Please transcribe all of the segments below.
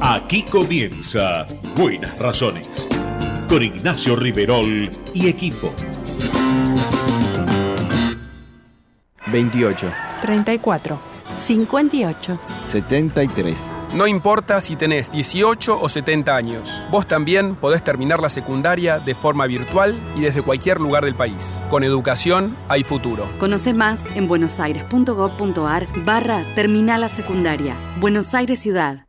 Aquí comienza Buenas Razones con Ignacio Riverol y equipo. 28, 34, 58. 73. No importa si tenés 18 o 70 años, vos también podés terminar la secundaria de forma virtual y desde cualquier lugar del país. Con educación hay futuro. Conoce más en buenosaires.gov.ar barra Terminal la Secundaria. Buenos Aires Ciudad.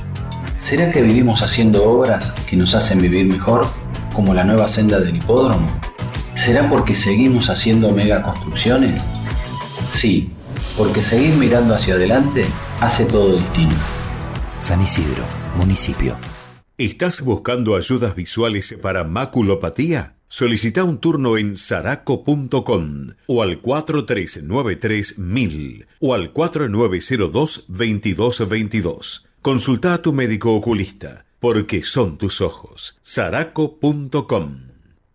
¿Será que vivimos haciendo obras que nos hacen vivir mejor, como la nueva senda del hipódromo? ¿Será porque seguimos haciendo megaconstrucciones? Sí, porque seguir mirando hacia adelante hace todo distinto. San Isidro, municipio. ¿Estás buscando ayudas visuales para maculopatía? Solicita un turno en saraco.com o al 4393 o al 4902-2222. Consulta a tu médico oculista, porque son tus ojos. saraco.com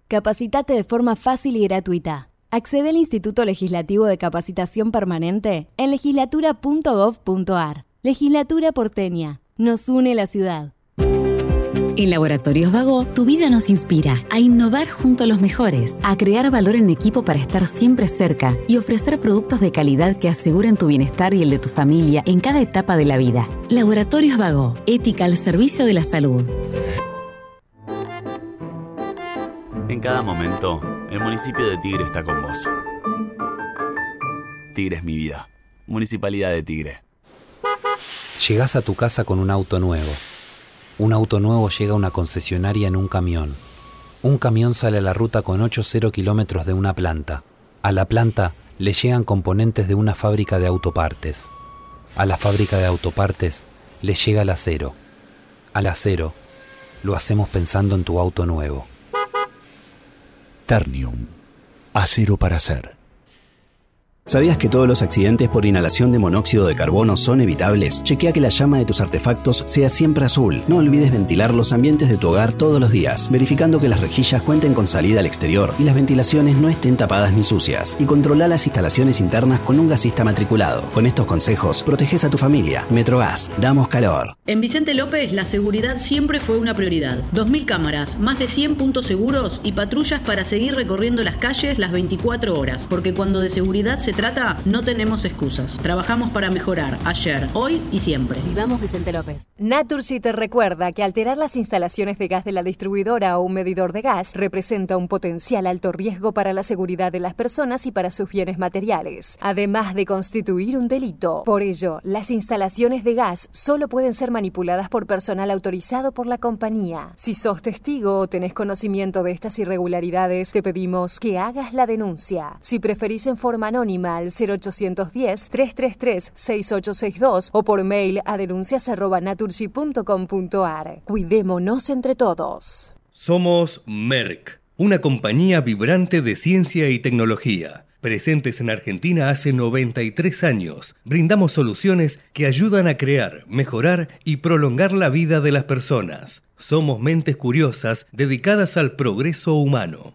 Capacitate de forma fácil y gratuita. Accede al Instituto Legislativo de Capacitación Permanente en legislatura.gov.ar. Legislatura porteña. Nos une la ciudad. En Laboratorios Vago, tu vida nos inspira a innovar junto a los mejores, a crear valor en equipo para estar siempre cerca y ofrecer productos de calidad que aseguren tu bienestar y el de tu familia en cada etapa de la vida. Laboratorios Vago, ética al servicio de la salud. En cada momento, el municipio de Tigre está con vos. Tigre es mi vida. Municipalidad de Tigre. Llegás a tu casa con un auto nuevo. Un auto nuevo llega a una concesionaria en un camión. Un camión sale a la ruta con 8-0 kilómetros de una planta. A la planta le llegan componentes de una fábrica de autopartes. A la fábrica de autopartes le llega el acero. Al acero lo hacemos pensando en tu auto nuevo. Ternium. Acero para hacer. ¿Sabías que todos los accidentes por inhalación de monóxido de carbono son evitables? Chequea que la llama de tus artefactos sea siempre azul. No olvides ventilar los ambientes de tu hogar todos los días, verificando que las rejillas cuenten con salida al exterior y las ventilaciones no estén tapadas ni sucias. Y controla las instalaciones internas con un gasista matriculado. Con estos consejos, proteges a tu familia. Metrogas, damos calor. En Vicente López, la seguridad siempre fue una prioridad. 2.000 cámaras, más de 100 puntos seguros y patrullas para seguir recorriendo las calles las 24 horas. Porque cuando de seguridad se trata, no tenemos excusas. Trabajamos para mejorar ayer, hoy y siempre. Vivamos Vicente López. Naturgy te recuerda que alterar las instalaciones de gas de la distribuidora o un medidor de gas representa un potencial alto riesgo para la seguridad de las personas y para sus bienes materiales, además de constituir un delito. Por ello, las instalaciones de gas solo pueden ser manipuladas por personal autorizado por la compañía. Si sos testigo o tenés conocimiento de estas irregularidades, te pedimos que hagas la denuncia. Si preferís en forma anónima al 0810-333-6862 o por mail a denuncias.naturgy.com.ar. Cuidémonos entre todos. Somos Merck, una compañía vibrante de ciencia y tecnología. Presentes en Argentina hace 93 años, brindamos soluciones que ayudan a crear, mejorar y prolongar la vida de las personas. Somos mentes curiosas dedicadas al progreso humano.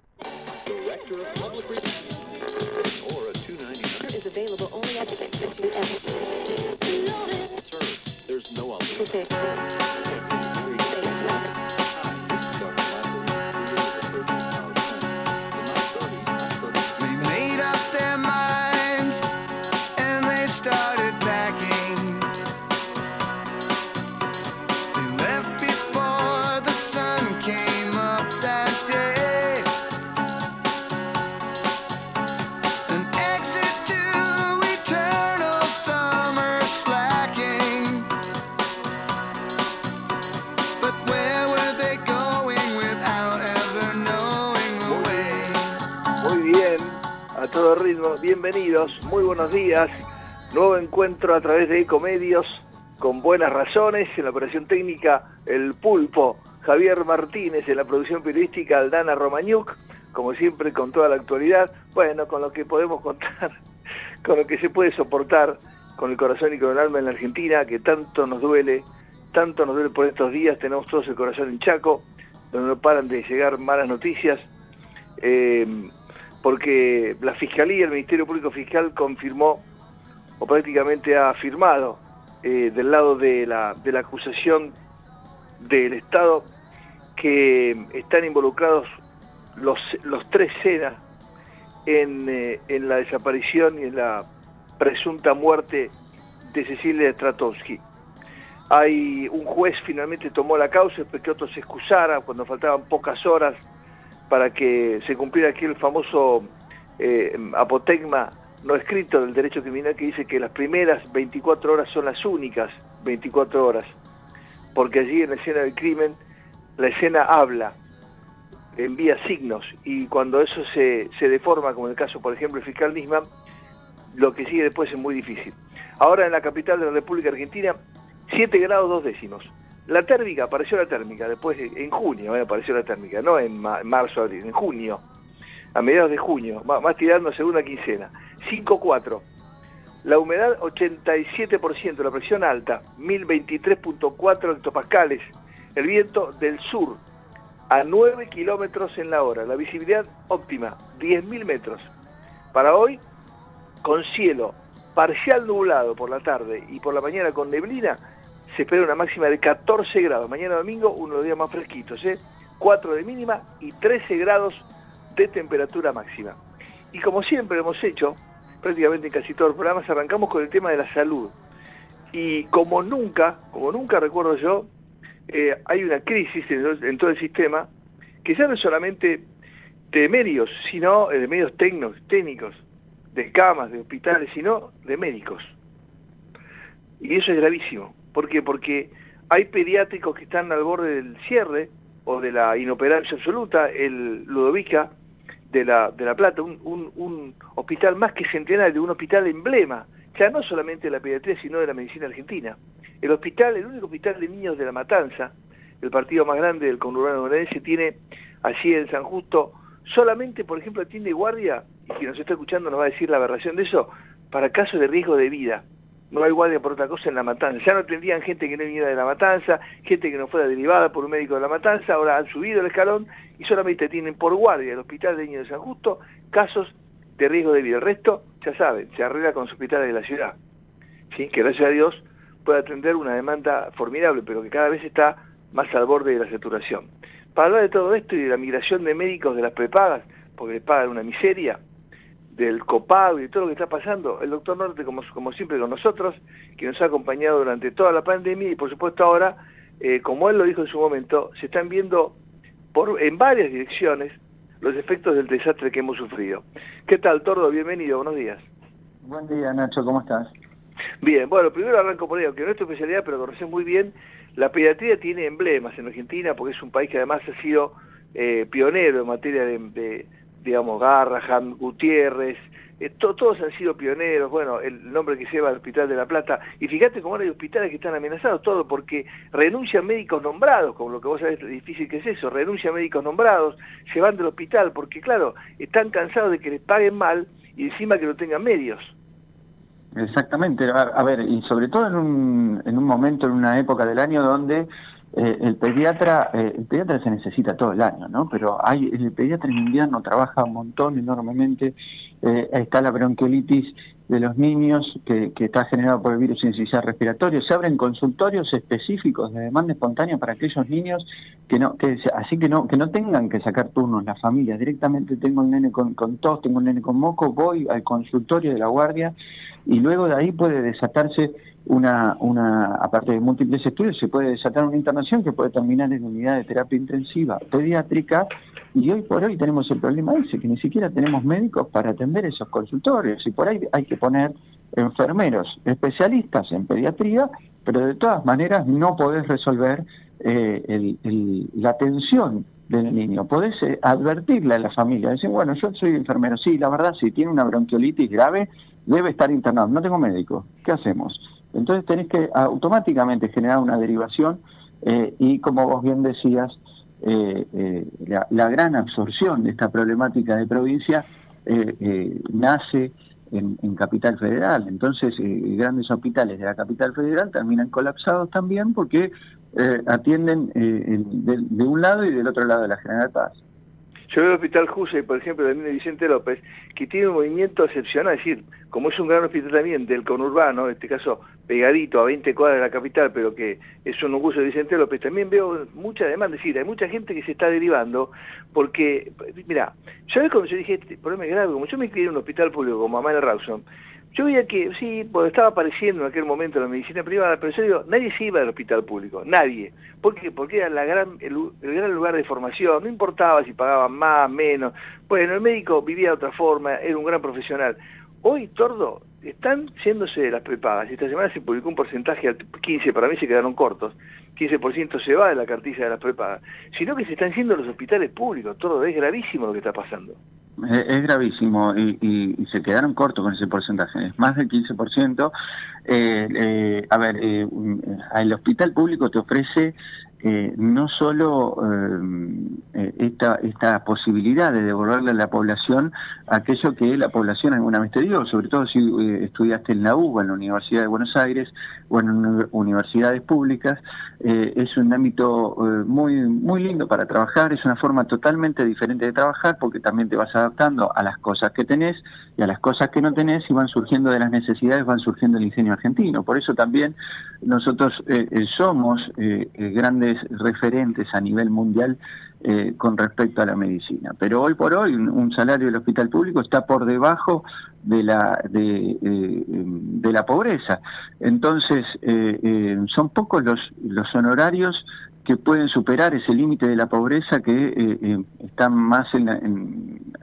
Bienvenidos, muy buenos días. Nuevo encuentro a través de Ecomedios con buenas razones. En la operación técnica, el pulpo Javier Martínez. En la producción periodística, Aldana Romañuk. Como siempre, con toda la actualidad. Bueno, con lo que podemos contar, con lo que se puede soportar, con el corazón y con el alma en la Argentina, que tanto nos duele, tanto nos duele por estos días. Tenemos todos el corazón en Chaco, donde no paran de llegar malas noticias. Eh, porque la Fiscalía, el Ministerio Público Fiscal confirmó, o prácticamente ha afirmado, eh, del lado de la, de la acusación del Estado, que están involucrados los, los tres SENA en, eh, en la desaparición y en la presunta muerte de Cecilia Stratowski. Hay un juez finalmente tomó la causa, esperó que otro se excusara cuando faltaban pocas horas para que se cumpliera aquí el famoso eh, apotegma no escrito del derecho criminal que dice que las primeras 24 horas son las únicas 24 horas, porque allí en la escena del crimen la escena habla, envía signos y cuando eso se, se deforma, como en el caso por ejemplo del fiscal Nisman, lo que sigue después es muy difícil. Ahora en la capital de la República Argentina, 7 grados dos décimos. La térmica, apareció la térmica, después en junio eh, apareció la térmica, no en marzo, abril, en junio, a mediados de junio, más tirando segunda quincena. 5,4. La humedad 87%, la presión alta 1023.4 hectopascales. El viento del sur a 9 kilómetros en la hora. La visibilidad óptima 10.000 metros. Para hoy, con cielo parcial nublado por la tarde y por la mañana con neblina, se espera una máxima de 14 grados. Mañana domingo, uno de los días más fresquitos, ¿eh? 4 de mínima y 13 grados de temperatura máxima. Y como siempre hemos hecho, prácticamente en casi todos los programas, arrancamos con el tema de la salud. Y como nunca, como nunca recuerdo yo, eh, hay una crisis en, todo el sistema que ya no es solamente de medios, sino de medios técnicos, de camas, de hospitales, sino de médicos. Y eso es gravísimo. ¿Por qué? Porque hay pediátricos que están al borde del cierre o de la inoperancia absoluta. El Ludovica de La, de la Plata, un, hospital más que centenario, un hospital emblema, ya no solamente de la pediatría, sino de la medicina argentina. El hospital, el único hospital de niños de La Matanza, el partido más grande del conurbano bonaerense, tiene allí en San Justo, solamente, por ejemplo, atiende guardia, y quien nos está escuchando nos va a decir la aberración de eso, para casos de riesgo de vida no hay guardia por otra cosa en la matanza. Ya no tendrían gente que no viniera de la matanza, gente que no fuera derivada por un médico de la matanza, ahora han subido el escalón y solamente tienen por guardia el Hospital de Niños de San Justo casos de riesgo de vida. El resto, ya saben, se arregla con los hospitales de la ciudad. ¿Sí? Que gracias a Dios puede atender una demanda formidable, pero que cada vez está más al borde de la saturación. Para hablar de todo esto y de la migración de médicos de las prepagas, porque les pagan una miseria, del copado y de todo lo que está pasando, el doctor Norte, como, como siempre con nosotros, que nos ha acompañado durante toda la pandemia y por supuesto ahora, eh, como él lo dijo en su momento, se están viendo por, en varias direcciones los efectos del desastre que hemos sufrido. ¿Qué tal, Tordo? Bienvenido, buenos días. Buen día, Nacho, ¿cómo estás? Bien, bueno, primero arranco por ello, que no es tu especialidad, pero conoces muy bien, la pediatría tiene emblemas en Argentina, porque es un país que además ha sido eh, pionero en materia de digamos, Garrahan, Gutiérrez, eh, todos han sido pioneros, bueno, el nombre que lleva el Hospital de La Plata, y fíjate cómo hay hospitales que están amenazados, todo porque renuncian médicos nombrados, como lo que vos sabés lo difícil que es eso, renuncian médicos nombrados, se van del hospital, porque claro, están cansados de que les paguen mal y encima que no tengan medios. Exactamente, a, ver, y sobre todo en un, en un momento, en una época del año donde eh, el pediatra eh, el pediatra se necesita todo el año, ¿no? Pero hay el pediatra en invierno trabaja un montón, enormemente. Eh, está la bronquiolitis de los niños que, que está generada por el virus incisional respiratorio. Se abren consultorios específicos de demanda espontánea para aquellos niños que no, que así que no, que no tengan que sacar turnos las familias. Directamente tengo un nene con, con tos, tengo un nene con moco, voy al consultorio de la guardia y luego de ahí puede desatarse una, una, aparte de múltiples estudios, se puede desatar una internación que puede terminar en unidad de terapia intensiva pediátrica y hoy por hoy tenemos el problema ese, que ni siquiera tenemos médicos para atender esos consultorios y por ahí hay que poner enfermeros especialistas en pediatría, pero de todas maneras no podés resolver eh, la atención del niño. Podés eh, advertirle a la familia, decir, bueno, yo soy enfermero, sí, la verdad, si tiene una bronquiolitis grave, debe estar internado, no tengo médico, ¿qué hacemos? Entonces tenés que automáticamente generar una derivación eh, y como vos bien decías, eh, eh, la, gran absorción de esta problemática de provincia nace en, Capital Federal. Entonces, grandes hospitales de la Capital Federal terminan colapsados también porque atienden de, de, un lado y del otro lado de la General Paz. Yo veo el Hospital Jusey, por ejemplo, de Vicente López, que tiene un movimiento excepcional, es decir, como es un gran hospital también del conurbano, en este caso pegadito a 20 cuadras de la capital, pero que es un uso de Vicente López, también veo mucha demanda, es decir, hay mucha gente que se está derivando, porque, mira, ¿sabes cuando yo dije, este problema es grave? Como yo me crié en un hospital público como Amanda Rawson, yo veía que, sí, pues estaba apareciendo en aquel momento la medicina privada, pero yo digo, nadie se iba al hospital público, nadie. ¿Por qué? Porque era gran, el, gran lugar de formación, no importaba si pagaban más, menos. Bueno, el médico vivía de otra forma, era un gran profesional. Hoy, Tordo, están yéndose las prepagas. Esta semana se publicó un porcentaje, 15, para mí se quedaron cortos, 15% se va de la cartilla de las prepagas, sino que se están yendo los hospitales públicos, Tordo, es gravísimo lo que está pasando. Es, gravísimo y, se quedaron cortos con ese porcentaje, es más del 15%. Eh, eh, a ver, eh, el hospital público te ofrece eh, no solo eh, esta, esta posibilidad de devolverle a la población aquello que la población alguna vez te dio, sobre todo si eh, estudiaste en la UBA, en la Universidad de Buenos Aires o en universidades públicas, es un ámbito muy, muy lindo para trabajar, es una forma totalmente diferente de trabajar porque también te vas adaptando a las cosas que tenés y a las cosas que no tenés y van surgiendo de las necesidades, van surgiendo el ingenio argentino. Por eso también nosotros somos grandes referentes a nivel mundial eh, con respecto a la medicina. Pero hoy por hoy un, salario del hospital público está por debajo de la de, eh, de la pobreza. Entonces eh, son pocos los, los honorarios que pueden superar ese límite de la pobreza que están más en,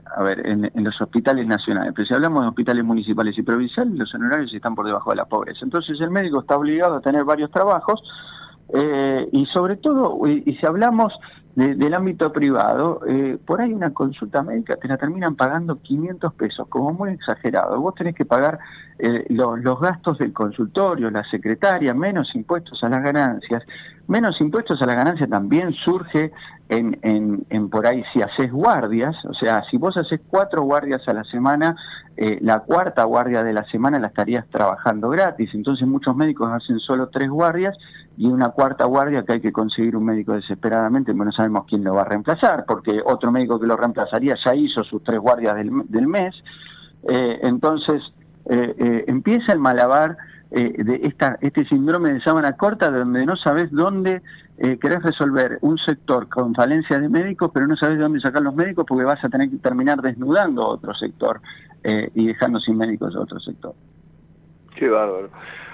a ver, en, en, los hospitales nacionales. Pero si hablamos de hospitales municipales y provinciales, los honorarios están por debajo de la pobreza. Entonces el médico está obligado a tener varios trabajos eh, y sobre todo, y, si hablamos del ámbito privado, eh, por ahí una consulta médica te la terminan pagando 500 pesos, como muy exagerado. Vos tenés que pagar eh, los gastos del consultorio, la secretaria, menos impuestos a las ganancias. Menos impuestos a las ganancias también surge en, por ahí si haces guardias, o sea, si vos haces cuatro guardias a la semana, la cuarta guardia de la semana la estarías trabajando gratis. Entonces muchos médicos hacen solo tres guardias y una cuarta guardia que hay que conseguir un médico desesperadamente, pero no sabemos quién lo va a reemplazar, porque otro médico que lo reemplazaría ya hizo sus tres guardias del, mes. Eh, entonces, eh, eh, empieza el malabar de esta, este síndrome de sábana corta, donde no sabes dónde querés resolver un sector con falencia de médicos, pero no sabes dónde sacar los médicos porque vas a tener que terminar desnudando otro sector y dejando sin médicos otro sector. Qué bárbaro.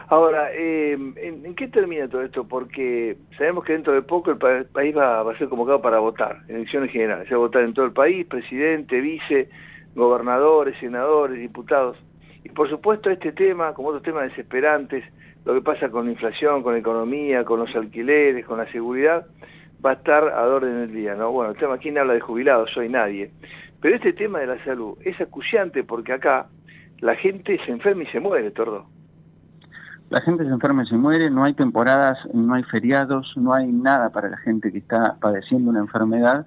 Ahora, eh, ¿en, qué termina todo esto? Porque sabemos que dentro de poco el, país va, a ser convocado para votar, elecciones generales. Se va a votar en todo el país, presidente, vice, gobernadores, senadores, diputados. Y por supuesto este tema, como otros temas desesperantes, lo que pasa con la inflación, con la economía, con los alquileres, con la seguridad, va a estar a orden del día, ¿no? Bueno, el tema, ¿quién habla de jubilados? Soy nadie. Pero este tema de la salud es acuciante porque acá la gente se enferma y se muere, Tordo la gente se enferma y se muere, no hay temporadas, no hay feriados, no hay nada para la gente que está padeciendo una enfermedad.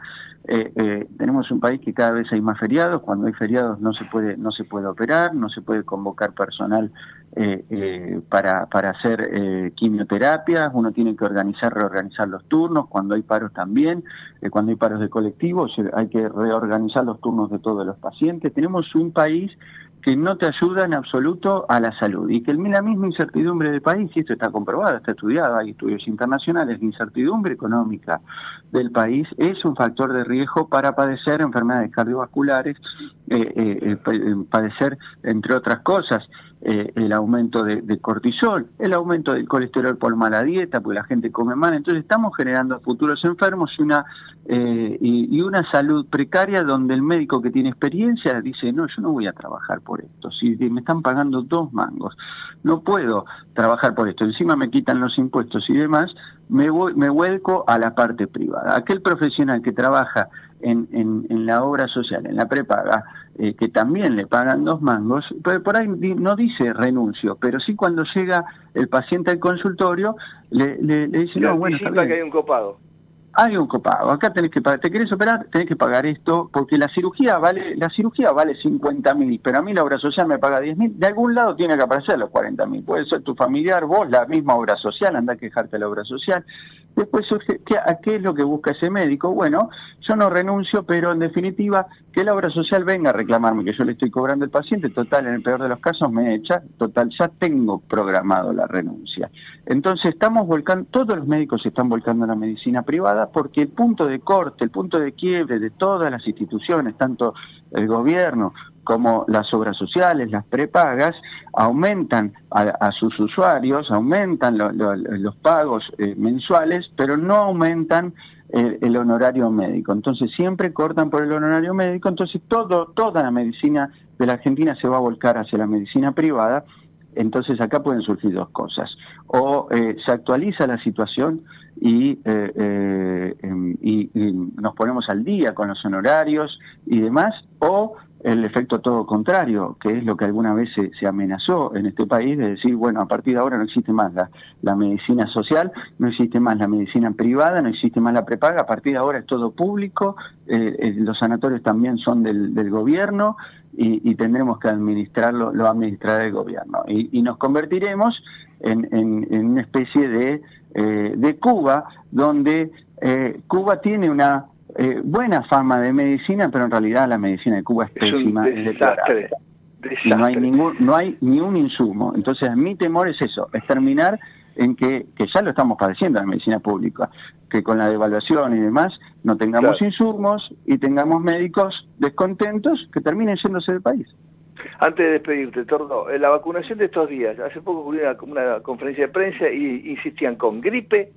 Eh, eh, tenemos un país que cada vez hay más feriados, cuando hay feriados no se puede, no se puede operar, no se puede convocar personal eh, para, para hacer quimioterapias, uno tiene que organizar, reorganizar los turnos, cuando hay paros también, cuando hay paros de colectivos hay que reorganizar los turnos de todos los pacientes. Tenemos un país que no te ayuda en absoluto a la salud. Y que la misma incertidumbre del país, y esto está comprobado, está estudiado, hay estudios internacionales, la incertidumbre económica del país es un factor de riesgo para padecer enfermedades cardiovasculares eh, eh, eh, padecer, entre otras cosas, el aumento de, cortisol, el aumento del colesterol por mala dieta, porque la gente come mal. Entonces estamos generando futuros enfermos y una, y, una salud precaria donde el médico que tiene experiencia dice, no, yo no voy a trabajar por esto. Si me están pagando dos mangos, no puedo trabajar por esto. Encima me quitan los impuestos y demás, me, voy, me vuelco a la parte privada. Aquel profesional que trabaja en, en, la obra social, en la prepaga, eh, que también le pagan dos mangos, pero por ahí no dice renuncio, pero sí cuando llega el paciente al consultorio, le, le, dice, no, bueno, que hay un copado. Hay un copago, acá tenés que pagar, te querés operar, tenés que pagar esto, porque la cirugía vale, la cirugía vale 50 mil, pero a mí la obra social me paga 10 mil, de algún lado tiene que aparecer los 40 mil, puede ser tu familiar, vos, la misma obra social, anda a quejarte de la obra social, Después surge, ¿qué, ¿qué es lo que busca ese médico? Bueno, yo no renuncio, pero en definitiva, que la obra social venga a reclamarme que yo le estoy cobrando al paciente, total, en el peor de los casos me echa, total, ya tengo programado la renuncia. Entonces estamos volcando, todos los médicos se están volcando a la medicina privada porque el punto de corte, el punto de quiebre de todas las instituciones, tanto el gobierno como las obras sociales, las prepagas, aumentan a, sus usuarios, aumentan los pagos eh, mensuales, pero no aumentan el, honorario médico. Entonces siempre cortan por el honorario médico, entonces todo, toda la medicina de la Argentina se va a volcar hacia la medicina privada. Entonces acá pueden surgir dos cosas. O eh, se actualiza la situación eh, em, y, y nos ponemos al día con los honorarios y demás, o el efecto todo contrario, que es lo que alguna vez se, amenazó en este país, de decir, bueno, a partir de ahora no existe más la, medicina social, no existe más la medicina privada, no existe más la prepaga, a partir de ahora es todo público, eh, eh, los sanatorios también son del, gobierno y, tendremos que administrarlo, lo administrará el gobierno. Y, nos convertiremos en, una especie de, eh, de Cuba, donde Cuba tiene una eh, buena fama de medicina, pero en realidad la medicina de Cuba es pésima, es desastre, Y no hay ningún, no hay ni un insumo. Entonces mi temor es eso, es terminar en que, que ya lo estamos padeciendo en la medicina pública, que con la devaluación y demás no tengamos insumos y tengamos médicos descontentos que terminen yéndose del país. Antes de despedirte, Tordo, la vacunación de estos días, hace poco ocurrió una, una conferencia de prensa y insistían con gripe,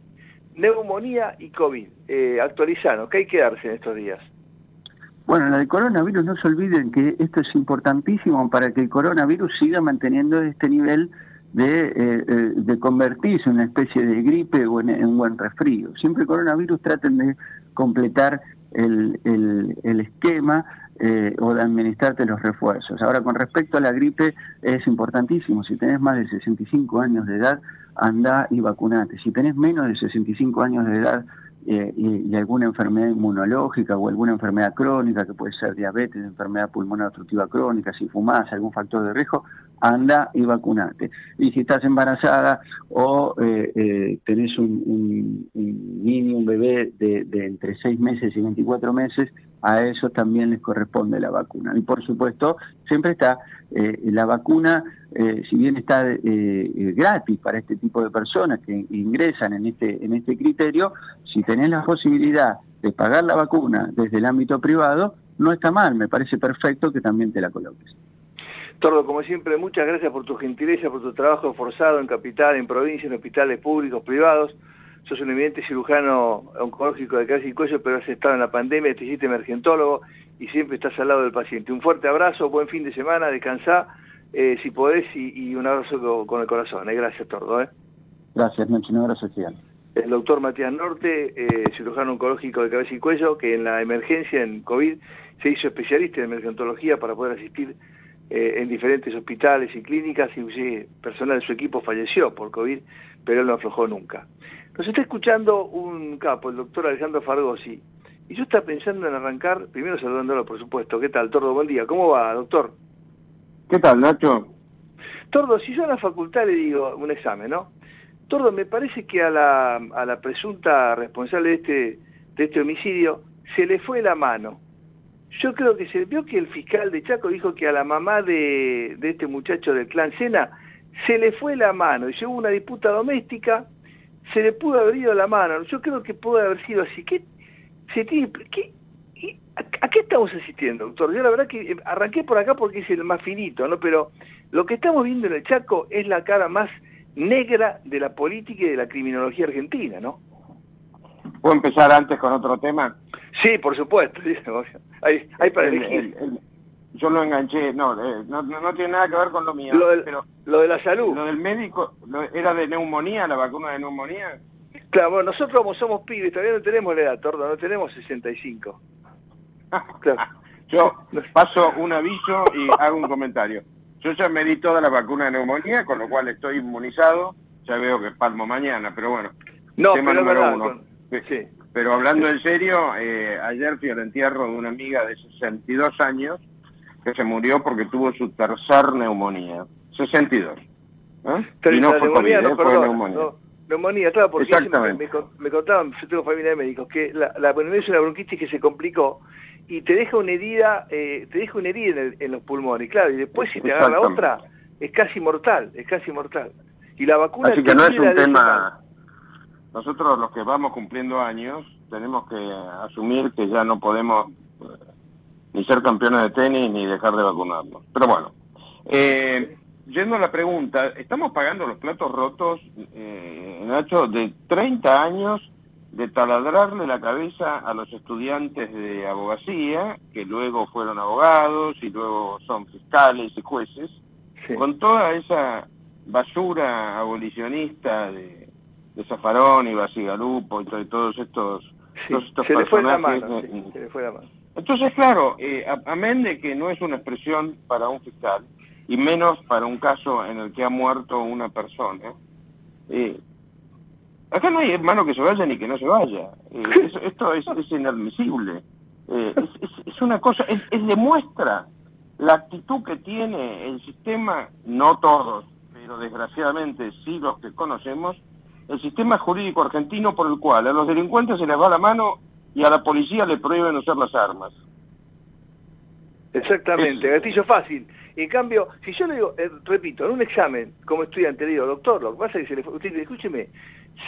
neumonía y COVID. Eh, actualizanos, ¿qué hay que darse en estos días? Bueno, la del coronavirus, no se olviden que esto es importantísimo para que el coronavirus siga manteniendo este nivel de, eh, eh, convertirse en una especie de gripe o en, un buen resfrío. Siempre coronavirus traten de completar el, el, esquema eh, o de administrarte los refuerzos. Ahora, con respecto a la gripe, es importantísimo, si tenés más de 65 años de edad, anda y vacunate. Si tenés menos de 65 años de edad eh, y, alguna enfermedad inmunológica o alguna enfermedad crónica, que puede ser diabetes, enfermedad pulmonar obstructiva crónica, si fumás, algún factor de riesgo, anda y vacunate. Y si estás embarazada o eh, eh, tenés un, niño, un bebé de, entre 6 meses y 24 meses, a eso también les corresponde la vacuna. Y por supuesto, siempre está eh, la vacuna, eh, si bien está gratis para este tipo de personas que ingresan en este, en este criterio, si tenés la posibilidad de pagar la vacuna desde el ámbito privado, no está mal, me parece perfecto que también te la coloques. Tordo, como siempre, muchas gracias por tu gentileza, por tu trabajo forzado en capital, en provincia, en hospitales públicos, privados sos un evidente cirujano oncológico de cabeza y cuello, pero has estado en la pandemia, te hiciste emergentólogo y siempre estás al lado del paciente. Un fuerte abrazo, buen fin de semana, descansá eh, si podés y, un abrazo con, el corazón. Eh. Gracias, Tordo. Eh. Gracias, Nacho, un abrazo El doctor Matías Norte, cirujano oncológico de cabeza y cuello, que en la emergencia en COVID se hizo especialista en emergentología para poder asistir en diferentes hospitales y clínicas, y personal de su equipo falleció por COVID, pero él no aflojó nunca. Nos está escuchando un capo, el doctor Alejandro Fargosi, y yo estaba pensando en arrancar, primero saludándolo por supuesto. ¿Qué tal, Tordo? Buen día. ¿Cómo va, doctor? ¿Qué tal, Nacho? Tordo, si yo a la facultad le digo un examen, ¿no? Tordo, me parece que a la, a la presunta responsable de este, de este homicidio se le fue la mano. Yo creo que se vio que el fiscal de Chaco dijo que a la mamá de, este muchacho del clan Sena se le fue la mano y hubo una disputa doméstica se le pudo haber ido la mano. Yo creo que puede haber sido así. ¿Qué, se tiene, qué, ¿A qué estamos asistiendo, doctor? Yo la verdad que eh, arranqué por acá porque es el más finito, ¿no? Pero lo que estamos viendo en el Chaco es la cara más negra de la política y de la criminología argentina, ¿no? ¿Puedo empezar antes con otro tema? Sí, por supuesto. Hay, hay para elegir. yo lo enganché, no, eh, no, no, tiene nada que ver con lo mío. Lo, del, pero lo de la salud. Lo del médico, ¿era de neumonía, la vacuna de neumonía? Claro, bueno, nosotros como somos pibes, todavía no tenemos la edad, Tordo, no tenemos 65. Yo paso un aviso y hago un comentario. Yo ya me di toda la vacuna de neumonía, con lo cual estoy inmunizado. Ya veo que palmo mañana, pero bueno. No, tema pero número uno. Pero hablando en serio, eh, ayer fui al entierro de una amiga de 62 años que se murió porque tuvo su tercer neumonía. 62. ¿Eh? Y no fue COVID, ¿eh? fue neumonía. neumonía, claro, porque me, me, me, contaban, yo tengo familia de médicos, que la, la es una bronquitis que se complicó y te deja una herida, eh, te deja una herida en, los pulmones, claro, y después si te agarra otra, es casi mortal, es casi mortal. Y la vacuna... Así que no es un tema... Nosotros los que vamos cumpliendo años, tenemos que asumir que ya no podemos eh, ni ser campeones de tenis ni dejar de vacunarnos. Pero bueno, eh, yendo a la pregunta, estamos pagando los platos rotos, eh, Nacho, de 30 años de taladrarle la cabeza a los estudiantes de abogacía, que luego fueron abogados y luego son fiscales y jueces, con toda esa basura abolicionista de, de Zafarón y Basigalupo y, todos estos, estos se personajes. se le fue la mano. Entonces, claro, eh, amén de que no es una expresión para un fiscal, y menos para un caso en el que ha muerto una persona, eh, Acá no hay hermano que se vaya ni que no se vaya. Eh, esto es, inadmisible. Eh, es, una cosa, es, demuestra la actitud que tiene el sistema, no todos, pero desgraciadamente sí los que conocemos, el sistema jurídico argentino por el cual a los delincuentes se les va la mano y a la policía le prohíben usar las armas. Exactamente, gatillo fácil. En cambio, si yo le digo, eh, repito, en un examen como estudiante le digo, doctor, lo que pasa es que se le fue, usted, escúcheme,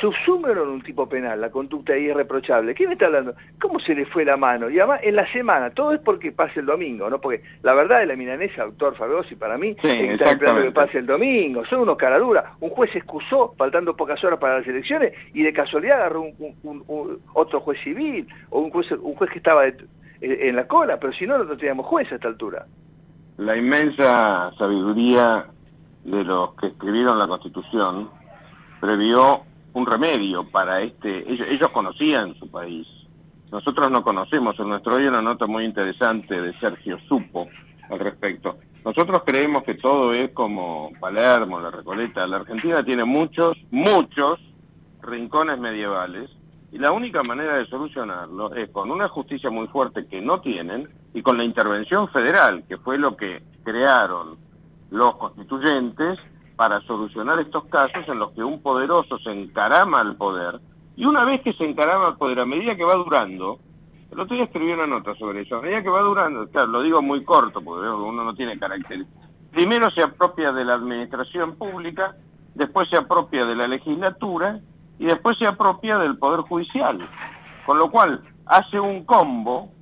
subsúmelo en un tipo penal, la conducta irreprochable. ¿Qué me está hablando? ¿Cómo se le fue la mano? Y además en la semana, todo es porque pase el domingo, ¿no? Porque la verdad de la milanesa, doctor Fagosi, para mí, sí, está esperando que pase el domingo. Son unos caraduras. Un juez excusó, faltando pocas horas para las elecciones, y de casualidad agarró un, otro juez civil, o un juez, un juez que estaba en la cola, pero si no, no teníamos juez a esta altura la inmensa sabiduría de los que escribieron la Constitución previó un remedio para este... Ellos, conocían su país. Nosotros no conocemos. En nuestro hay una nota muy interesante de Sergio Supo al respecto. Nosotros creemos que todo es como Palermo, la Recoleta. La Argentina tiene muchos, muchos rincones medievales y la única manera de solucionarlo es con una justicia muy fuerte que no tienen y con la intervención federal, que fue lo que crearon los constituyentes para solucionar estos casos en los que un poderoso se encarama al poder y una vez que se encarama al poder, a medida que va durando, el otro día escribí una nota sobre eso, a medida que va durando, claro, lo digo muy corto porque uno no tiene carácter, primero se apropia de la administración pública, después se apropia de la legislatura y después se apropia del Poder Judicial. Con lo cual hace un combo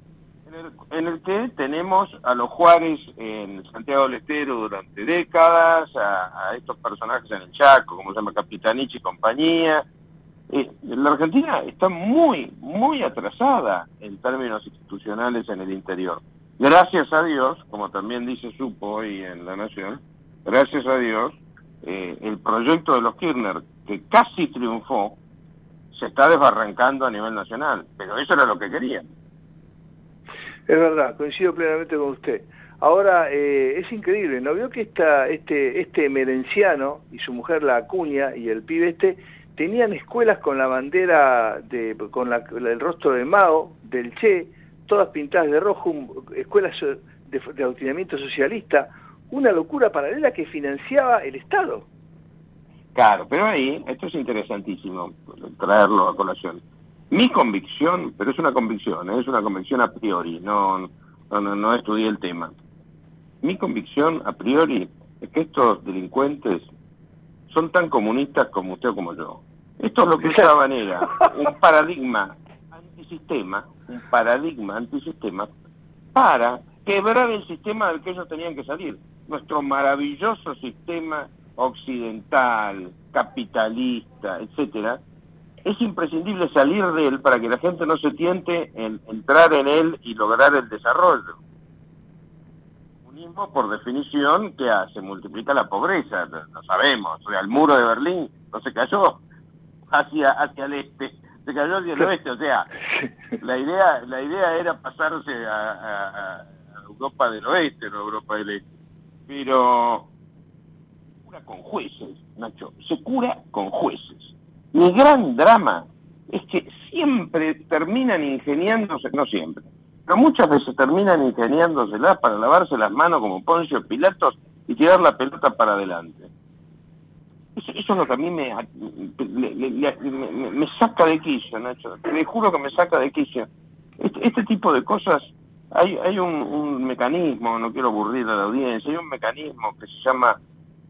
en el, que tenemos a los Juárez en Santiago del Estero durante décadas, a, estos personajes en el Chaco, como se llama Capitanich y compañía. Eh, la Argentina está muy, muy atrasada en términos institucionales en el interior. Gracias a Dios, como también dice Supo hoy en La Nación, gracias a Dios, eh, el proyecto de los Kirchner, que casi triunfó, se está desbarrancando a nivel nacional, pero eso era lo que querían. Es verdad, coincido plenamente con usted. Ahora, eh, es increíble, ¿no vio que este, este merenciano y su mujer, la Acuña, y el pibe este, tenían escuelas con la bandera, de, con el rostro de Mao, del Che, todas pintadas de rojo, escuelas de, de adoctrinamiento socialista, una locura paralela que financiaba el Estado. Claro, pero ahí, esto es interesantísimo, traerlo a colación. Mi convicción, pero es una convicción, ¿eh? es una convicción a priori, no, no, no, estudié el tema. Mi convicción a priori es que estos delincuentes son tan comunistas como usted o como yo. Esto es lo que usaban era un paradigma antisistema, un paradigma antisistema, para quebrar el sistema del que ellos tenían que salir. Nuestro maravilloso sistema occidental, capitalista, etcétera, es imprescindible salir de él para que la gente no se tiente en entrar en él y lograr el desarrollo. Comunismo, por definición, ¿qué hace? Multiplica la pobreza, lo sabemos. O sea, el muro de Berlín no se cayó hacia, hacia el este, se cayó hacia el oeste. O sea, la idea, la idea era pasarse a, a- a Europa del oeste, no a Europa del este. Pero cura con jueces, Nacho, se cura con jueces. Mi gran drama es que siempre terminan ingeniándose, no siempre, pero muchas veces terminan ingeniándoselas para lavarse las manos como Poncio Pilatos y tirar la pelota para adelante. Eso, eso es lo que a mí me, le- le- le- me, me- saca de quicio, Nacho. Te juro que me saca de quicio. Este, este tipo de cosas, hay, hay un, mecanismo, no quiero aburrir a la audiencia, hay un mecanismo que se llama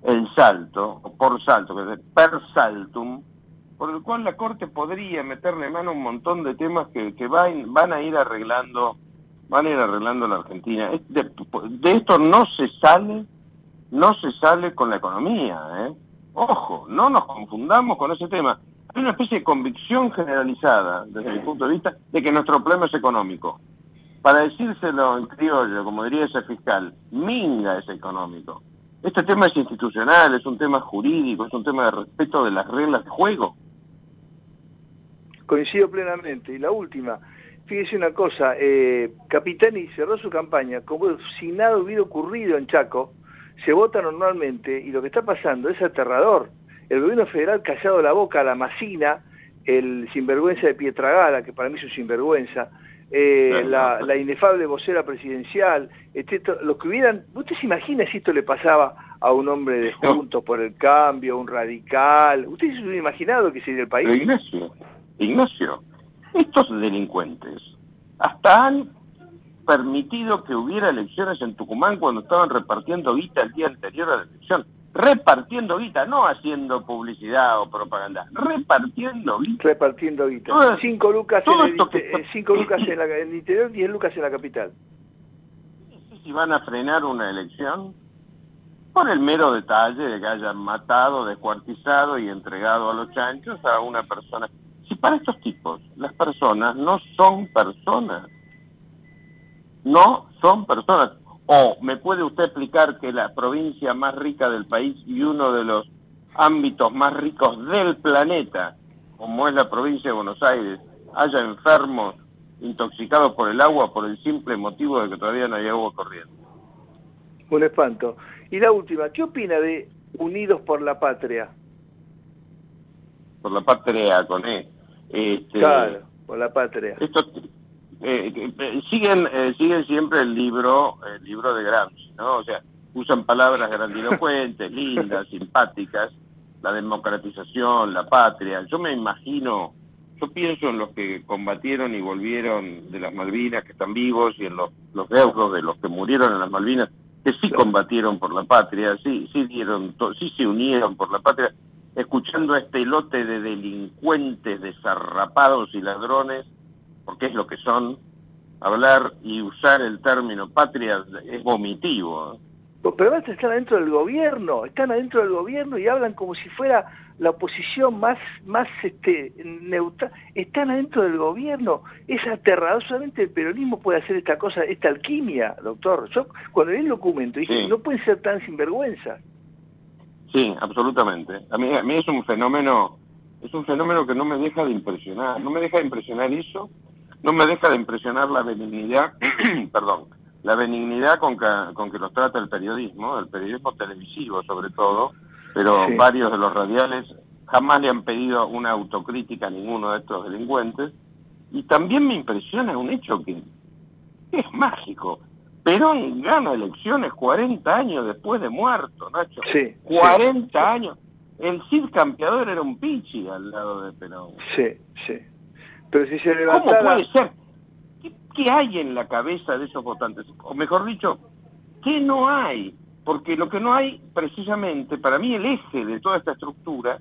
el salto, o por salto, que es per saltum, por el cual la Corte podría meterle mano a un montón de temas que, que van, van a ir arreglando, van a ir arreglando la Argentina. De esto no se sale, no se sale con la economía, ¿eh? Ojo, no nos confundamos con ese tema. Hay una especie de convicción generalizada, desde mi punto de vista, de que nuestro problema es económico. Para decírselo en criollo, como diría ese fiscal, minga es económico. Este tema es institucional, es un tema jurídico, es un tema de respeto de las reglas de juego. Coincido plenamente. Y la última, fíjese una cosa, eh, Capitani cerró su campaña como si nada hubiera ocurrido en Chaco, se vota normalmente y lo que está pasando es aterrador. El gobierno federal callado la boca a la Macina, el sinvergüenza de Pietragala, que para mí es un sinvergüenza, eh, la, la inefable vocera presidencial, etcétera, los que hubieran, ¿usted se imagina si esto le pasaba a un hombre de Juntos por el Cambio, un radical? ¿Usted se hubiera imaginado que sería el país? Ignacio, Ignacio, estos delincuentes hasta han permitido que hubiera elecciones en Tucumán cuando estaban repartiendo guita el día anterior a la elección. Repartiendo guita, no haciendo publicidad o propaganda, repartiendo guita. Repartiendo guita. Todo- Cinco lucas, todo en el, que eh, cinco lucas en, la- en el interior, 10 lucas en la capital. si van a frenar una elección por el mero detalle de que hayan matado, descuartizado y entregado a los chanchos a una persona. Si para estos tipos las personas no son personas, no son personas. O me puede usted explicar que la provincia más rica del país y uno de los ámbitos más ricos del planeta, como es la provincia de Buenos Aires, haya enfermos intoxicados por el agua por el simple motivo de que todavía no hay agua corriente. Un espanto. Y la última, ¿qué opina de Unidos por la Patria? Por la patria con E. Este, Claro, por la patria. Esto, eh, eh, siguen, eh, siguen siempre el libro, el libro de Gramsci, ¿no? O sea, usan palabras grandilocuentes, lindas, simpáticas, la democratización, la patria. Yo me imagino, yo pienso en los que combatieron y volvieron de las Malvinas, que están vivos, y en los, los deudos de los que murieron en las Malvinas, que sí combatieron por la patria, sí, sí dieron, to- sí se unieron por la patria, escuchando a este lote de delincuentes desarrapados y ladrones, porque es lo que son, hablar y usar el término patria es vomitivo. Pero además están adentro del gobierno, están adentro del gobierno y hablan como si fuera la oposición más, más este, neutral. Están adentro del gobierno. Es aterrador, solamente el peronismo puede hacer esta cosa, esta alquimia, doctor. Yo cuando vi el documento dije, Sí. no pueden ser tan sinvergüenza. Sí, absolutamente. A mí, a mí es un fenómeno, es un fenómeno que no me deja de impresionar. No me deja de impresionar eso, no me deja de impresionar la benignidad, perdón, la benignidad con que, con que los trata el periodismo, el periodismo televisivo sobre todo, pero Sí. varios de los radiales jamás le han pedido una autocrítica a ninguno de estos delincuentes. Y también me impresiona un hecho que es mágico. Perón gana elecciones 40 años después de muerto, Nacho. Sí, 40 años. El Cid Campeador era un pichi al lado de Perón. Sí, sí. Pero si se ¿Cómo levantara... puede ser? ¿Qué, qué hay en la cabeza de esos votantes? O mejor dicho, ¿qué no hay? Porque lo que no hay, precisamente, para mí el eje de toda esta estructura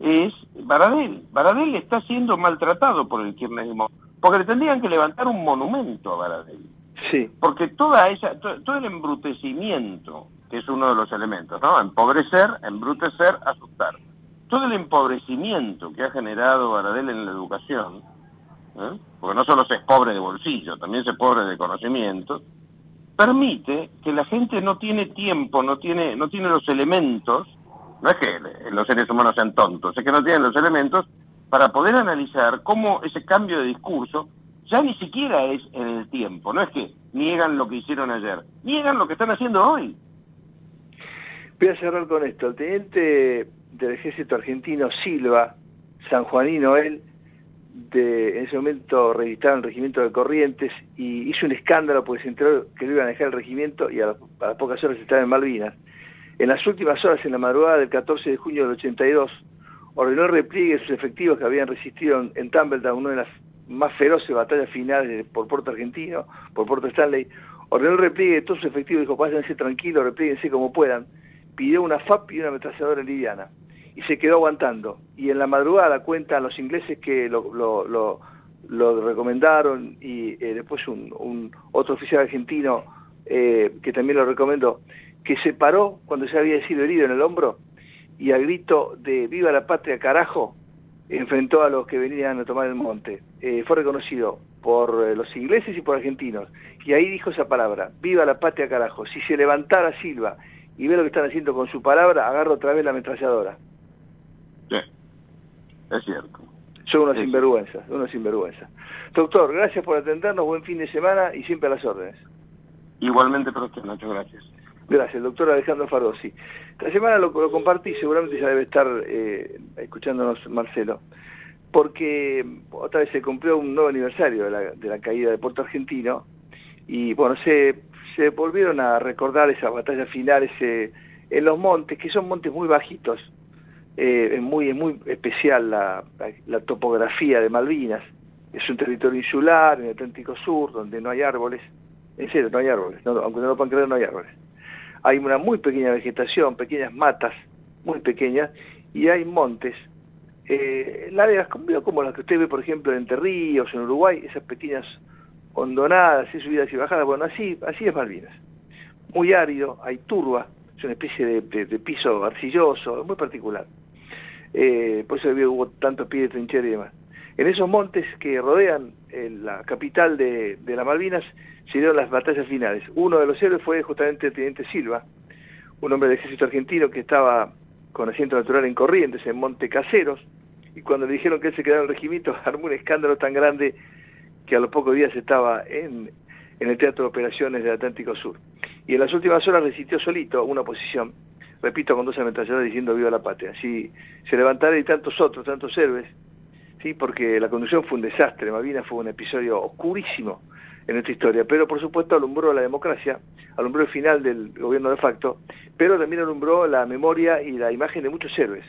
es Baradel. Baradel está siendo maltratado por el kirchnerismo. Porque le tendrían que levantar un monumento a Baradel. Sí. Porque toda esa, to- todo el embrutecimiento, que es uno de los elementos, ¿no? Empobrecer, embrutecer, asustar. Todo el empobrecimiento que ha generado Baradel en la educación, ¿eh? porque no solo se es pobre de bolsillo, también se es pobre de conocimiento, permite que la gente no tiene tiempo, no tiene, no tiene los elementos, no es que los seres humanos sean tontos, es que no tienen los elementos para poder analizar cómo ese cambio de discurso ya ni siquiera es en el tiempo, no es que niegan lo que hicieron ayer, niegan lo que están haciendo hoy. Voy a cerrar con esto. El teniente del ejército argentino Silva, sanjuanino él, de, en ese momento registraron el regimiento de Corrientes y hizo un escándalo porque se enteró que lo iban a dejar el regimiento y a, las- pocas horas estaba en Malvinas. En las últimas horas, en la madrugada del 14 de junio del 82, ordenó el efectivos que habían resistido en, en Tumbledown, una de las más feroces batallas finales por Puerto Argentino, por Puerto Stanley, ordenó el repliegue de todos sus efectivos, dijo, pásense tranquilos, replieguense como puedan, pidió una FAP y una ametralladora liviana, y se quedó aguantando. Y en la madrugada cuentan los ingleses que lo, lo- lo- lo recomendaron, y eh, después un, otro oficial argentino eh, que también lo recomendó, que se paró cuando se había sido herido en el hombro, y al grito de ¡Viva la patria, carajo! Enfrentó a los que venían a tomar el monte. Eh, fue reconocido por eh, los ingleses y por argentinos. Y ahí dijo esa palabra, viva la patria carajo. Si se levantara Silva y ve lo que están haciendo con su palabra, agarra otra vez la ametralladora. Sí, es cierto. Son unos sinvergüenzas, unos sinvergüenzas. Doctor, gracias por atendernos, buen fin de semana y siempre a las órdenes. Igualmente usted, Nacho, gracias. Gracias, doctor Alejandro Fardossi. Esta semana lo, lo compartí, seguramente ya debe estar eh, escuchándonos Marcelo, porque otra vez se cumplió un nuevo aniversario de la, caída de Puerto Argentino y bueno, se, volvieron a recordar esas batallas finales en los montes, que son montes muy bajitos, eh, es, muy, es muy especial la, topografía de Malvinas, es un territorio insular en el Atlántico Sur, donde no hay árboles, en serio, no hay árboles, aunque no lo puedan creer, no hay árboles hay una muy pequeña vegetación, pequeñas matas, muy pequeñas, y hay montes, eh, largas como, las que usted ve, por ejemplo, en Entre Ríos, en Uruguay, esas pequeñas hondonadas, y subidas y bajadas, bueno, así, así es Malvinas. Muy árido, hay turba, es una especie de piso arcilloso, muy particular. Eh, por eso hubo tantos pies de trinchera y demás. En esos montes que rodean eh, la capital de, de las Malvinas se las batallas finales. Uno de los héroes fue justamente el teniente Silva, un hombre del ejército argentino que estaba con asiento natural en Corrientes, en Monte Caseros, y cuando le dijeron que él se quedaba en el regimiento, armó un escándalo tan grande que a los pocos días estaba en, en el Teatro de Operaciones del Atlántico Sur. Y en las últimas horas resistió solito una posición, repito, con dos ametralladoras diciendo viva la patria. Si se levantara y tantos otros, tantos héroes, ¿sí? porque la conducción fue un desastre, Malvinas fue un episodio oscurísimo en nuestra historia, pero por supuesto alumbró la democracia, alumbró el final del gobierno de facto, pero también alumbró la memoria y la imagen de muchos héroes,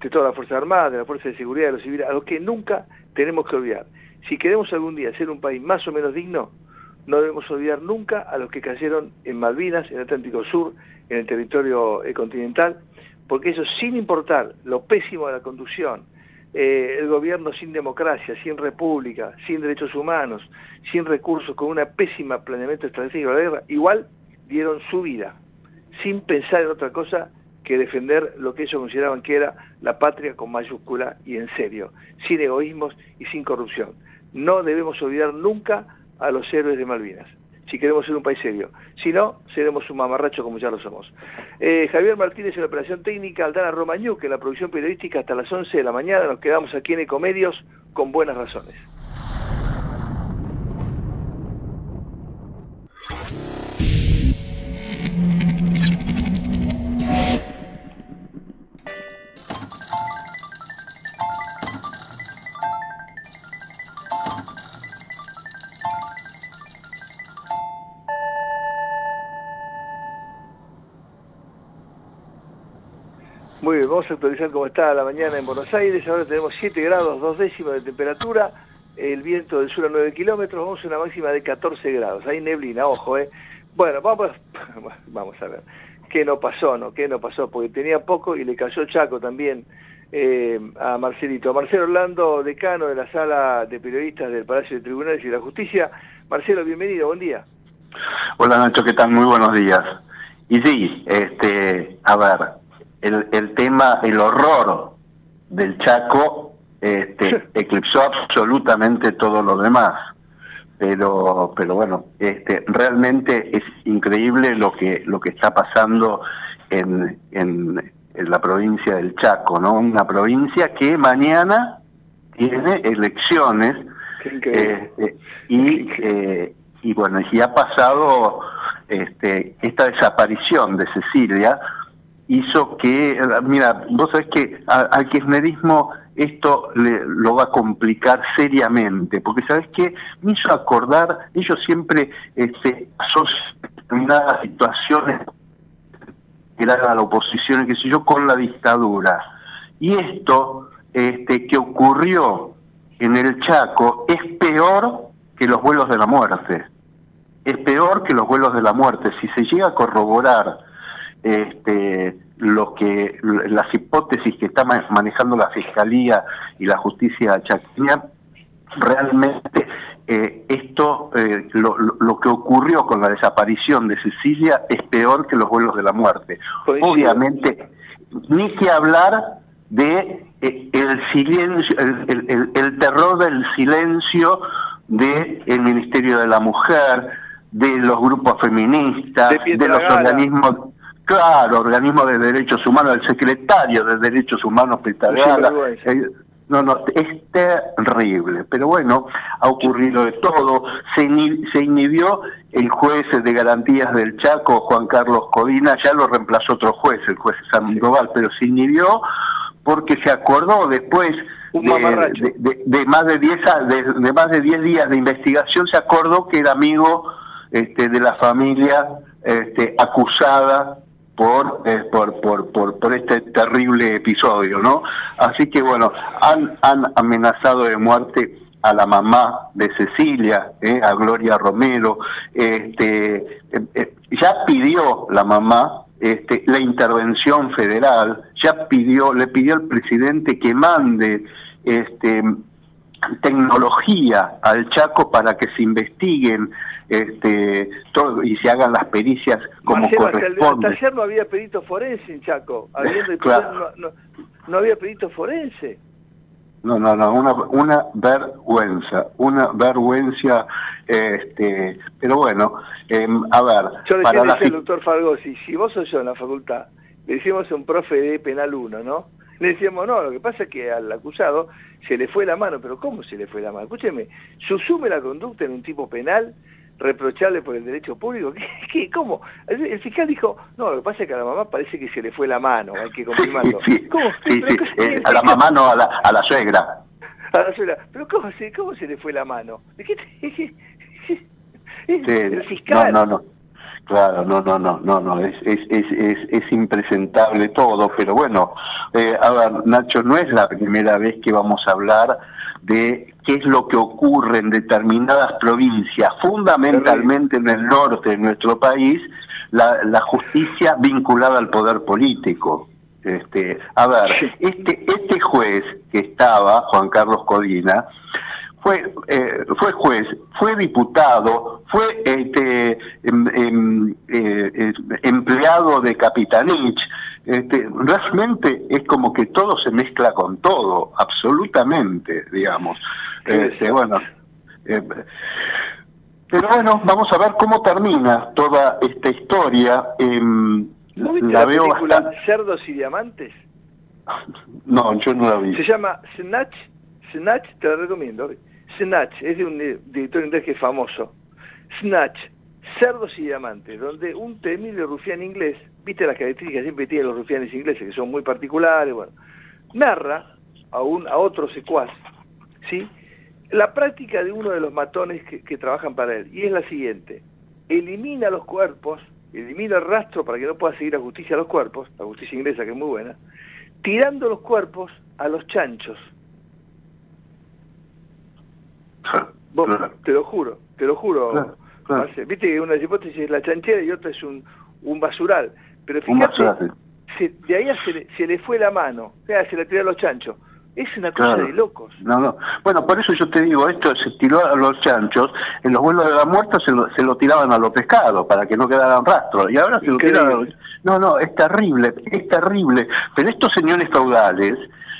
de todas las Fuerzas Armadas, de la Fuerza de Seguridad, de los civiles, a los que nunca tenemos que olvidar. Si queremos algún día ser un país más o menos digno, no debemos olvidar nunca a los que cayeron en Malvinas, en el Atlántico Sur, en el territorio eh, continental, porque eso sin importar lo pésimo de la conducción, eh, el gobierno sin democracia, sin república, sin derechos humanos, sin recursos, con una pésima planeamiento estratégico de la guerra, igual dieron su vida, sin pensar en otra cosa que defender lo que ellos consideraban que era la patria con mayúscula y en serio, sin egoísmos y sin corrupción. No debemos olvidar nunca a los héroes de Malvinas, si queremos ser un país serio. Si no, seremos un mamarracho como ya lo somos. Eh, Javier Martínez en la operación técnica, Aldana Romañuc en la producción periodística hasta las 11 de la mañana. Nos quedamos aquí en Ecomedios con buenas razones. Muy bien, vamos a actualizar cómo está la mañana en Buenos Aires. Ahora tenemos 7 grados, 2 décimas de temperatura, el viento del sur a 9 kilómetros, vamos a una máxima de 14 grados. Hay neblina, ojo, ¿eh? Bueno, vamos, vamos a ver. ¿Qué no pasó, no? ¿Qué no pasó? Porque tenía poco y le cayó Chaco también eh, a Marcelito. Marcelo Orlando, decano de la Sala de Periodistas del Palacio de Tribunales y la Justicia. Marcelo, bienvenido, buen día. Hola Nacho, ¿qué tal? Muy buenos días. Y sí, este, a ver, el, el tema, el horror del Chaco este, eclipsó absolutamente todo lo demás. Pero, pero bueno, este, realmente es increíble lo que lo que está pasando en, en, en la provincia del Chaco, ¿no? Una provincia que mañana tiene elecciones este, y eh, y bueno y ha pasado este, esta desaparición de Cecilia hizo que mira vos sabés que a- al kirchnerismo esto le, lo va a complicar seriamente porque sabés que me hizo acordar ellos siempre este, asocian determinadas situaciones que era la oposición, qué sé yo, con la dictadura. Y esto este, que ocurrió en el Chaco es peor que los vuelos de la muerte. Es peor que los vuelos de la muerte. Si se llega a corroborar este, lo que las hipótesis que está ma- manejando la Fiscalía y la justicia chaqueña, realmente eh, esto, eh, lo, lo- que ocurrió con la desaparición de Cecilia es peor que los vuelos de la muerte. Obviamente, ni que hablar de eh, el silencio, el, el- el- el terror del silencio del Ministerio de la Mujer, de los grupos feministas, De de, los organismos, claro, organismos de derechos humanos, el secretario de Derechos Humanos, vergüenza. eh, no, no, es terrible, pero bueno, ha ocurrido de todo. Se, inhibió el juez de garantías del Chaco, Juan Carlos Codina, ya lo reemplazó otro juez, el juez Sandoval, pero se inhibió porque se acordó después de, de- de- de más de 10 a- de, más de 10 días de investigación, se acordó que era amigo este, de la familia este, acusada por, eh, por, por, por, por este terrible episodio, ¿no? Así que bueno, han, han amenazado de muerte a la mamá de Cecilia, ¿eh? a Gloria Romero, este, eh, eh, ya pidió la mamá este, la intervención federal, ya pidió, le pidió al presidente que mande este, tecnología al Chaco para que se investiguen este, todo y se hagan las pericias como Marcelo, hasta, el- hasta corresponde. ayer no había perito forense en Chaco. Habiendo Claro. no, no- no había perito forense. No, no, no, una, una vergüenza, una vergüenza, este, pero bueno, em, a ver, Yo para le la decía al doctor Fargosi, si vos sos yo en la facultad, le decíamos a un profe de penal 1, ¿no? Le decíamos, no, lo que pasa es que al acusado se le fue la mano, pero ¿cómo se le fue la mano? Escúcheme, ¿susume la conducta en un tipo penal reprochable por el derecho público? ¿Qué, qué, cómo? El, fiscal dijo, no, lo que pasa es que a la mamá parece que se le fue la mano, hay que confirmarlo. sí, sí, sí, ¿qué- eh, a la mamá no, a la, a la suegra. a la suegra, pero ¿cómo se, cómo se le fue la mano? ¿De qué te- el fiscal. No, no, no. Claro, no, no, no, no, no, es, es, es, es, es impresentable todo, pero bueno, eh, a ver, Nacho, no es la primera vez que vamos a hablar de qué es lo que ocurre en determinadas provincias, fundamentalmente en el norte de nuestro país, la, la justicia vinculada al poder político. Este, a ver, este, este juez que estaba, Juan Carlos Codina, fue eh, fue juez, fue diputado, fue este, em- em- eh, eh, empleado de Capitanich. Este, realmente es como que todo se mezcla con todo, absolutamente, digamos. Este, bueno, eh, pero bueno, vamos a ver cómo termina toda esta historia. Em, ¿No viste la la, veo película bastante. Cerdos y Diamantes? No, yo no la vi. Se llama Snatch, Snatch, te la recomiendo. Snatch, es de un di- director inglés que es famoso. Snatch, Cerdos y Diamantes, donde un temible rufián inglés, viste las características que siempre tienen los rufianes ingleses, que son muy particulares, bueno, narra a, un, a otro secuaz, ¿sí? La práctica de uno de los matones que, que trabajan para él, y es la siguiente, elimina los cuerpos, elimina el rastro para que no pueda seguir a justicia los cuerpos, la justicia inglesa que es muy buena, tirando los cuerpos a los chanchos. Vos, te lo juro, te lo juro. Viste que una hipótesis es la chanchera y otra es un, un basural. Pero Un fíjate, basural, se- de ahí se le, se le fue la mano, o sea, se le tiró a los chanchos. Es una cosa Claro. de locos. No, no. Bueno, por eso yo te digo, esto se tiró a los chanchos, en los vuelos de la muerte se lo, se lo tiraban a los pescados para que no quedaran rastros, y ahora se lo tiran a los... No, no, es terrible, es terrible. Pero estos señores feudales,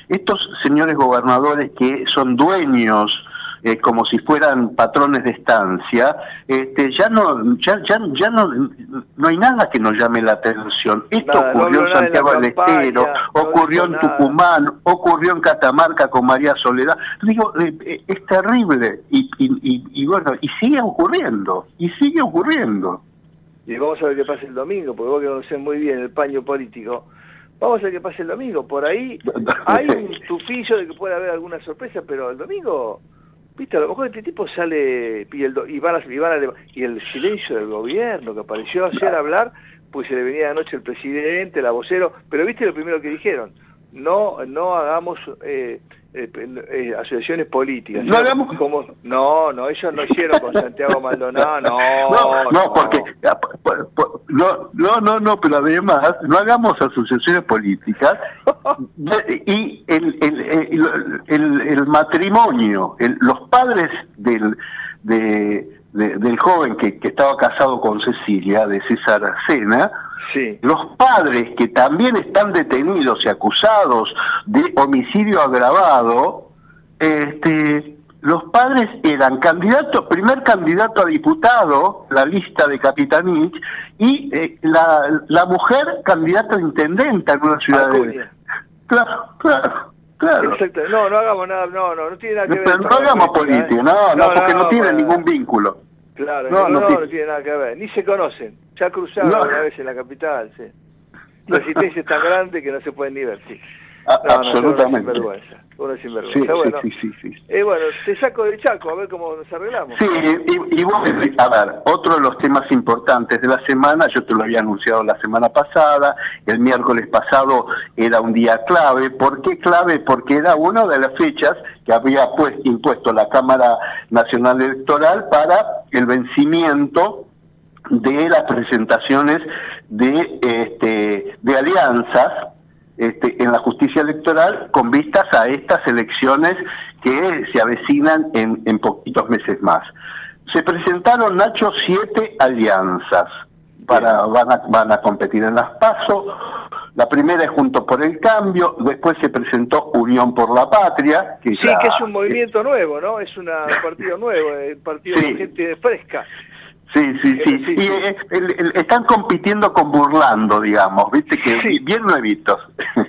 estos señores gobernadores que son dueños eh, como si fueran patrones de estancia, este, ya no, ya, ya, ya no, no hay nada que nos llame la atención. Esto Nada, ocurrió en Santiago del Estero, ocurrió en nada. Tucumán, ocurrió en Catamarca con María Soledad. Digo, eh, eh, es terrible y, y, y, y bueno, y sigue ocurriendo, y sigue ocurriendo. Y vamos a ver qué pasa el domingo, porque vos que conocés muy bien el paño político. Vamos a ver qué pasa el domingo. Por ahí hay un tufillo de que puede haber alguna sorpresa, pero el domingo, viste, a lo mejor este tipo sale y el, y van a- y el silencio del gobierno que apareció ayer hablar, pues se le venía anoche el presidente, la vocero, pero viste lo primero que dijeron, no no hagamos eh, eh, eh, asociaciones políticas. No hagamos- como no, no, ellos no hicieron con Santiago Maldonado, no, No, no, porque ah, no, no, no, no, pero además no hagamos asociaciones políticas y el, el, el, el- el matrimonio, el- los padres del, de- de- del joven que, que estaba casado con Cecilia, de César Sena, los padres que también están detenidos y acusados de homicidio agravado, este, los padres eran candidatos, primer candidato a diputado, la lista de Capitanich, y eh, la, la mujer candidata a intendente en una ciudad de... Claro, claro, claro. Exacto. No, no hagamos nada, no, no, no tiene nada que ver. Pero no hagamos política, ¿eh? no, no, porque no, tiene ningún vínculo. Claro, No, no, no tiene nada que ver. Ni se conocen. Ya cruzaron No. una vez en la capital, sí. La resistencia es tan grande que no se pueden ni ver, sí. A- No, no, absolutamente. Uno es sinvergüenza. Uno es Sí, sinvergüenza. bueno, sí, sí, sí, sí. eh, bueno, te saco del chaco a ver cómo nos arreglamos. Sí, y, y vos, a ver, otro de los temas importantes de la semana, yo te lo había anunciado la semana pasada, el miércoles pasado era un día clave. ¿Por qué clave? Porque era una de las fechas que había pues, impuesto la Cámara Nacional Electoral para el vencimiento de las presentaciones de, este, de alianzas este, en la justicia electoral con vistas a estas elecciones que se avecinan en, en poquitos meses más. Se presentaron, Nacho, siete alianzas. Para, van, a, van a competir en las PASO. La primera es Juntos por el Cambio, después se presentó Unión por la Patria. Que Sí, ya- que es un movimiento nuevo, ¿no? Es una- un partido nuevo, el partido de gente fresca. Sí, sí, sí. Y eh, el- el- están compitiendo con Burlando, digamos, viste que bien nuevitos.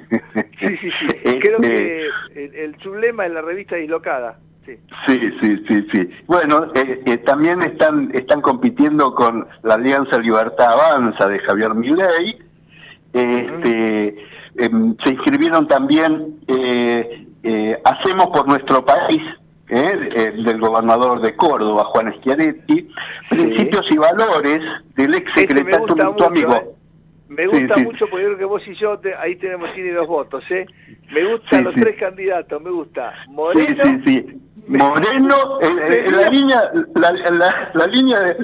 Sí, sí, sí. Creo Este, que el, el sublema es la revista dislocada. Sí. Sí, sí, sí, sí. Bueno, eh, eh, también están están compitiendo con la Alianza Libertad Avanza de Javier Milei. Este, em, se inscribieron también eh, eh, Hacemos por nuestro país, eh, eh, del gobernador de Córdoba, Juan Schiaretti. Principios y valores del ex Ese me secretario, gusta tu mucho, amigo. ¿eh? Me gusta Sí, mucho porque creo que vos y yo te- ahí tenemos tiene dos votos, ¿eh? Me gustan los tres candidatos, me gusta Moreno. Moreno, eh, eh, la línea, la, la- la línea de,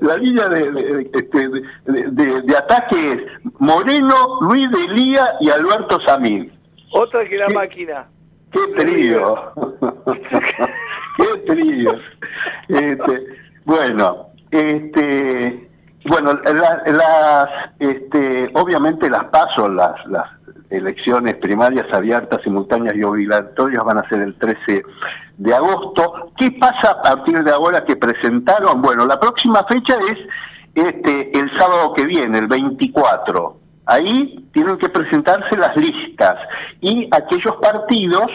la línea de, de- este, de- de- de ataque es Moreno, Luis de Lía y Alberto Samil. otra que la máquina. ¡Qué trío! ¡Qué trío! Este, bueno, este, bueno, la- las, este, obviamente las pasos, las, las elecciones primarias abiertas, simultáneas y obligatorias van a ser el 13 de agosto. ¿Qué pasa a partir de ahora que presentaron? Bueno, la próxima fecha es este el sábado que viene, el 24. Ahí tienen que presentarse las listas y aquellos partidos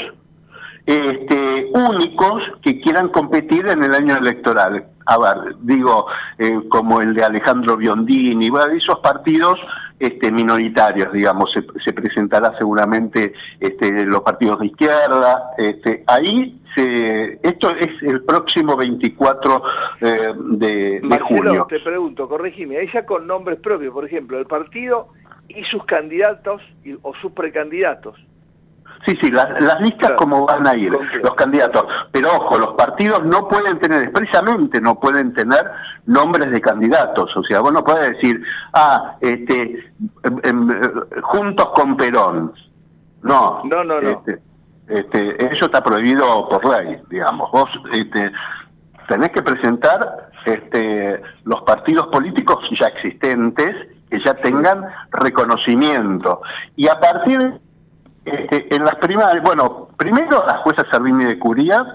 este, únicos que quieran competir en el año electoral. A ver, digo, eh, como el de Alejandro Biondini, bueno, esos partidos este, minoritarios, digamos, se, se presentará seguramente este, los partidos de izquierda. Este, ahí, se, esto es el próximo 24 eh, de, de Marcelo, junio. te pregunto, corregime, ahí ya con nombres propios, por ejemplo, el partido y sus candidatos y- o sus precandidatos. Sí, sí, las, las listas como van a ir, los candidatos. Pero ojo, los partidos no pueden tener, expresamente no pueden tener nombres de candidatos. O sea, vos no podés decir, ah, este, em, em, juntos con Perón. No. No, no, no. Este, este, eso está prohibido por ley, digamos. Vos este, tenés que presentar este, los partidos políticos ya existentes que ya tengan reconocimiento. Y a partir de este, en las primarias, bueno, primero la jueza Servini de Curía,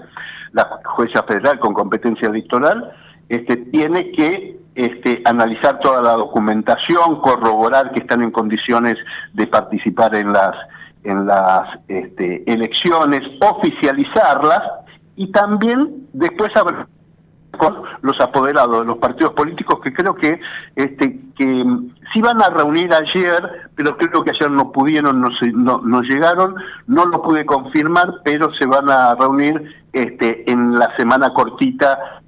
la jueza federal con competencia electoral, este, tiene que este, analizar toda la documentación, corroborar que están en condiciones de participar en las en las este, elecciones, oficializarlas y también después con los apoderados de los partidos políticos que creo que este que mm, sí van a reunir ayer, pero creo que ayer no pudieron, no, se, no, no llegaron, no lo pude confirmar, pero se van a reunir este en la semana cortita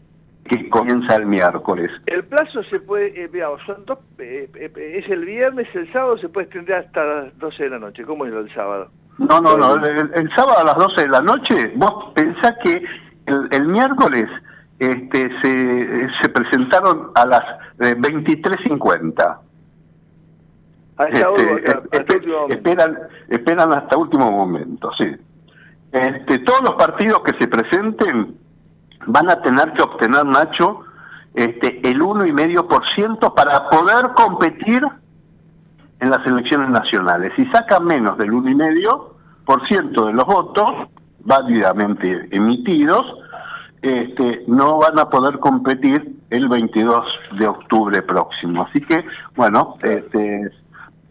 que comienza el miércoles. El plazo se puede, eh, veamos, son dos, eh, eh, es el viernes, el sábado se puede extender hasta las 12 de la noche. ¿Cómo es del sábado? No, no, no, el, el sábado a las 12 de la noche, vos pensás que el, el miércoles este, se, se presentaron a las eh, 23.50. Este, esperan, esperan hasta último momento, sí. Este, todos los partidos que se presenten van a tener que obtener, Nacho, este, el 1,5% para poder competir en las elecciones nacionales. Si sacan menos del 1,5% de los votos válidamente emitidos, este, no van a poder competir el 22 de octubre próximo. Así que, bueno, este,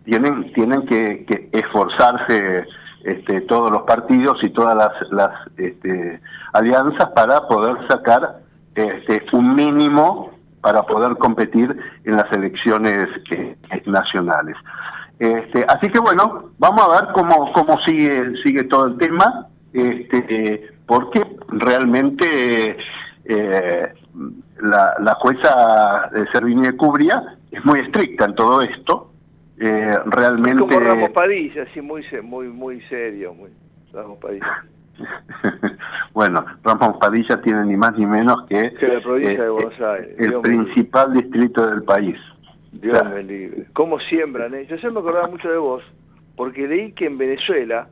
tienen, tienen que, esforzarse este, todos los partidos y todas las, las este, alianzas para poder sacar este, un mínimo para poder competir en las elecciones que, nacionales. Este, así que bueno, vamos a ver cómo, cómo sigue, sigue todo el tema, este, porque realmente eh, la, la jueza de Servini de Cubria es muy estricta en todo esto, eh, realmente... como Ramos Padilla, así muy, muy, muy serio, muy Ramos Padilla. bueno, Ramos Padilla tiene ni más ni menos que, que la provincia de eh, Buenos Aires. el Dios principal distrito del país. Dios me libre. ¿Cómo siembran? Eh? Yo siempre me acordaba mucho de vos, porque leí que en Venezuela,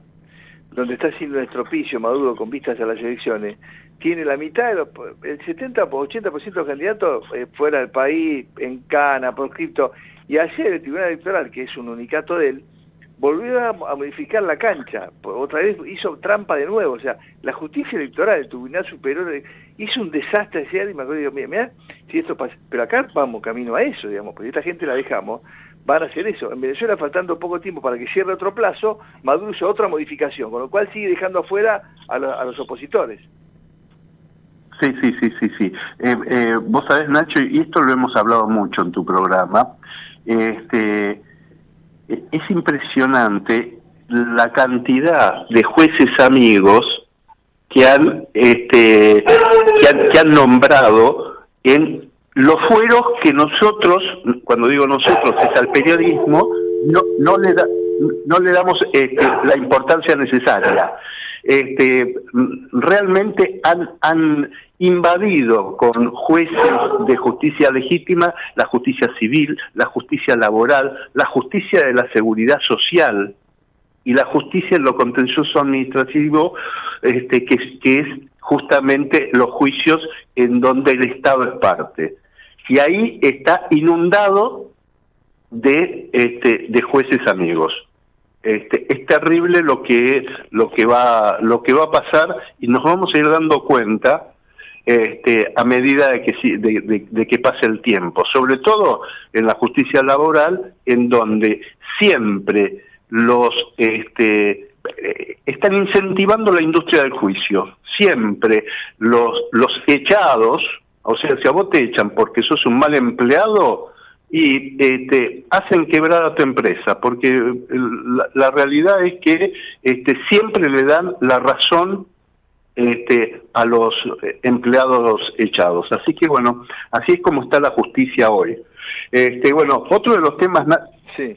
donde está haciendo un estropicio Maduro con vistas a las elecciones, tiene la mitad, de los, el 70 o 80% de los candidatos eh, fuera del país, en cana, proscripto. Y ayer el Tribunal Electoral, que es un unicato de él, volvió a, modificar la cancha. Otra vez hizo trampa de nuevo. O sea, la justicia electoral, el Tribunal Superior, hizo un desastre ayer y me acuerdo, digo, mira, mira, si esto pasa. Pero acá vamos camino a eso, digamos, porque esta gente la dejamos, van a hacer eso. En Venezuela, faltando poco tiempo para que cierre otro plazo, Maduro hizo otra modificación, con lo cual sigue dejando afuera a, lo- a los opositores. Sí, sí, sí, sí, sí. Eh, eh, vos sabés, Nacho, y esto lo hemos hablado mucho en tu programa, este, es impresionante la cantidad de jueces amigos que han, este, que han, que han nombrado en los fueros que nosotros, cuando digo nosotros, es al periodismo, no, no le da, no le damos este, la importancia necesaria. Este, realmente han, han invadido con jueces de justicia legítima la justicia civil, la justicia laboral, la justicia de la seguridad social y la justicia en lo contencioso administrativo, este, que, que es justamente los juicios en donde el Estado es parte. Y ahí está inundado de, este, de jueces amigos. Este, es terrible lo que lo que va lo que va a pasar y nos vamos a ir dando cuenta este, a medida de que de, de- que pase el tiempo, sobre todo en la justicia laboral, en donde siempre los este, están incentivando la industria del juicio, siempre los los echados, o sea, si a vos te echan porque sos un mal empleado, y este, hacen quebrar a tu empresa, porque la, realidad es que este, siempre le dan la razón este, a los eh, empleados echados. Así que bueno, así es como está la justicia hoy. Este, bueno, otro de los temas... Sí.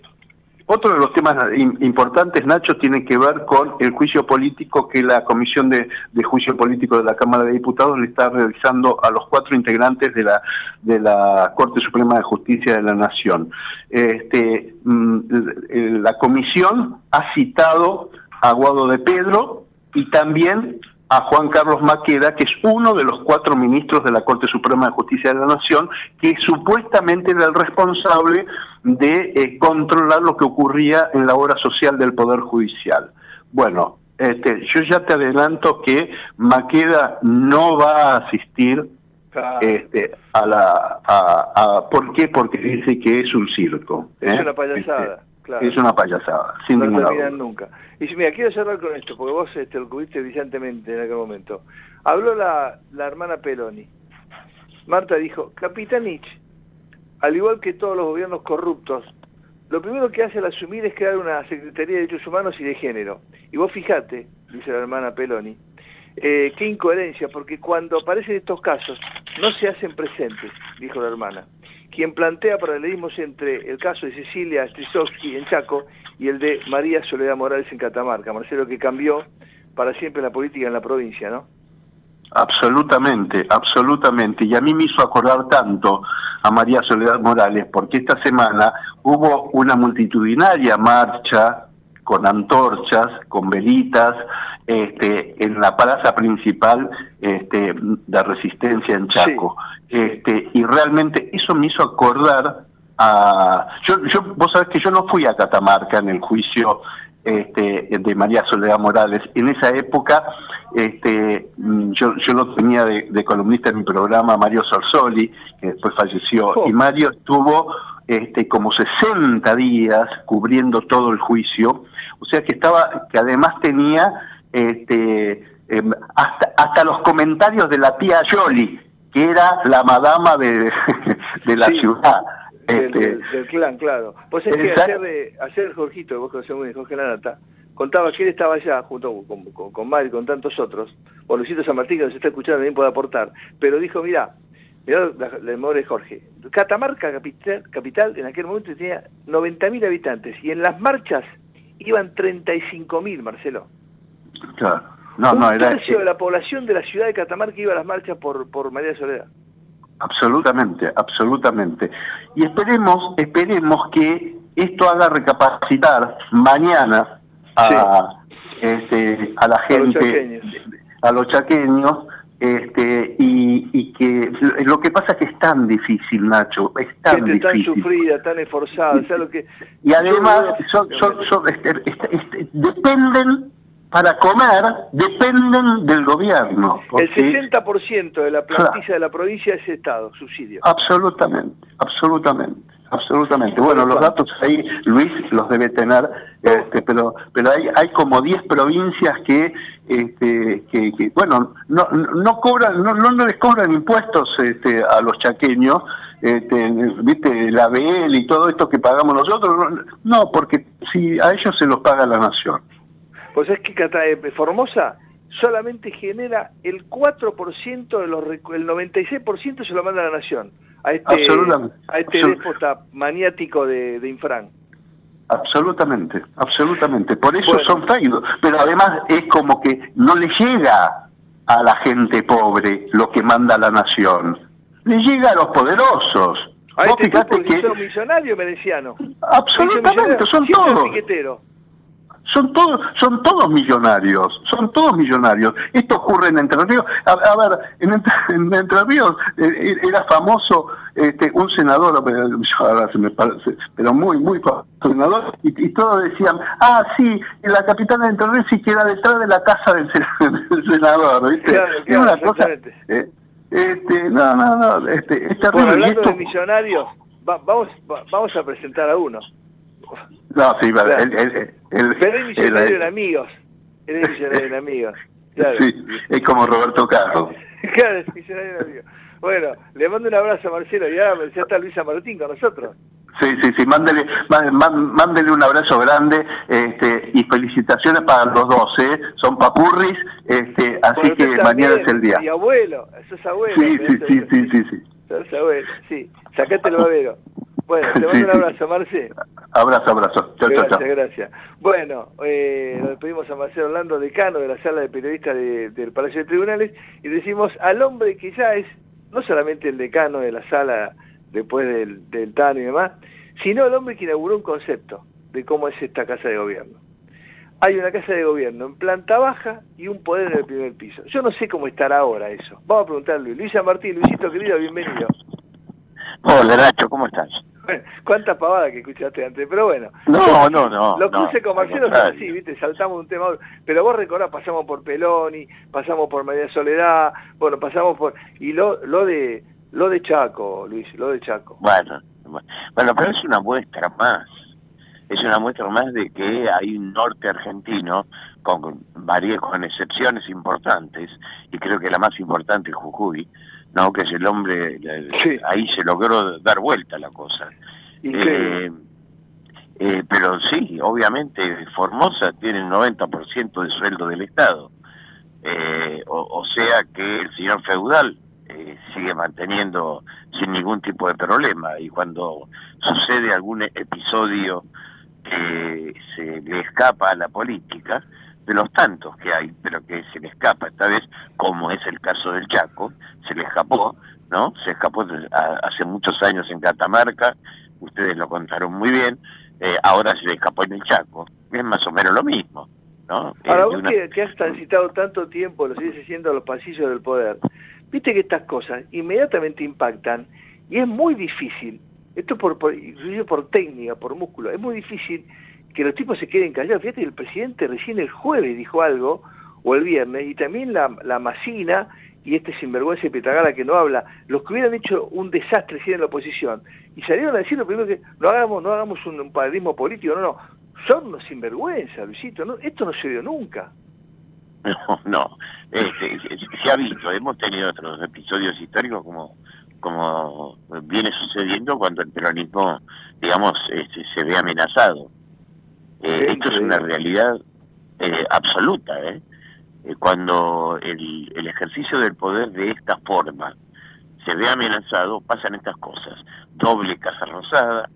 Otro de los temas im- importantes, Nacho, tiene que ver con el juicio político que la Comisión de, Juicio Político de la Cámara de Diputados le está realizando a los cuatro integrantes de la, de la Corte Suprema de Justicia de la Nación. Este, mm, la comisión ha citado a Guado de Pedro y también a Juan Carlos Maqueda, que es uno de los cuatro ministros de la Corte Suprema de Justicia de la Nación, que supuestamente era el responsable de eh, controlar lo que ocurría en la obra social del Poder Judicial. Bueno, este, yo ya te adelanto que Maqueda no va a asistir este, a la... A, a- ¿Por qué? Porque dice que es un circo. Es ¿eh? una payasada, Este, claro. Es una payasada, sin no ninguna duda. nunca. Y mira, quiero cerrar con esto, porque vos este, lo cubriste brillantemente en aquel momento. Habló la, la hermana Peloni. Marta dijo, Capitanich, al igual que todos los gobiernos corruptos, lo primero que hace al asumir es crear una Secretaría de Derechos Humanos y de Género. Y vos fijate, dice la hermana Peloni, eh, qué incoherencia, porque cuando aparecen estos casos no se hacen presentes, dijo la hermana. Quien plantea paralelismos entre el caso de Cecilia Strisowski en Chaco y el de María Soledad Morales en Catamarca, Marcelo, que cambió para siempre la política en la provincia, ¿no? Absolutamente, absolutamente. Y a mí me hizo acordar tanto a María Soledad Morales, porque esta semana hubo una multitudinaria marcha con antorchas, con velitas, este, en la plaza principal este, de Resistencia en Chaco. Este, y realmente eso me hizo acordar a... Yo, yo, vos sabés que yo no fui a Catamarca en el juicio este, de María Soledad Morales. En esa época, este, yo, yo lo tenía de, de columnista en mi programa Mario Sorsoli, que después falleció, y Mario estuvo este, como 60 días cubriendo todo el juicio, o sea que estaba, que además tenía este, em, hasta, hasta los comentarios de la tía Yoli, que era la madama de, de la Sí. ciudad. Del, Este, del- del clan, claro. Pues es que Exacto. ayer, Jorgito, vos conocés muy bien, Jorge Lanata, contaba que él estaba allá junto con, con, con Mario y con tantos otros, o Luisito San Martín que nos está escuchando también puede aportar, pero dijo, mirá, mirá la, la memoria de Jorge, Catamarca capital, capital en aquel momento tenía 90.000 habitantes y en las marchas iban 35.000, Marcelo. claro. No, Un no, era, tercio de la población de la ciudad de Catamarca iba a las marchas por, por María Soledad. Absolutamente, absolutamente. Y esperemos, esperemos que esto haga recapacitar mañana a, este, a la A los gente, chaqueños. a los chaqueños, este, y, y que lo que pasa es que es tan difícil, Nacho, es tan Gente tan difícil. sufrida, tan esforzada, ¿sabes lo que...? Y además son, son- son- este, este, este, dependen, para comer, dependen del gobierno. El porque- 60% de la plantilla de la provincia es Estado, subsidio. Absolutamente, absolutamente, absolutamente. Bueno, los datos ahí Luis los debe tener, este, pero pero hay hay como 10 provincias que este, que, que, bueno no no cobran no no, les cobran impuestos este, a los chaqueños. Este, viste la BL y todo esto que pagamos nosotros no, no porque si a ellos se los paga la nación Pues es que eh, Formosa solamente genera el 4% de los el 96% se lo manda a la nación. A este, a este déspota maniático de, de Infran. Absolutamente, absolutamente. Por eso Bueno. son feidos. Pero además es como que no le llega a la gente pobre lo que manda la nación. Le llega a los poderosos. A Vos este tipo que millonario mereciano. Absolutamente, son todos. Son todos, son todos millonarios, son todos millonarios. Esto ocurre en Entre Ríos. A, a ver, en Entre, en Entre Ríos eh, era famoso este, un senador, pero, ahora se me parece, pero muy, muy famoso senador, y, y todos decían, ah, sí, la capital de Entre Ríos sí queda detrás de la casa del, sen- del senador, ¿viste? Claro, es claro, una cosa... eh, este, no, no, no, este, es terrible. Hablando esto- de millonarios, va- vamos, va- vamos a presentar a uno. No, sí, Claro. el, el, el- Pero es millonario el- en amigos. Él es millonario en amigos. Claro. Sí, es como Roberto Carlos. Claro, es millonario en amigos. Bueno, le mando un abrazo a Marcelo y ahora ya está Luisa Martín con nosotros. Sí, sí, sí, mándele, má- má- mándele un abrazo grande este, y felicitaciones para los dos, ¿eh? Son papurris, este, así que mañana es el día. Y abuelo, eso es abuelo. Sí, sí, sí, sí, sí, sí. Sos abuelo, sí. Sacate el babero. Bueno, te mando un abrazo, Marce. Abrazo, abrazo. Chao, Gracias, gracias. Bueno, eh, nos despedimos a Marcelo Orlando, decano de la sala de periodistas de- del Palacio de Tribunales, y decimos al hombre que ya es no solamente el decano de la sala después del, del TAN y demás, sino el hombre que inauguró un concepto de cómo es esta casa de gobierno. Hay una casa de gobierno en planta baja y un poder en el primer piso. Yo no sé cómo estará ahora eso. Vamos a preguntarle. Luisa Martín, Luisito querido, bienvenido. Hola Nacho, ¿cómo estás? Cuánta pavada que escuchaste antes, pero bueno. No, no, no. Lo no, cruce con Marcelo contrario. así, viste, saltamos un tema. Pero vos recordás, pasamos por Peloni, pasamos por María Soledad, bueno, pasamos por... Y lo, lo de lo de Chaco, Luis, lo de Chaco. Bueno, bueno, pero es una muestra más. Es una muestra más de que hay un norte argentino con varias con excepciones importantes y creo que la más importante es Jujuy, no que es el hombre ahí se logró dar vuelta la cosa. Eh, eh, pero sí, obviamente Formosa tiene el 90% de sueldo del Estado. Eh, o, o sea que el señor feudal eh, sigue manteniendo sin ningún tipo de problema y cuando sucede algún episodio que se le escapa a la política, de los tantos que hay, pero que se le escapa, esta vez, como es el caso del Chaco, se le escapó, ¿no? Se escapó hace muchos años en Catamarca, ustedes lo contaron muy bien, eh, ahora se le escapó en el Chaco, es más o menos lo mismo, ¿no? Eh, Ahora de vos una- que, que has transitado tanto tiempo, lo sigues haciendo a los pasillos del poder, viste que estas cosas inmediatamente impactan y es muy difícil, esto por, por técnica, por músculo, es muy difícil que los tipos se queden callados. Fíjate el presidente recién el jueves dijo algo, o el viernes, y también la, la Macina y este sinvergüenza de Petragala que no habla, los que hubieran hecho un desastre si en la oposición, y salieron a decir lo primero que no hagamos, no hagamos un, un paradigma político, no, no, son unos sinvergüenza, Luisito, no, esto no se dio nunca. No, no. Este, se ha visto, hemos tenido otros episodios históricos como como viene sucediendo cuando el peronismo, digamos, este, se ve amenazado. Eh, esto es una realidad eh, absoluta, ¿eh? Eh, Cuando el, el ejercicio del poder de esta forma se ve amenazado, pasan estas cosas. Doble Casa Rosada,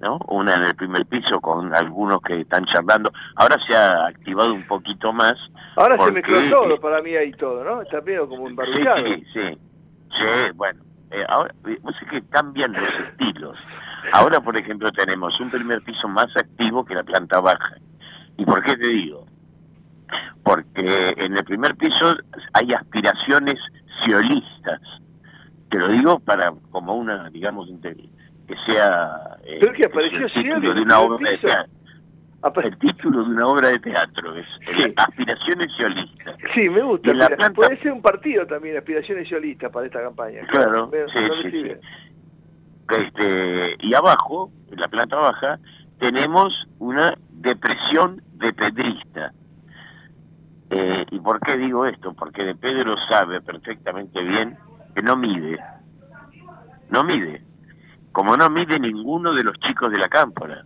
¿no? Una en el primer piso con algunos que están charlando. Ahora se ha activado un poquito más. Ahora se porque, mezcló eh, todo para mí ahí todo, ¿no? Está medio como Sí, embarrullado. sí, sí. Sí, bueno. eh, ahora, eh, vos sabés que cambian los estilos. Ahora, por ejemplo, tenemos un primer piso más activo que la planta baja. ¿Y por qué te digo? Porque en el primer piso hay aspiraciones ciolistas. Te lo digo para como una, digamos, que sea eh, Pero que apareció el título de una obra de teatro. El título de una obra de teatro es eh, Aspiraciones ciolistas. Sí, me gusta. Mira, planta- Puede ser un partido también, aspiraciones siolistas para esta campaña. Claro, sí, sí, recibe. Este, y abajo, en la planta baja, tenemos una depresión de pedrista. Eh, ¿Y por qué digo esto? Porque de Pedro sabe perfectamente bien que no mide. No mide. Como no mide ninguno de los chicos de la cámpora.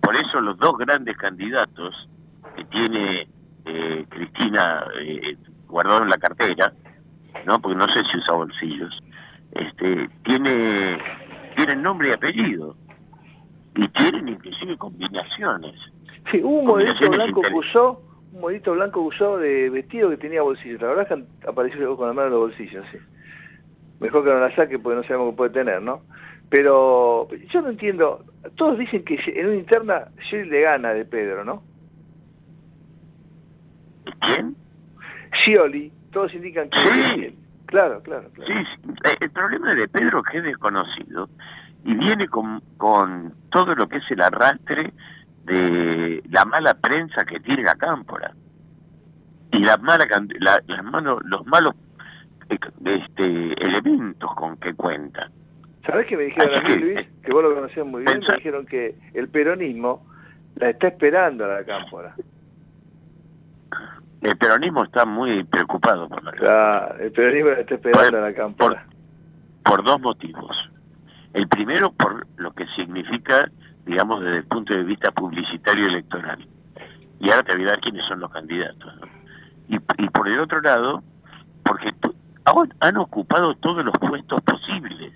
Por eso los dos grandes candidatos que tiene eh, Cristina eh, guardado en la cartera, ¿no? Porque no sé si usa bolsillos. Este, tiene tienen nombre y apellido y tienen inclusive combinaciones. Sí, hubo un modelito blanco que usó, un modelito blanco que usó de vestido que tenía bolsillos. La verdad es que apareció con la mano en los bolsillos, sí. Mejor que no la saque porque no sabemos qué puede tener, ¿no? Pero yo no entiendo, todos dicen que en una interna Scioli le gana de Pedro, ¿no? ¿Quién? Scioli, todos indican que... Sí. Claro, claro, claro. Sí. Eh, el problema de Pedro es que es desconocido y viene con, con todo lo que es el arrastre de la mala prensa que tiene la cámpora y la mala la- las manos los malos eh, este elementos con que cuenta ¿Sabés qué me dijeron a Así mí, que, Luis? Que vos lo conocés muy bien. pensá- Me dijeron que el peronismo la está esperando a la cámpora. El peronismo está muy preocupado por la Claro, el peronismo está esperando a la cámpora. por dos motivos. El primero por lo que significa, digamos, desde el punto de vista publicitario electoral. Y ahora te voy a dar quiénes son los candidatos. ¿no? Y, y por el otro lado, porque han ocupado todos los puestos posibles.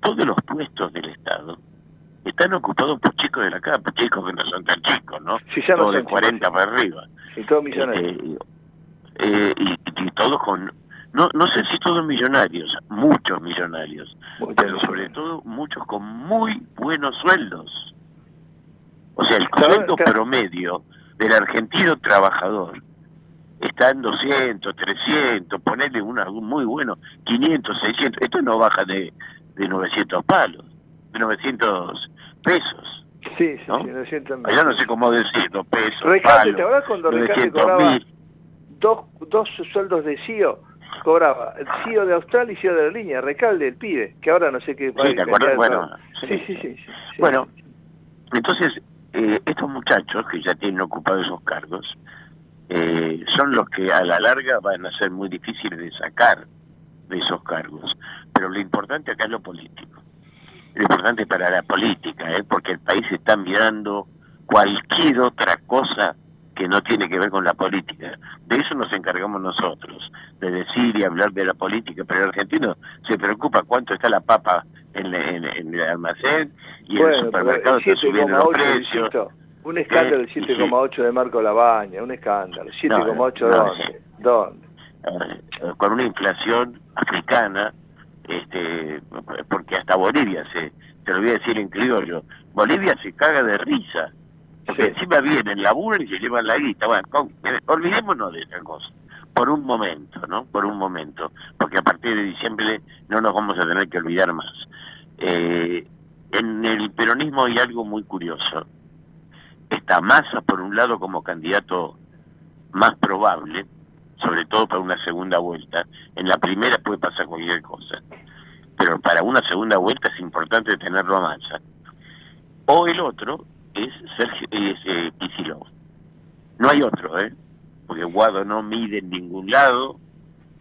todos los puestos del Estado están ocupados por chicos de la capa, chicos que no son tan chicos, ¿no? Sí, ya no todos de son 40 para arriba. Y todos millonarios. Eh, eh, y, y todos con, no, no sé si todos millonarios, muchos millonarios, pero sobre todo muchos con muy buenos sueldos. O sea, el sueldo promedio del argentino trabajador está en 200, 300, ponerle un algo muy bueno, 500, 600, esto no baja de, de 900 palos, de 900 pesos. Sí, sí, ¿no? sí, 900 Allá no sé cómo decirlo, pesos, Recalde, palos, ¿te acuerdas cuando Recalde 900 cobraba mil. dos, dos sueldos de CIO? Cobraba el CIO de Australia y CIO de la línea, Recalde, el pibe, que ahora no sé qué... Sí, ¿te acuerdas? Bueno, sí, sí, sí. sí, sí. Bueno, entonces, eh, estos muchachos que ya tienen ocupados esos cargos, eh, son los que a la larga van a ser muy difíciles de sacar de esos cargos. Pero lo importante acá es lo político. Lo importante para la política, ¿eh? porque el país está mirando cualquier otra cosa que no tiene que ver con la política. De eso nos encargamos nosotros, de decir y hablar de la política, pero el argentino se preocupa cuánto está la papa en, la- en- en el almacén y en el supermercado el está subiendo los 7,8 precios. insisto, Un escándalo Eh, del 7,8 de Marco Labaña, un escándalo. 7,8 no, ¿dónde? sí. ¿Dónde? eh, con una inflación africana, este, porque hasta Bolivia se, te lo voy a decir en criollo, Bolivia se caga de risa, porque encima vienen, laburan y se llevan la guita, bueno, con- eh, olvidémonos de esa cosa, por un momento, ¿no? Por un momento, porque a partir de diciembre no nos vamos a tener que olvidar más. Eh, en el peronismo hay algo muy curioso. Está Massa, por un lado, como candidato más probable, sobre todo para una segunda vuelta. En la primera puede pasar cualquier cosa, pero para una segunda vuelta es importante tenerlo a Massa. O el otro es Sergio es, eh, Kicillof. No hay otro, ¿eh? Porque Guado no mide en ningún lado.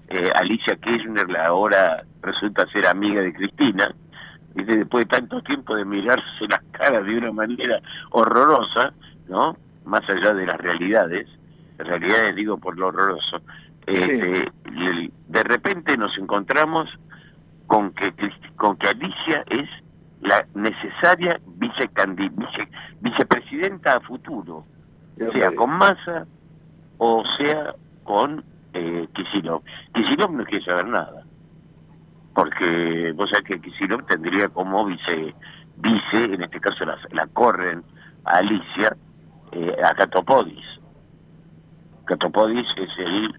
Eh, Alicia Kirchner ahora resulta ser amiga de Cristina. Y después de tanto tiempo de mirarse las caras de una manera horrorosa, ¿no? Más allá de las realidades, en realidad digo por lo horroroso, este, de repente nos encontramos con que con que Alicia es la necesaria vice- vicepresidenta a futuro, sea con Massa o sea con eh, Kicillof. Kicillof no quiere saber nada, porque vos sabés que Kicillof tendría como vice, vice en este caso la, la corren a Alicia, eh, a Catopodis. Catopodis es el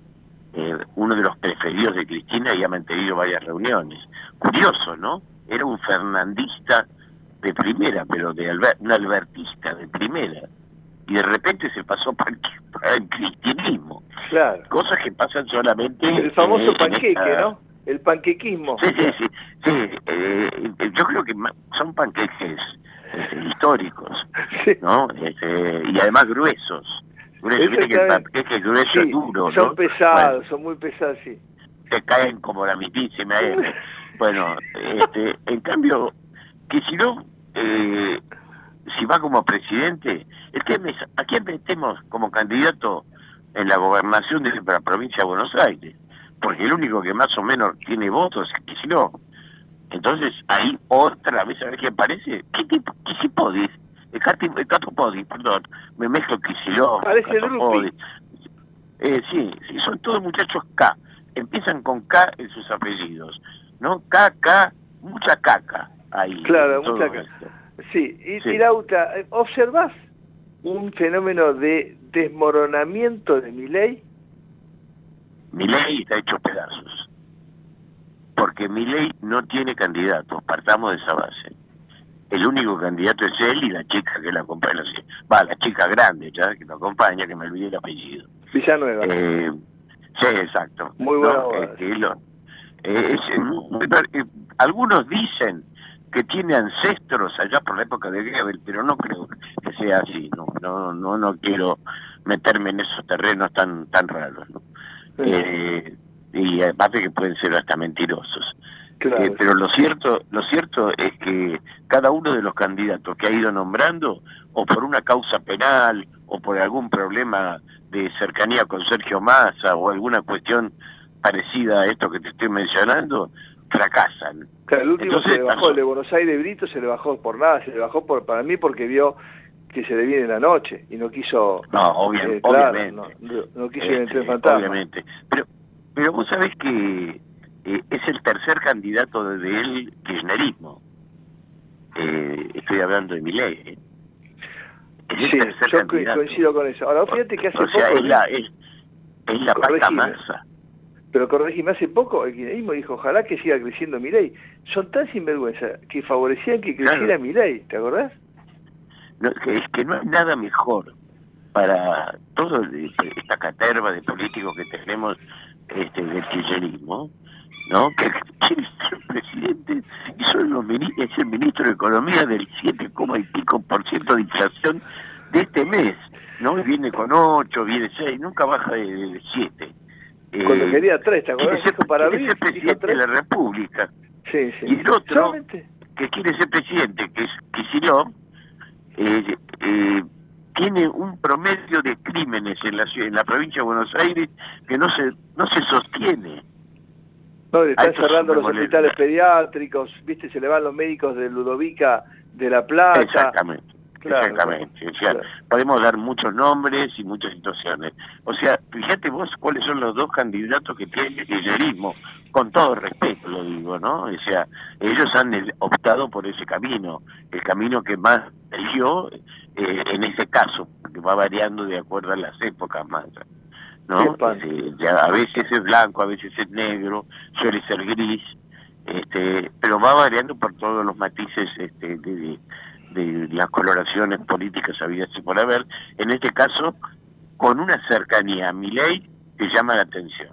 eh, uno de los preferidos de Cristina y ha mantenido varias reuniones. Curioso, ¿no? Era un fernandista de primera, pero de alber- un albertista de primera. Y de repente se pasó para para el cristianismo. Claro. Cosas que pasan solamente... El famoso eh, panqueque, esta- ¿no? El panquequismo. Sí, sí, sí. sí eh, yo creo que son panqueques este, históricos, ¿no? Este, y además gruesos. Gruesos, Eso viste que el panqueque grueso Sí, es duro, son ¿no? pesados, son muy pesados, sí. se caen como la mismísima M. Bueno, este, en cambio, que si no, eh, si va como presidente, es, ¿a quién metemos como candidato en la gobernación de la provincia de Buenos Aires? Porque el único que más o menos tiene votos es Kicillof. Entonces, ahí otra vez, a ver qué aparece. ¿Qué tipo? Kisipodis. El Catopodis, perdón. Me mezclo Kicillof. Parece Catopodis. Eh, sí, sí, son todos muchachos K. Empiezan con K en sus apellidos. ¿No? K, K, mucha caca ahí. Claro, mucha caca. esto. Sí, y, Sí. eh, ¿observás un fenómeno de desmoronamiento de mi ley? Mi ley está hecho pedazos. Porque mi ley no tiene candidatos, partamos de esa base. El único candidato es él y la chica que la acompaña. Va, la chica grande ya que lo acompaña, que me olvidé el apellido. Villanueva. Eh, sí, exacto. Muy ¿no? buena boda. Eh, lo- eh, eh, eh, algunos dicen que tiene ancestros allá por la época de Goebbels, pero no creo que sea así. No, no, no, no quiero meterme en esos terrenos tan, tan raros. ¿no? Eh, y aparte que pueden ser hasta mentirosos. Claro. Eh, pero lo cierto, lo cierto es que cada uno de los candidatos que ha ido nombrando, o por una causa penal, o por algún problema de cercanía con Sergio Massa, o alguna cuestión parecida a esto que te estoy mencionando, fracasan. Claro, el último Entonces, se le bajó, pasó- el de Buenos Aires Brito se le bajó por nada, se le bajó por para mí porque vio que se le viene la noche y no quiso... No, obvia- eh, claro, obviamente. no, quiso ir en Este, tren fantasma. Obviamente. Pero, pero vos sabés que eh, es el tercer candidato de, de él kirchnerismo. Eh, estoy hablando de Milei. ¿eh? Es Sí, yo candidato. coincido con eso. Ahora, fíjate que hace o sea, poco... es la, es, es la masa. Pero corregime, hace poco el kirchnerismo dijo, ojalá que siga creciendo Milei. Son tan sinvergüenza que favorecían que creciera Claro. Milei, ¿te acordás? No, es, que, es que no hay nada mejor para toda esta caterva de políticos que tenemos este, del kirchnerismo, ¿no? Que quiere ser presidente y son los es el ministro de Economía del 7, coma y pico por ciento de inflación de este mes, ¿no? Y viene con 8, viene 6, nunca baja de 7. Cuando quería tres, ¿te acordás? Dijo para ser dijo presidente de la República. Sí, sí. Y el otro, Solamente- que quiere ser presidente, que es Kicillof, eh, eh, tiene un promedio de crímenes en la, en la provincia de Buenos Aires que no se no se sostiene. No, le Ah, están esto cerrando los hospitales pediátricos, viste, se le van los médicos de Ludovica de La Plata. Exactamente. Claro, Exactamente. O sea, podemos dar muchos nombres y muchas situaciones. O sea, fíjate vos cuáles son los dos candidatos que tiene el kirchnerismo, con todo respeto lo digo, ¿no? O sea, ellos han optado por ese camino, el camino que más eligió eh, en ese caso, que va variando de acuerdo a las épocas más. ¿No? Este, ya a veces es blanco, a veces es negro, suele ser gris, este, pero va variando por todos los matices este, de, de- de las coloraciones políticas habidas y por haber. En este caso, con una cercanía a mi ley que llama la atención.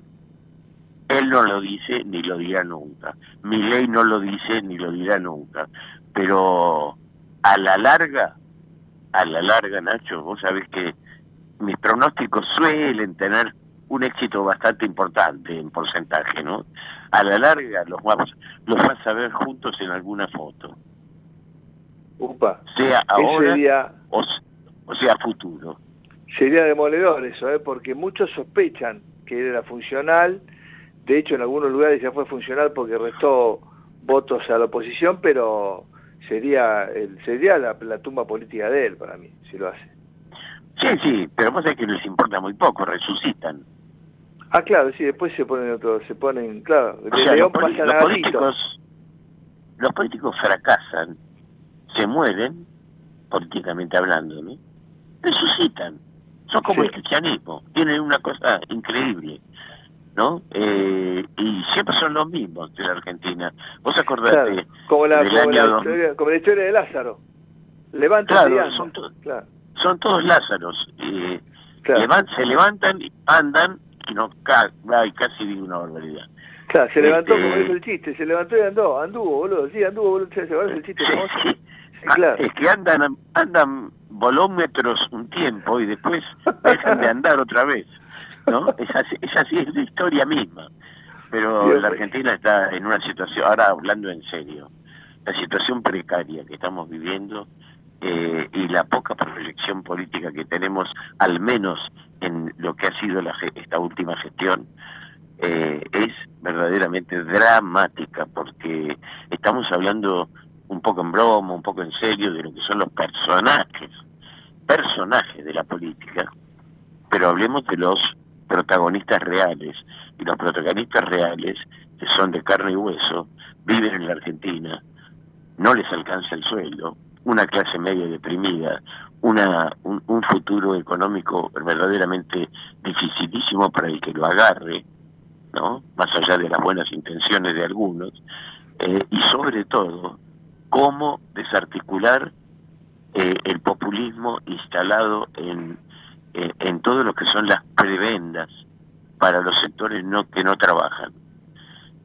Él no lo dice ni lo dirá nunca. Mi ley no lo dice ni lo dirá nunca. Pero a la larga, a la larga, Nacho, vos sabés que mis pronósticos suelen tener un éxito bastante importante en porcentaje, ¿no? A la larga los vas, los vas a ver juntos en alguna foto, Upa. sea ahora día- o, sea futuro. Sería demoledor eso, ¿eh? porque muchos sospechan que era funcional. De hecho, en algunos lugares ya fue funcional porque restó votos a la oposición, pero sería el, sería la, la tumba política de él para mí, si lo hace. Sí, sí, pero vos sabés que les importa muy poco, resucitan. Ah, claro, sí, después se ponen otros, se ponen, claro, O sea, los, poli- políticos, los políticos fracasan, se mueren, políticamente hablando, ¿no? Resucitan. Son como Sí. el cristianismo, tienen una cosa increíble, ¿no? Eh, y siempre son los mismos de la Argentina. Vos acordate Claro, como la, del como, año la historia, como la historia de Lázaro. Levanta Claro, son Claro. Son todos Lázaros. eh, se levantan, andan y no casi digo una barbaridad. Claro, se levantó, Este- como es el chiste, se levantó y andó, anduvo, boludo, sí, anduvo, boludo, ¿se acuerdan el chiste famoso? Sí, Ah, claro. Es que andan andan volómetros un tiempo y después dejan de andar otra vez. ¿no? Es así, es así, es la historia misma. Pero Dios la. Argentina está en una situación, ahora hablando en serio, la situación precaria que estamos viviendo eh, y la poca proyección política que tenemos, al menos en lo que ha sido la esta última gestión, eh, es verdaderamente dramática porque estamos hablando un poco en broma, un poco en serio de lo que son los personajes, personajes de la política, pero hablemos de los protagonistas reales. Y los protagonistas reales, que son de carne y hueso, viven en la Argentina, no les alcanza el sueldo, una clase media deprimida, una, un, futuro económico verdaderamente dificilísimo para el que lo agarre, ¿no? Más allá de las buenas intenciones de algunos, eh, y sobre todo, cómo desarticular eh, el populismo instalado en, eh, en todo lo que son las prebendas para los sectores no que no trabajan.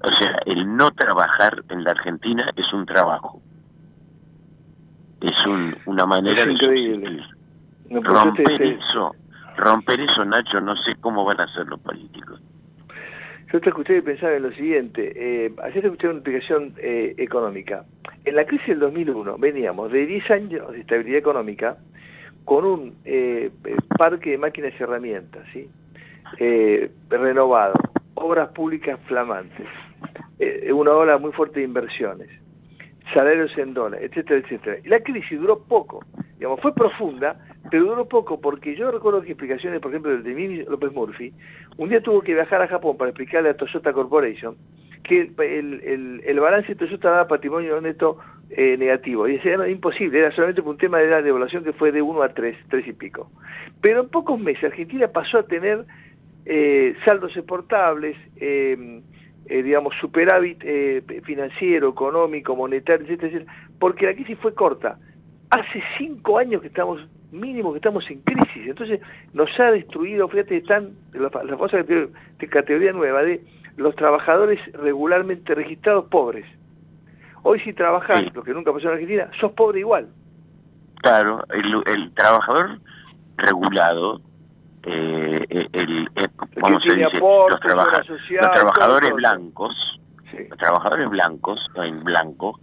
O sea, el no trabajar en la Argentina es un trabajo. Es un, una manera Es de increíble. No, te- romper eso, romper eso, Nacho, no sé cómo van a hacer los políticos. Yo te escuché pensar en lo siguiente, eh, ayer te escuché una explicación eh, económica. En la crisis del 2001 veníamos de 10 años de estabilidad económica con un eh, eh, parque de máquinas y herramientas, ¿sí? Eh, renovado, obras públicas flamantes, una ola muy fuerte de inversiones, salarios en dólares, etcétera, etcétera. Y la crisis duró poco, digamos, fue profunda, pero duró poco porque yo recuerdo que explicaciones, por ejemplo, de Mimi López Murphy, un día tuvo que viajar a Japón para explicarle a Toyota Corporation que el, el, el balance de Toyota daba patrimonio neto eh, negativo. Y decía, era imposible, era solamente por un tema de la devaluación que fue de 1 a 3, 3 y pico. Pero en pocos meses Argentina pasó a tener eh, saldos exportables, eh, eh, digamos, superávit eh, financiero, económico, monetario, etcétera, etcétera, porque la crisis fue corta. Hace cinco años que estamos, mínimo que estamos en crisis, entonces nos ha destruido, fíjate, están la, la famosa categoría, categoría nueva de los trabajadores regularmente registrados pobres. Hoy si trabajás, lo que nunca pasó en Argentina, sos pobre igual. Claro, el, el trabajador regulado, eh, el, el- ¿cómo se tiene dice? aportes, los, trabaja- social, los trabajadores blancos, los trabajadores blancos, en blanco,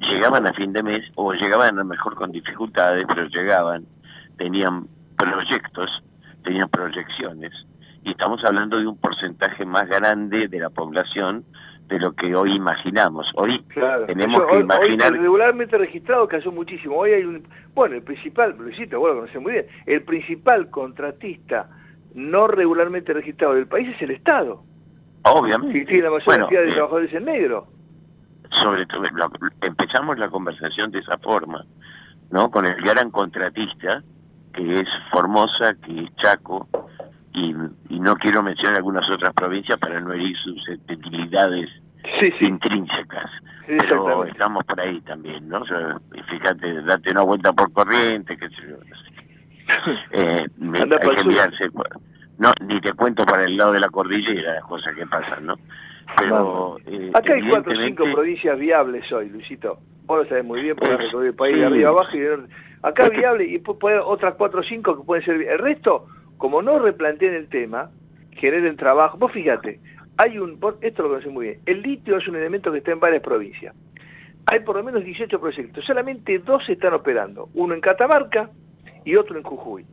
llegaban a fin de mes, o llegaban a lo mejor con dificultades, pero llegaban, tenían proyectos, tenían proyecciones, y estamos hablando de un porcentaje más grande de la población de lo que hoy imaginamos. Hoy tenemos Eso, que hoy- hoy imaginar... el regularmente registrado cayó muchísimo. Hoy hay un, bueno, el principal, Luisito, vos lo conocés muy bien, el principal contratista no regularmente registrado del país es el Estado. Obviamente. Que tiene la mayor Bueno, cantidad de eh, trabajadores en negro. sobre todo lo- empezamos la conversación de esa forma, ¿no? Con el gran contratista que es Formosa, que es Chaco y, y no quiero mencionar algunas otras provincias para no herir susceptibilidades intrínsecas. Pero estamos por ahí también, ¿no? O sea, fíjate, date una vuelta por corriente, qué sé yo. no sé. Eh, me- hay que enviarse, no, ni te cuento para el lado de la cordillera las cosas que pasan, ¿no? Pero eh, Acá hay cuatro o cinco provincias viables hoy, Luisito. Vos lo sabés muy bien, porque recorrido el país sí. de arriba abajo y de. Acá viable y después puede- otras cuatro o cinco que pueden ser... El resto, como no replanteen el tema, generen trabajo. Vos fíjate, hay un... Esto lo conocés muy bien. El litio es un elemento que está en varias provincias. Hay por lo menos 18 proyectos. Solamente dos están operando. Uno en Catamarca y otro en Jujuy.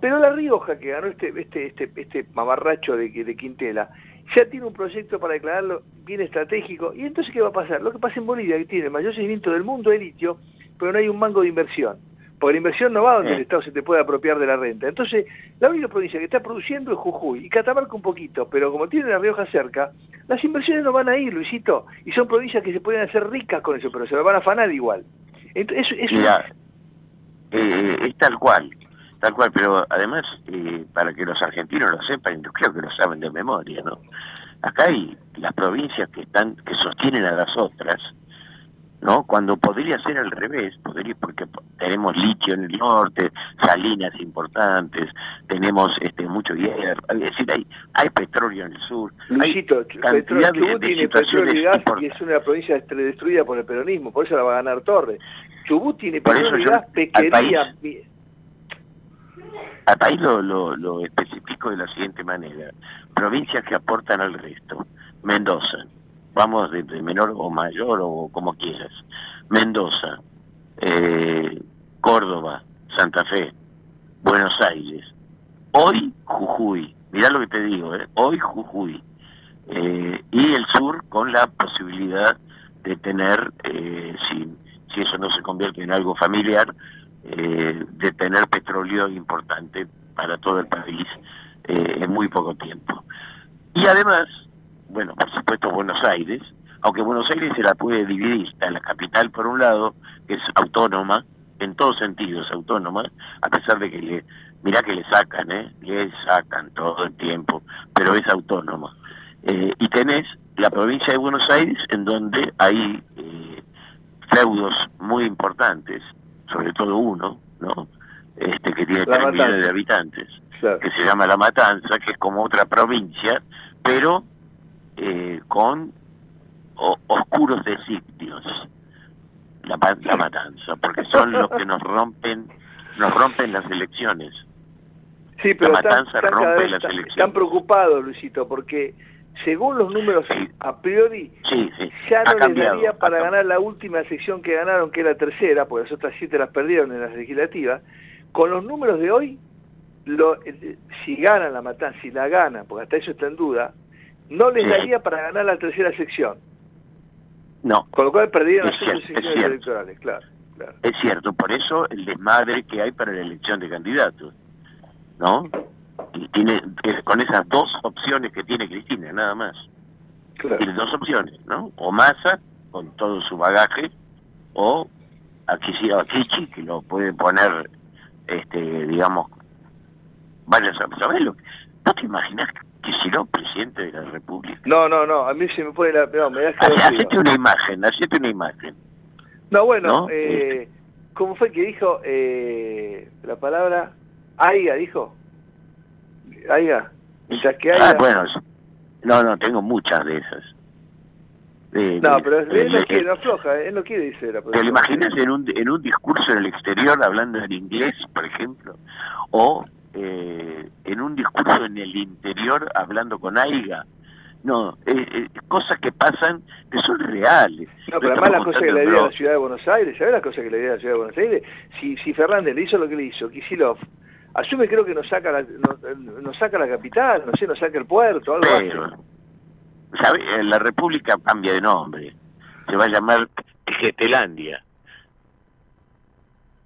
Pero La Rioja, que ganó este, este, este, este mamarracho de, de Quintela, ya tiene un proyecto para declararlo bien estratégico. ¿Y entonces qué va a pasar? Lo que pasa en Bolivia, que tiene el mayor seguimiento del mundo de litio, pero no hay un mango de inversión. Porque la inversión no va donde el Estado se te puede apropiar de la renta. Entonces, la única provincia que está produciendo es Jujuy y Catamarca un poquito, pero como tiene La Rioja cerca, las inversiones no van a ir, Luisito, y son provincias que se pueden hacer ricas con eso, pero se lo van a afanar igual. Entonces, eso, eso- Mira, eh, es tal cual, tal cual, pero además, eh, para que los argentinos lo sepan, yo creo que lo saben de memoria, ¿no? Acá hay las provincias que están, que sostienen a las otras, ¿no? Cuando podría ser al revés, podría, porque po- tenemos litio en el norte, salinas importantes, tenemos este mucho hierro, es decir, hay, hay petróleo en el sur, Luisito, hay cantidad Petróleo, de, Chubut de tiene petróleo y gas y es una provincia destruida por el peronismo, por eso la va a ganar Torres. Chubut tiene Por petróleo y gas, al pequería. Al país lo, lo, lo especifico de la siguiente manera. Provincias que aportan al resto. Mendoza. Vamos de, menor o mayor o como quieras. Mendoza. eh, Córdoba. Santa Fe. Buenos Aires. Hoy Jujuy. Mirá lo que te digo, ¿eh? Hoy Jujuy. Eh, y el sur con la posibilidad de tener, eh, si, si eso no se convierte en algo familiar, eh, de tener petróleo importante para todo el país en muy poco tiempo. Y además, bueno, por supuesto Buenos Aires, aunque Buenos Aires se la puede dividir, está la capital por un lado, que es autónoma, en todos sentidos autónoma, a pesar de que le, mirá que le sacan, ¿eh? le sacan todo el tiempo, pero es autónoma. Eh, y tenés la provincia de Buenos Aires, en donde hay eh, feudos muy importantes, sobre todo uno, ¿no? Este que tiene La 3 millones de habitantes, que se llama La Matanza, que es como otra provincia, pero eh, con o- oscuros designios. La, la Matanza, porque son los que nos rompen, nos rompen las elecciones. Sí, pero la Matanza están rompe vez las están- elecciones. están preocupados, Luisito, porque según los números a priori, Sí, sí. ya no les daría para ganar la última sección que ganaron, que es la tercera, porque las otras siete las perdieron en las legislativas. Con los números de hoy, lo- eh, si ganan la matanza, si la ganan, porque hasta eso está en duda, no les daría para ganar la tercera sección. No. Con lo cual perdieron las cierto, secciones electorales, claro. Es cierto, por eso el desmadre que hay para la elección de candidatos, ¿no? Y tiene con esas dos opciones que tiene Cristina, nada más. Tiene dos opciones, ¿no? O Massa, con todo su bagaje, o aquí sí, a Kichi, que lo puede poner, este, digamos, vaya a saber lo que- ¿No te imaginas que si no presidente de la República? No, no, no, a mí se me pone la... No, me. Hacete una imagen, hacete una imagen. No, bueno, ¿No? eh, ¿cómo fue que dijo eh, la palabra? Aiga, dijo. Aiga. Mientras que Ah, Aiga... bueno, no, no, tengo muchas de esas. De- no, de- pero él de- no de- quiere, no afloja, él no quiere decir la ¿Te lo imaginas en un, en un discurso en el exterior hablando en inglés, por ejemplo? O eh, en un discurso en el interior hablando con AIGA. No, eh, eh, cosas que pasan que son reales. No, pero además las cosas que le dio a la ciudad de Buenos Aires, ¿sabes las cosas que le dio a la ciudad de Buenos Aires? Si, si Fernández le hizo lo que le hizo, Kisilov, asume creo que nos saca la, nos, nos saca la capital, no sé, nos saca el puerto, algo Pero, así. ¿sabe? Eh, La República cambia de nombre. Se va a llamar Getelandia.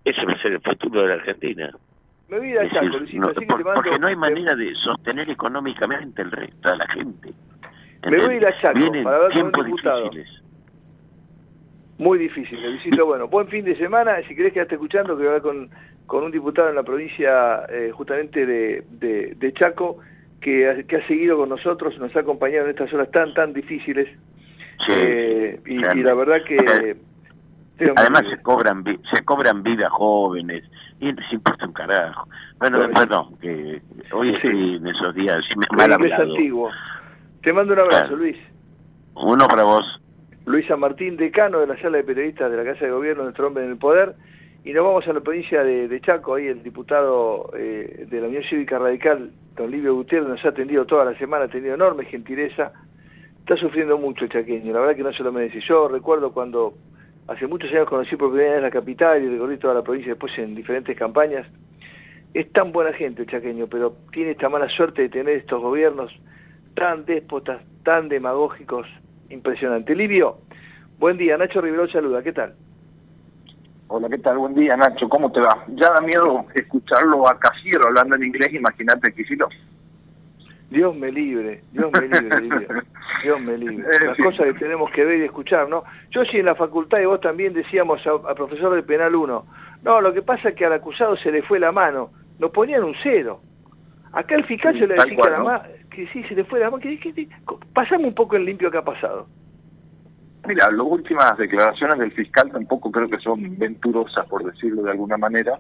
Ese va a ser el futuro de la Argentina. Me voy a ir al Luisito, no- así que te mando... porque no hay manera de sostener económicamente el resto de la gente. Me voy a ir al Chaco Vienen para hablar con un diputado. difíciles. Muy difícil, Luisito. Bueno, buen fin de semana. Si querés quedarte escuchando, que voy a hablar con, con un diputado en la provincia eh, justamente de, de- de Chaco, que ha, que ha seguido con nosotros, nos ha acompañado en estas horas tan, tan difíciles. Eh, y, y la verdad que... Dios Además se cobran se cobran vidas jóvenes y les importa un carajo. Bueno, Bueno, perdón, que hoy estoy en esos días sí, me- mal hablado. antiguo. Te mando un abrazo, Claro. Luis. Uno para vos. Luis San Martín, decano de la sala de periodistas de la Casa de Gobierno, nuestro hombre en el poder. Y nos vamos a la provincia de, de Chaco, ahí el diputado eh, de la Unión Cívica Radical, don Livio Gutiérrez, nos ha atendido toda la semana, ha tenido enorme gentileza. Está sufriendo mucho el chaqueño, la verdad que no se lo merece. Yo recuerdo cuando hace muchos años conocí por primera vez la capital y recorrí toda la provincia después en diferentes campañas. Es tan buena gente el chaqueño, pero tiene esta mala suerte de tener estos gobiernos tan déspotas, tan demagógicos, impresionante. Livio, buen día, Nacho Riverol saluda, ¿qué tal? Hola, ¿qué tal? Buen día, Nacho. ¿Cómo te va? Ya da miedo escucharlo a Casiero hablando en inglés, imagínate Quisilo. Dios me libre, Dios me libre, Livio. Dios me libre. Eh, Las cosas que tenemos que ver y escuchar, ¿no? Yo sí en la facultad y vos también decíamos al profesor del penal 1, no, lo que pasa es que al acusado se le fue la mano, nos ponían un cero. Acá el fiscal Sí, se le decía cual, ¿no? que sí, se le fue la mano, que, que- que- pasame un poco el limpio que ha pasado. Mira, las últimas declaraciones del fiscal tampoco creo que son venturosas, por decirlo de alguna manera.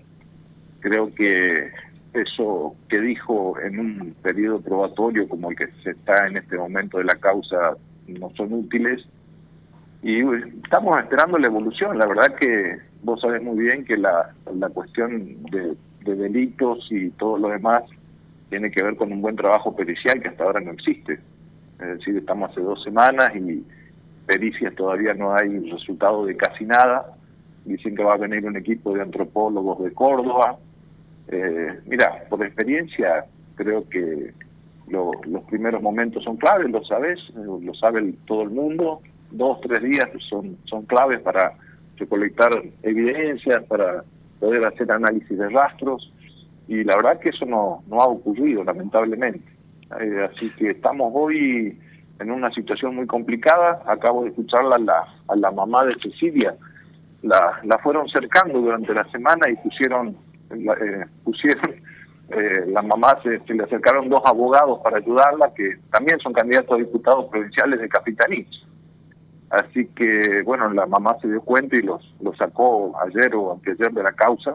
Creo que eso que dijo en un periodo probatorio como el que se está en este momento de la causa no son útiles. Y estamos esperando la evolución. La verdad que vos sabés muy bien que la, la cuestión de, de delitos y todo lo demás tiene que ver con un buen trabajo pericial que hasta ahora no existe. Es decir, estamos hace dos semanas y pericias todavía no hay resultado de casi nada. Dicen que va a venir un equipo de antropólogos de Córdoba. Eh, mira, por experiencia creo que lo- los primeros momentos son claves, lo sabes, lo sabe todo el mundo. Dos, tres días son, son claves para recolectar evidencias, para poder hacer análisis de rastros. Y la verdad que eso no, no ha ocurrido, lamentablemente. Eh, así que estamos hoy en una situación muy complicada. Acabo de escucharla a la, a la mamá de Cecilia. La, la fueron cercando durante la semana y pusieron, eh, pusieron eh, la mamá se, se le acercaron dos abogados para ayudarla, que también son candidatos a diputados provinciales de Capitanich. Así que, bueno, la mamá se dio cuenta y los, los sacó ayer o anteayer de la causa,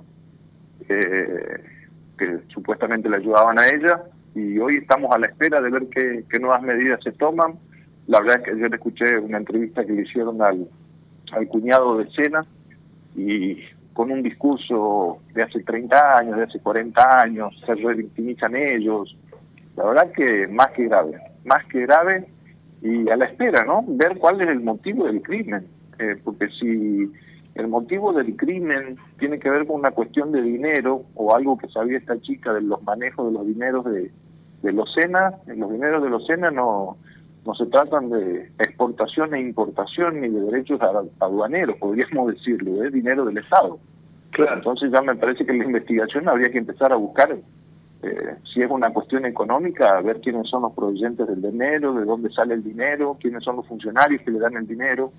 eh, que supuestamente le ayudaban a ella, y hoy estamos a la espera de ver qué, qué nuevas medidas se toman. La verdad es que ayer escuché una entrevista que le hicieron al, al cuñado de Sena, y con un discurso de hace 30 años, de hace 40 años, se revictimizan ellos. La verdad que más que grave, más que grave y a la espera, ¿no? Ver cuál es el motivo del crimen. Eh, porque si el motivo del crimen tiene que ver con una cuestión de dinero o algo que sabía esta chica de los manejos de los dineros de, de los SENA, los dineros de los SENA no, no se tratan de exportación e importación ni de derechos aduaneros, podríamos decirlo, es dinero del Estado. Claro. Entonces ya me parece que la investigación habría que empezar a buscar, eh, si es una cuestión económica, a ver quiénes son los provenientes del dinero, de dónde sale el dinero, quiénes son los funcionarios que le dan el dinero.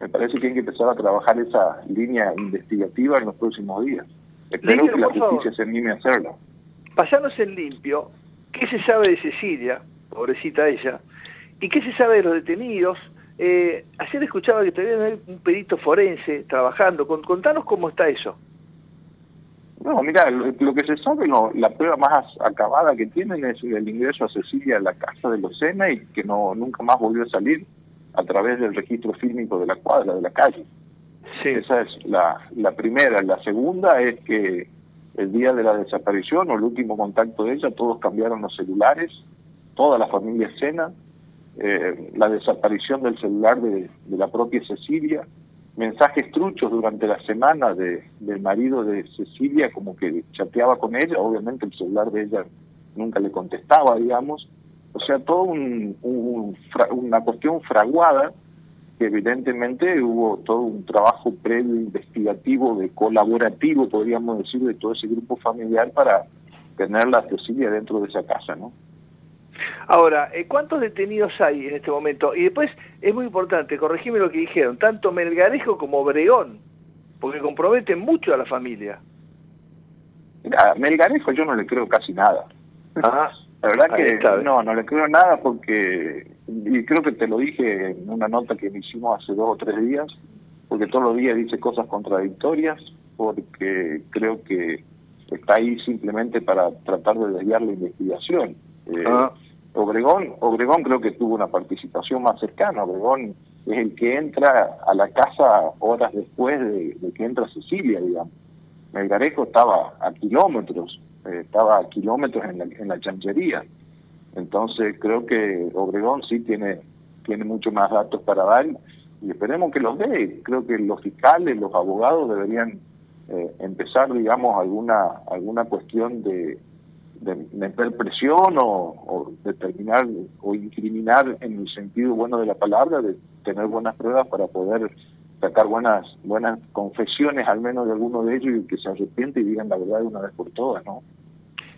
Me parece que hay que empezar a trabajar esa línea investigativa en los próximos días. Espero que la favor. justicia se anime a hacerlo. Pasanos en limpio, ¿qué se sabe de Cecilia, pobrecita ella? ¿Y qué se sabe de los detenidos? Eh, ayer escuchaba que todavía hay un perito forense trabajando. Con- Contanos cómo está eso. No, mira, lo, lo que se sabe, no, la prueba más acabada que tienen es el ingreso a Cecilia a la casa de los Sena y que no nunca más volvió a salir a través del registro fílmico de la cuadra, de la calle. Esa es la, la primera. La segunda es que el día de la desaparición o el último contacto de ella, todos cambiaron los celulares, toda la familia Sena, eh, la desaparición del celular de, la propia Cecilia, mensajes truchos durante la semana de, del marido de Cecilia, como que chateaba con ella, obviamente el celular de ella nunca le contestaba, digamos, o sea, todo un, un una cuestión fraguada que evidentemente hubo todo un trabajo previo investigativo, de colaborativo, podríamos decir, de todo ese grupo familiar para tenerla a Cecilia dentro de esa casa, ¿no? Ahora, eh, ¿cuántos detenidos hay en este momento? Y después, es muy importante, corregime lo que dijeron, tanto Melgarejo como Obregón, porque comprometen mucho a la familia. Mira, Melgarejo yo no le creo casi nada. Ah, La verdad que no, no le creo nada porque, y creo que te lo dije en una nota que hicimos hace dos o tres días, porque todos los días dice cosas contradictorias, porque creo que está ahí simplemente para tratar de desviar la investigación. Eh, Ah. Obregón, Obregón creo que tuvo una participación más cercana. Obregón es el que entra a la casa horas después de, que entra Cecilia, digamos. Melgarejo estaba a kilómetros, eh, estaba a kilómetros en la, en la chanchería. Entonces creo que Obregón sí tiene, tiene mucho más datos para dar y esperemos que los dé. Creo que los fiscales, los abogados deberían eh, empezar, digamos, alguna, alguna cuestión de, de meter presión o, o determinar o incriminar en el sentido bueno de la palabra, de tener buenas pruebas para poder sacar buenas buenas confesiones al menos de alguno de ellos y que se arrepiente y digan la verdad de una vez por todas, ¿no?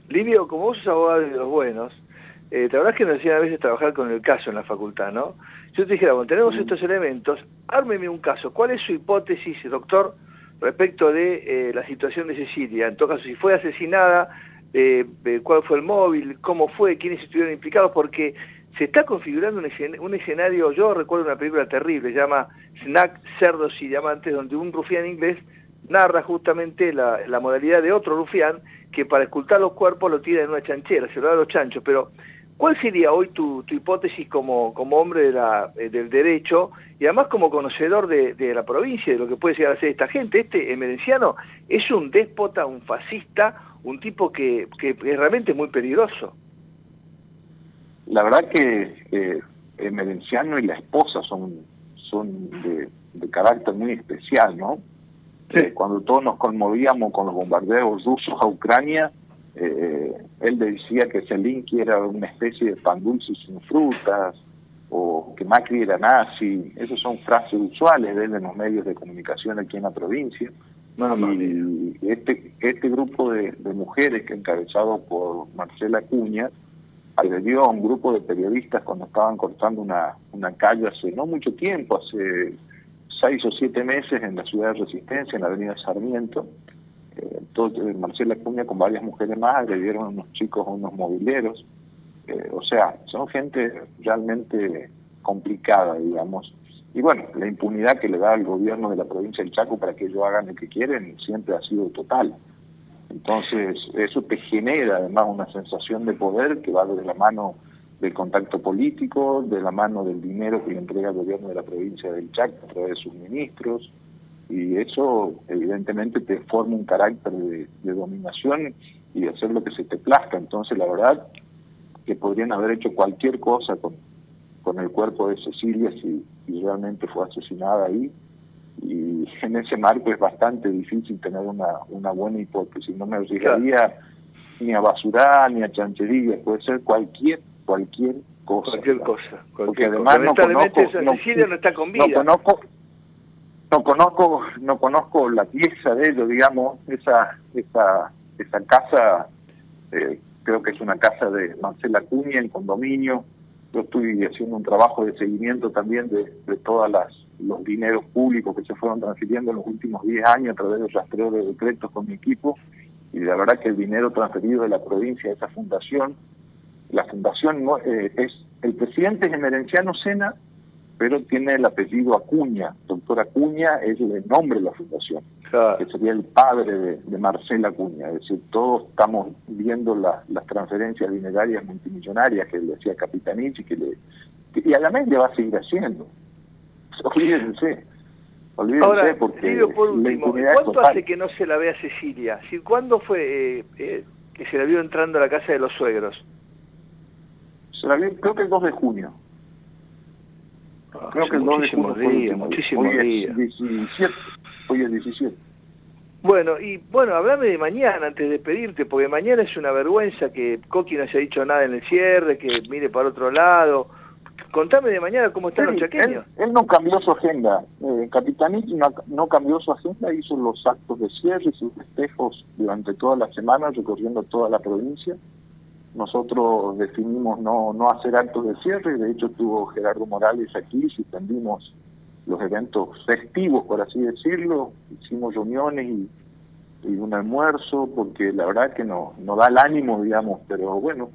Livio, como vos sos abogado de los buenos, eh, te verdad que nos decían a veces trabajar con el caso en la facultad, ¿no? Yo te dijera, bueno, tenemos estos elementos, ármeme un caso. ¿Cuál es su hipótesis, doctor, respecto de eh, la situación de Cecilia? En todo caso, si fue asesinada, eh, eh, cuál fue el móvil, cómo fue, quiénes estuvieron implicados, porque se está configurando un, escen- un escenario, yo recuerdo una película terrible, se llama Snack, Cerdos y Diamantes, donde un rufián inglés narra justamente la, la modalidad de otro rufián que para escultar los cuerpos lo tira en una chanchera, se lo da a los chanchos, pero ¿cuál sería hoy tu, tu hipótesis como, como hombre de la- eh, del derecho y además como conocedor de, de la provincia, de lo que puede llegar a ser esta gente? Este emerenciano es un déspota, un fascista, un tipo que, que es realmente muy peligroso. La verdad que eh, el Merenciano y la esposa son, son de, de carácter muy especial, ¿no? Eh, cuando todos nos conmovíamos con los bombardeos rusos a Ucrania, eh, él decía que Zelensky era una especie de pan dulce sin frutas, o que Macri era nazi. Esas son frases usuales de él en los medios de comunicación aquí en la provincia. y este, este grupo de, de mujeres que encabezado por Marcela Cuña agredió a un grupo de periodistas cuando estaban cortando una, una calle hace no mucho tiempo, hace seis o siete meses en la ciudad de Resistencia, en la avenida Sarmiento. Eh, entonces, Marcela Cuña con varias mujeres más agredieron a unos chicos, a unos mobileros. Eh, o sea, son gente realmente complicada, digamos. Y bueno, la impunidad que le da el gobierno de la provincia del Chaco para que ellos hagan lo que quieren siempre ha sido total. Entonces, eso te genera además una sensación de poder que va de la mano del contacto político, de la mano del dinero que le entrega el gobierno de la provincia del Chaco a través de sus ministros, y eso evidentemente te forma un carácter de, de dominación y de hacer lo que se te plazca. Entonces, la verdad que podrían haber hecho cualquier cosa con, con el cuerpo de Cecilia si, si realmente fue asesinada ahí. Y en ese marco es bastante difícil tener una, una buena hipótesis. No me arriesgaría ni a basurar ni a chanchería. Puede ser cualquier, cualquier cosa. Cualquier cosa. Porque Cualquier además cosa. no conozco, no, Cecilia no está con no vida. conozco, no conozco, no conozco la pieza de ellos, digamos, esa, esa, esa casa, eh, creo que es una casa de Marcela Cuña en condominio. Yo estoy haciendo un trabajo de seguimiento también de, de todas las los dineros públicos que se fueron transfiriendo en los últimos 10 años a través del rastreo de decretos con mi equipo y la verdad que el dinero transferido de la provincia a esa fundación, la fundación no, eh, es, el presidente es Emerenciano Sena, pero tiene el apellido Acuña, doctor Acuña es el nombre de la fundación, que sería el padre de, de Marcela Acuña, es decir, todos estamos viendo la- las transferencias dinerarias multimillonarias que le hacía Capitanich y que le que- y además le va a seguir haciendo. Olvídense, olvídense Ahora, porque por la último, ¿cuánto hace que no se la ve a Cecilia? Si, ¿Cuándo fue eh, eh, que se la vio entrando a la casa de los suegros? Se la vi, creo que el 2 de junio. Creo hace que el 2 de días, último. muchísimos es días. 17, hoy es 17. Bueno, y bueno, hablame de mañana antes de despedirte, porque mañana es una vergüenza que Coqui no haya dicho nada en el cierre, que mire para otro lado. Contame de mañana cómo están Sí, los chaqueños. Él, él no cambió su agenda. Eh, Capitanich no, no cambió su agenda, hizo los actos de cierre y sus festejos durante toda la semana, recorriendo toda la provincia. Nosotros definimos no, no hacer actos de cierre, de hecho estuvo Gerardo Morales aquí, suspendimos los eventos festivos, por así decirlo, hicimos reuniones y, un almuerzo, porque la verdad que no, no da el ánimo, digamos, pero bueno,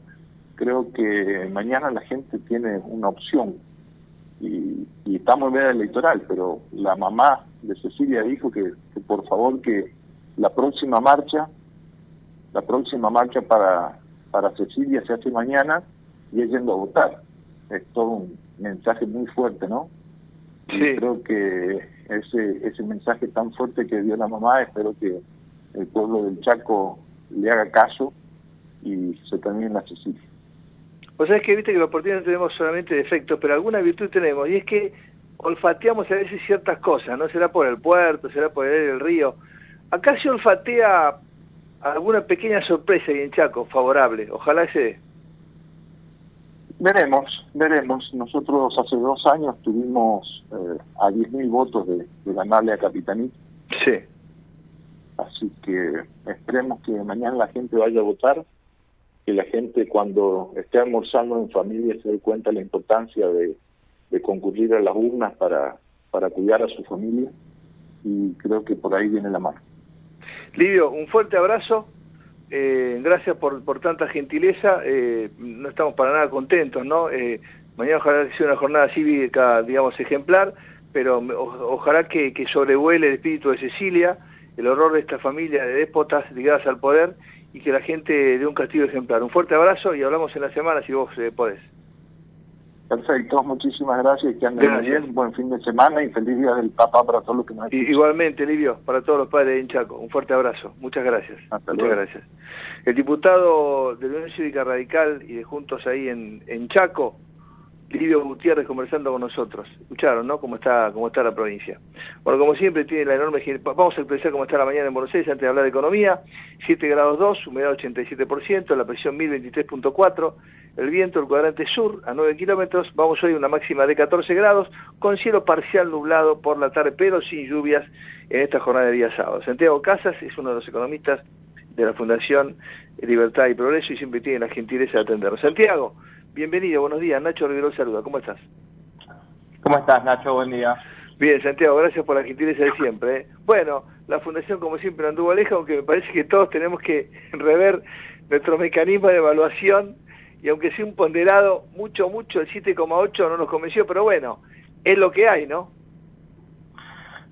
creo que mañana la gente tiene una opción y, y estamos en veda electoral, pero la mamá de Cecilia dijo que, que por favor que la próxima marcha, la próxima marcha para, para Cecilia se hace mañana y es yendo a votar. Es todo un mensaje muy fuerte, ¿no? Y creo que ese, ese mensaje tan fuerte que dio la mamá, espero que el pueblo del Chaco le haga caso y se termine la Cecilia. Vos sabés que viste que los porteños no tenemos solamente defectos, pero alguna virtud tenemos, y es que olfateamos a veces ciertas cosas, ¿no? Será por el puerto, será por el río. Acá se olfatea alguna pequeña sorpresa ahí en Chaco, favorable. Ojalá se dé. Veremos, veremos. Nosotros hace dos años tuvimos eh, a 10.000 votos de, de ganarle a Capitaní. Sí. Así que esperemos que mañana la gente vaya a votar, que la gente cuando esté almorzando en familia se dé cuenta de la importancia de, de concurrir a las urnas para, para cuidar a su familia y creo que por ahí viene la mano. Livio, un fuerte abrazo. eh, gracias por, por tanta gentileza. eh, no estamos para nada contentos, ¿no? Eh, mañana ojalá sea una jornada cívica, digamos, ejemplar, pero ojalá que, que sobrevuele el espíritu de Cecilia, el horror de esta familia de déspotas ligadas al poder y que la gente dé un castigo ejemplar. Un fuerte abrazo y hablamos en la semana si vos podés. Perfecto, muchísimas gracias y que anden Gracias. bien, buen fin de semana y feliz día del papá para todos los que nos Y- igualmente, Livio, para todos los padres de Inchaco, un fuerte abrazo. Muchas gracias. Muchas luego. gracias. El diputado de la Unión Cívica Radical y de Juntos ahí en, en Chaco, Livio Gutiérrez conversando con nosotros. Escucharon, ¿no? Cómo está, cómo está la provincia. Bueno, como siempre tiene la enorme... Vamos a expresar cómo está la mañana en Buenos Aires antes de hablar de economía. 7 grados 2, humedad 87%, la presión 1023.4, el viento del cuadrante sur a 9 kilómetros. Vamos hoy a una máxima de 14 grados, con cielo parcial nublado por la tarde, pero sin lluvias en esta jornada de día sábado. Santiago Casas es uno de los economistas de la Fundación Libertad y Progreso y siempre tiene la gentileza de atendernos. Santiago, bienvenido, buenos días. Nacho Rivero saluda, ¿cómo estás? ¿Cómo estás, Nacho? Buen día. Bien, Santiago, gracias por la gentileza de siempre. ¿eh? Bueno, la Fundación como siempre anduvo aleja, aunque me parece que todos tenemos que rever nuestro mecanismo de evaluación y aunque sea un ponderado mucho, mucho, el 7,8 no nos convenció, pero bueno, es lo que hay, ¿no?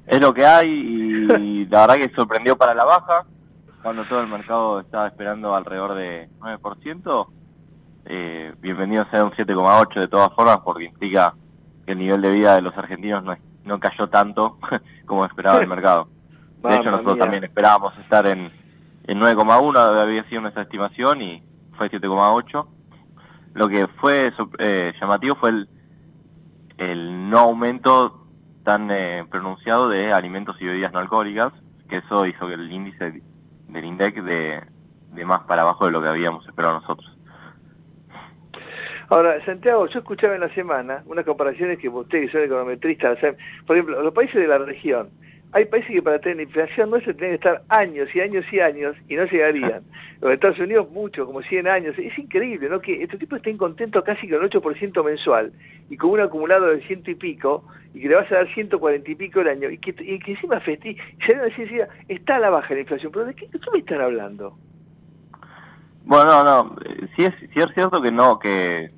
Es lo que hay y la verdad que sorprendió para la baja, cuando todo el mercado estaba esperando alrededor de 9%. Eh, bienvenido sea un 7,8 de todas formas, porque implica que el nivel de vida de los argentinos no, es- no cayó tanto como esperaba el mercado. De hecho, nosotros mía. también esperábamos estar en, en 9,1, había sido nuestra estimación y fue 7,8. Lo que fue eh, llamativo fue el, el no aumento tan eh, pronunciado de alimentos y bebidas no alcohólicas, que eso hizo que el índice del INDEC de, de más para abajo de lo que habíamos esperado nosotros. Ahora, Santiago, yo escuchaba en la semana unas comparaciones que ustedes que son econometristas, hacen. por ejemplo, los países de la región, hay países que para tener inflación no se tienen que estar años y años y años y no llegarían. Los Estados Unidos mucho, como 100 años. Es increíble, ¿no? Que estos tipos estén contentos casi con el 8% mensual y con un acumulado de ciento y pico y que le vas a dar 140 y pico el año y que, y que encima festi y se decir, está a la baja la inflación. ¿Pero de qué, de qué me están hablando? Bueno, no, no. Sí es, sí es cierto que no, que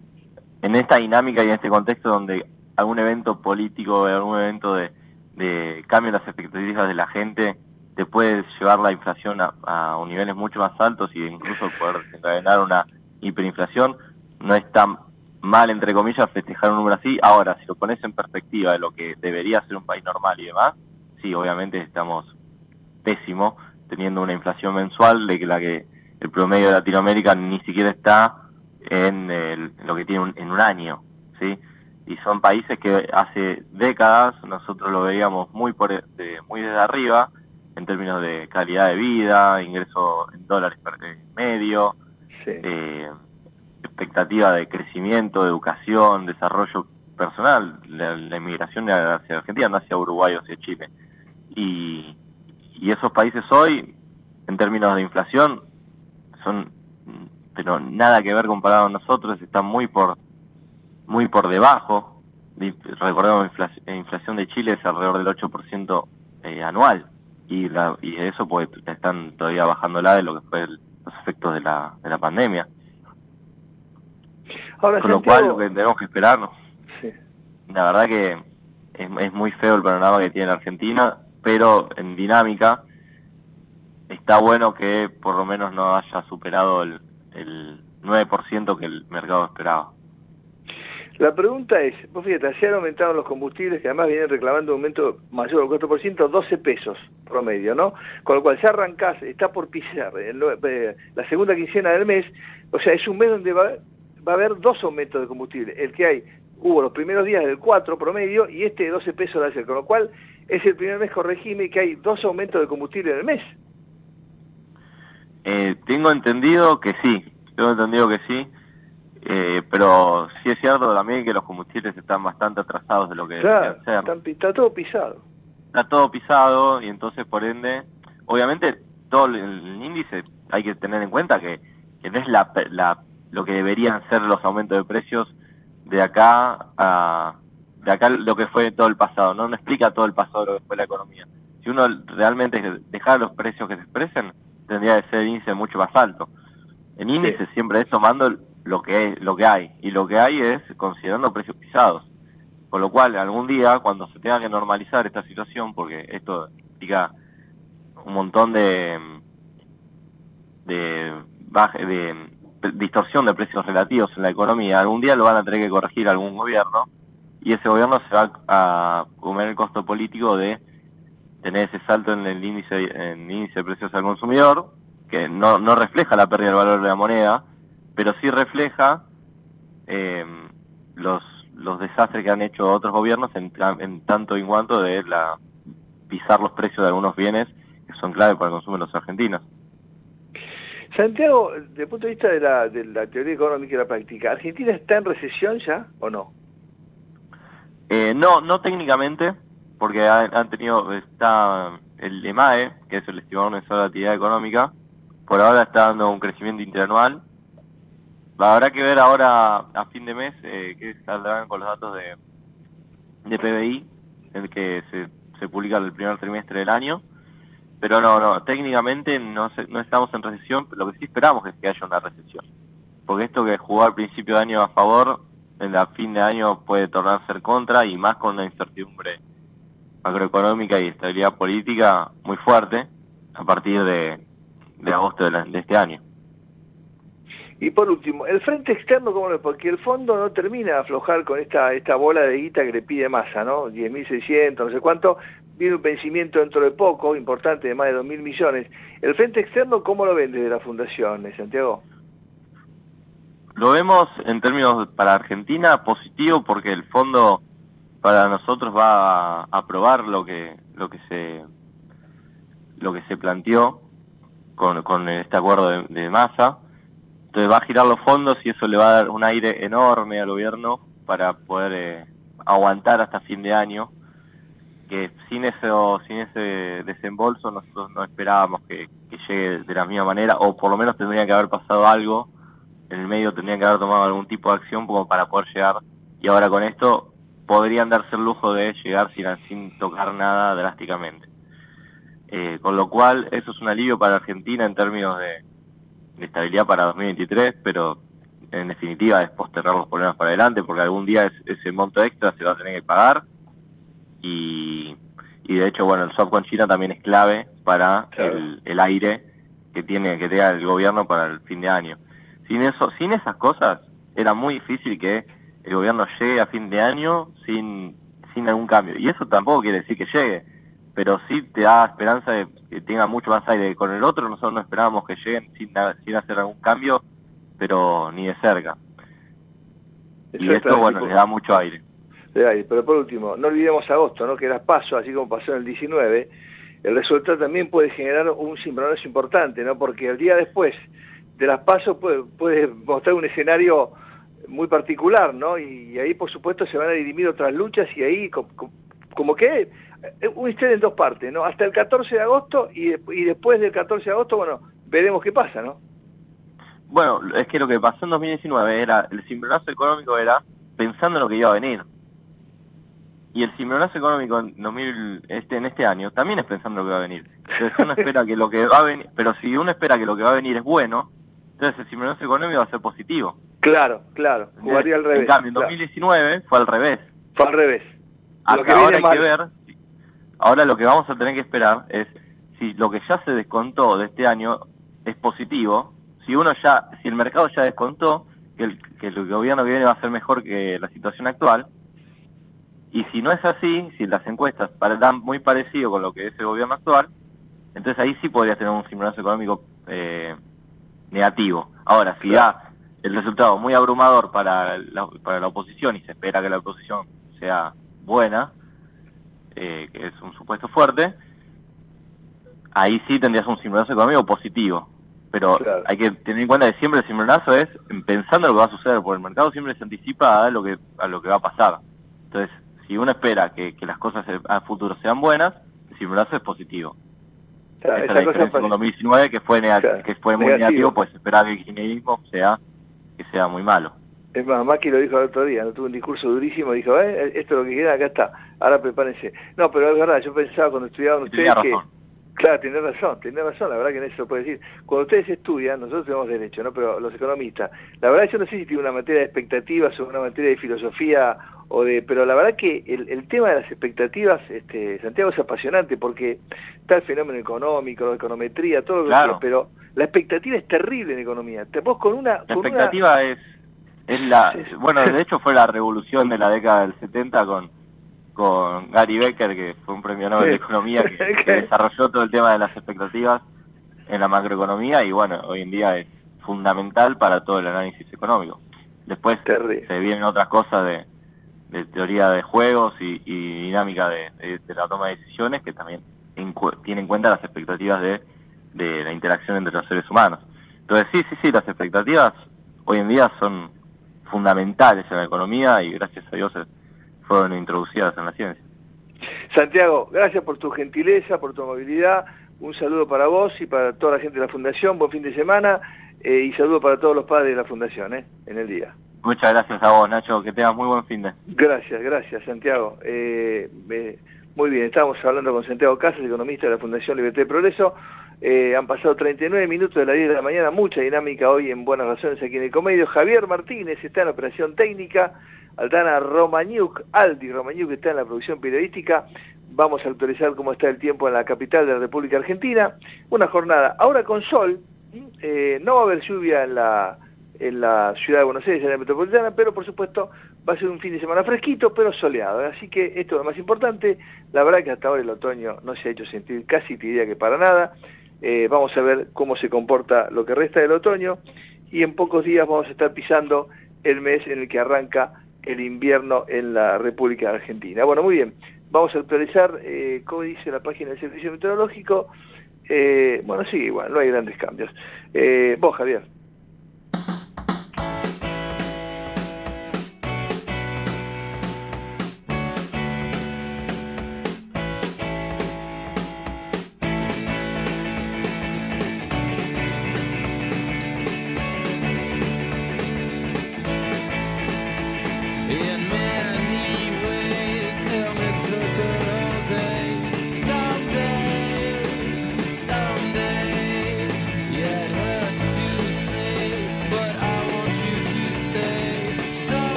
en esta dinámica y en este contexto donde algún evento político, algún evento de de cambio en las expectativas de la gente te puede llevar la inflación a, a niveles mucho más altos y incluso poder desencadenar una hiperinflación. No es tan mal, entre comillas, festejar un número así. Ahora, si lo pones en perspectiva de lo que debería ser un país normal y demás, sí, obviamente estamos pésimo teniendo una inflación mensual de la que el promedio de Latinoamérica ni siquiera está en, el, en lo que tiene un, en un año, ¿sí? y son países que hace décadas nosotros lo veíamos muy por de, muy desde arriba en términos de calidad de vida, ingreso en dólares medio, eh, expectativa de crecimiento, de educación, desarrollo personal, la, inmigración hacia Argentina, no hacia Uruguay o hacia Chile. Y, y esos países hoy, en términos de inflación, son pero nada que ver comparado a nosotros, están muy por muy por debajo. Recordemos la inflación de Chile es alrededor del 8% eh, anual y, la, y eso pues están todavía bajando la de lo que fue los efectos de la, de la pandemia. Ahora, Con lo cual lo que tenemos que esperarnos. La verdad que es, es muy feo el panorama que tiene la Argentina, pero en dinámica está bueno que por lo menos no haya superado el, el 9% que el mercado esperaba. La pregunta es, vos fíjate, se han aumentado los combustibles que además vienen reclamando un aumento mayor del 4%, 12 pesos promedio, ¿no? Con lo cual, si arrancás, está por pisar eh, la segunda quincena del mes, o sea, es un mes donde va, va a haber dos aumentos de combustible. El que hay, hubo los primeros días del 4 promedio y este de 12 pesos de ayer, con lo cual es el primer mes con régimen que hay dos aumentos de combustible en el mes. Eh, tengo entendido que sí, tengo entendido que sí. Eh, pero sí es cierto también que los combustibles están bastante atrasados de lo que claro, ser. está todo pisado. Está todo pisado y entonces por ende, obviamente todo el, índice hay que tener en cuenta que, que no es la, la, lo que deberían ser los aumentos de precios de acá a de acá lo que fue todo el pasado, no, no explica todo el pasado de lo que fue la economía. Si uno realmente dejara los precios que se expresen, tendría que ser el índice mucho más alto. En índice siempre es tomando lo que, lo que hay. Y lo que hay es considerando precios pisados. Con lo cual, algún día, cuando se tenga que normalizar esta situación, porque esto implica un montón de, de, de distorsión de precios relativos en la economía, algún día lo van a tener que corregir algún gobierno y ese gobierno se va a comer el costo político de tener ese salto en el índice, en el índice de precios al consumidor, que no, no refleja la pérdida del valor de la moneda, pero sí refleja eh, los, los desastres que han hecho otros gobiernos en, en tanto y en cuanto de la pisar los precios de algunos bienes que son clave para el consumo de los argentinos. Santiago, desde el punto de vista de la, de la teoría económica y la práctica, ¿Argentina está en recesión ya o no? Eh, no, no técnicamente, porque han, tenido, está el EMAE, que es el estimador mensual de actividad económica, por ahora está dando un crecimiento interanual Habrá que ver ahora a fin de mes eh, qué saldrán con los datos de, de PBI, el que se, se publica el primer trimestre del año. Pero no, no, técnicamente no, no estamos en recesión, lo que sí esperamos es que haya una recesión. Porque esto que jugó al principio de año a favor, en la fin de año puede tornarse contra y más con una incertidumbre macroeconómica y estabilidad política muy fuerte a partir de, de agosto de, de este año. Y por último, el frente externo, ¿cómo lo Porque el fondo no termina de aflojar con esta, esta bola de guita que le pide masa, ¿no? 10.600, no sé cuánto. Viene un vencimiento dentro de poco, importante, de más de 2.000 millones. ¿El frente externo cómo lo ven desde la Fundación, Santiago? Lo vemos en términos para Argentina positivo porque el fondo para nosotros va a aprobar lo que lo que se lo que se planteó con, con este acuerdo de, masa Entonces va a girar los fondos y eso le va a dar un aire enorme al gobierno para poder eh, aguantar hasta fin de año. Que sin eso, sin ese desembolso nosotros no esperábamos que, llegue de la misma manera, o por lo menos tendría que haber pasado algo en el medio, tendrían que haber tomado algún tipo de acción como para poder llegar. Y ahora con esto podrían darse el lujo de llegar sin, sin tocar nada drásticamente. Eh, con lo cual, eso es un alivio para Argentina en términos de, de estabilidad para 2023, pero en definitiva es postergar los problemas para adelante, porque algún día ese monto extra se va a tener que pagar y, y de hecho, bueno, el swap con China también es clave para el, el, aire que tiene que tenga el gobierno para el fin de año. Sin eso, sin esas cosas, era muy difícil que el gobierno llegue a fin de año sin, sin algún cambio. Y eso tampoco quiere decir que llegue, pero sí te da esperanza de que tenga mucho más aire. Con el otro nosotros no esperábamos que lleguen sin, sin hacer algún cambio, pero ni de cerca. y esto, bueno, le da mucho aire. De aire. Pero por último, no olvidemos agosto, ¿no? que era paso, así como pasó en el 19, el resultado también puede generar un cimbronazo importante, ¿no? porque el día después de las pasos puede, puede mostrar un escenario muy particular, ¿no? Y, ahí, por supuesto, se van a dirimir otras luchas y ahí, como, como que eh, un en dos partes, ¿no? Hasta el 14 de agosto y, y, después del 14 de agosto, bueno, veremos qué pasa, ¿no? Bueno, es que lo que pasó en 2019 era, el cimbronazo económico era pensando en lo que iba a venir. Y el cimbronazo económico en, 2000, este, en este año también es pensando en lo que va a venir. Entonces uno espera que lo que va a venir, pero si uno espera que lo que va a venir es bueno, entonces el cimbronazo económico va a ser positivo. Claro, claro, jugaría al revés. En cambio, en claro. 2019 fue al revés. Fue al revés. Lo que ahora hay mal. que ver, ahora lo que vamos a tener que esperar es si lo que ya se descontó de este año es positivo, si uno ya, si el mercado ya descontó que el, que el gobierno que viene va a ser mejor que la situación actual, y si no es así, si las encuestas dan muy parecido con lo que es el gobierno actual, entonces ahí sí podría tener un simulación económico eh, negativo. Ahora, si da el resultado muy abrumador para la, para la oposición y se espera que la oposición sea buena, eh, que es un supuesto fuerte, ahí sí tendrías un simulazo económico positivo. Pero claro. hay que tener en cuenta que siempre el simulazo es pensando lo que va a suceder, porque el mercado siempre se anticipa a lo que, a lo que va a pasar. Entonces, si uno espera que, que las cosas a futuro sean buenas, el simulazo es positivo. Claro, esa es la diferencia con 2019 que fue, claro, que fue muy negativo, negativo pues esperar que el kirchnerismo sea que sea muy malo. Es más, Maki lo dijo el otro día, no tuvo un discurso durísimo, dijo, eh, esto es lo que queda, acá está, ahora prepárense. No, pero es verdad, yo pensaba cuando estudiaban ustedes que... Claro, tiene razón, tiene razón, la verdad que en eso lo puede decir. Cuando ustedes estudian, nosotros tenemos derecho, ¿no? Pero los economistas, la verdad yo no sé si tiene una materia de expectativas o una materia de filosofía o de... Pero la verdad que el, el tema de las expectativas, este, Santiago, es apasionante porque está el fenómeno económico, la econometría, todo lo que claro. sea, pero la expectativa es terrible en economía. Te vos con una... La con expectativa una... es, es la... Bueno, de hecho fue la revolución de la década del 70 con con Gary Becker, que fue un premio Nobel de Economía, que, que, desarrolló todo el tema de las expectativas en la macroeconomía y bueno, hoy en día es fundamental para todo el análisis económico. Después Terrible. se vienen otras cosas de, de teoría de juegos y, dinámica de, la toma de decisiones que también tienen en cuenta las expectativas de, de la interacción entre los seres humanos. Entonces sí, sí, sí, las expectativas hoy en día son fundamentales en la economía y gracias a Dios fueron introducidas en la ciencia. Santiago, gracias por tu gentileza, por tu amabilidad, un saludo para vos y para toda la gente de la Fundación, buen fin de semana eh, y saludo para todos los padres de la Fundación eh, en el día. Muchas gracias a vos, Nacho, que tengas muy buen fin de. Gracias, gracias, Santiago. Eh, muy bien, estamos hablando con Santiago Casas, economista de la Fundación Libertad y Progreso. Eh, han pasado 39 minutos de las 10 de la mañana, mucha dinámica hoy en Buenas Razones aquí en el Comedio. Javier Martínez está en operación técnica. Aldana Romaniuk, Aldi Romaniuk está en la producción periodística. Vamos a actualizar cómo está el tiempo en la capital de la República Argentina. Una jornada ahora con sol. Eh, no va a haber lluvia en la, en la ciudad de Buenos Aires, en la metropolitana, pero por supuesto va a ser un fin de semana fresquito, pero soleado. Así que esto es lo más importante. La verdad que hasta ahora el otoño no se ha hecho sentir casi, te diría que para nada. Eh, vamos a ver cómo se comporta lo que resta del otoño y en pocos días vamos a estar pisando el mes en el que arranca el invierno en la República Argentina. Bueno, muy bien, vamos a actualizar, eh, como dice la página del Servicio Meteorológico, eh, bueno, sí, igual, no hay grandes cambios. Eh, vos, Javier.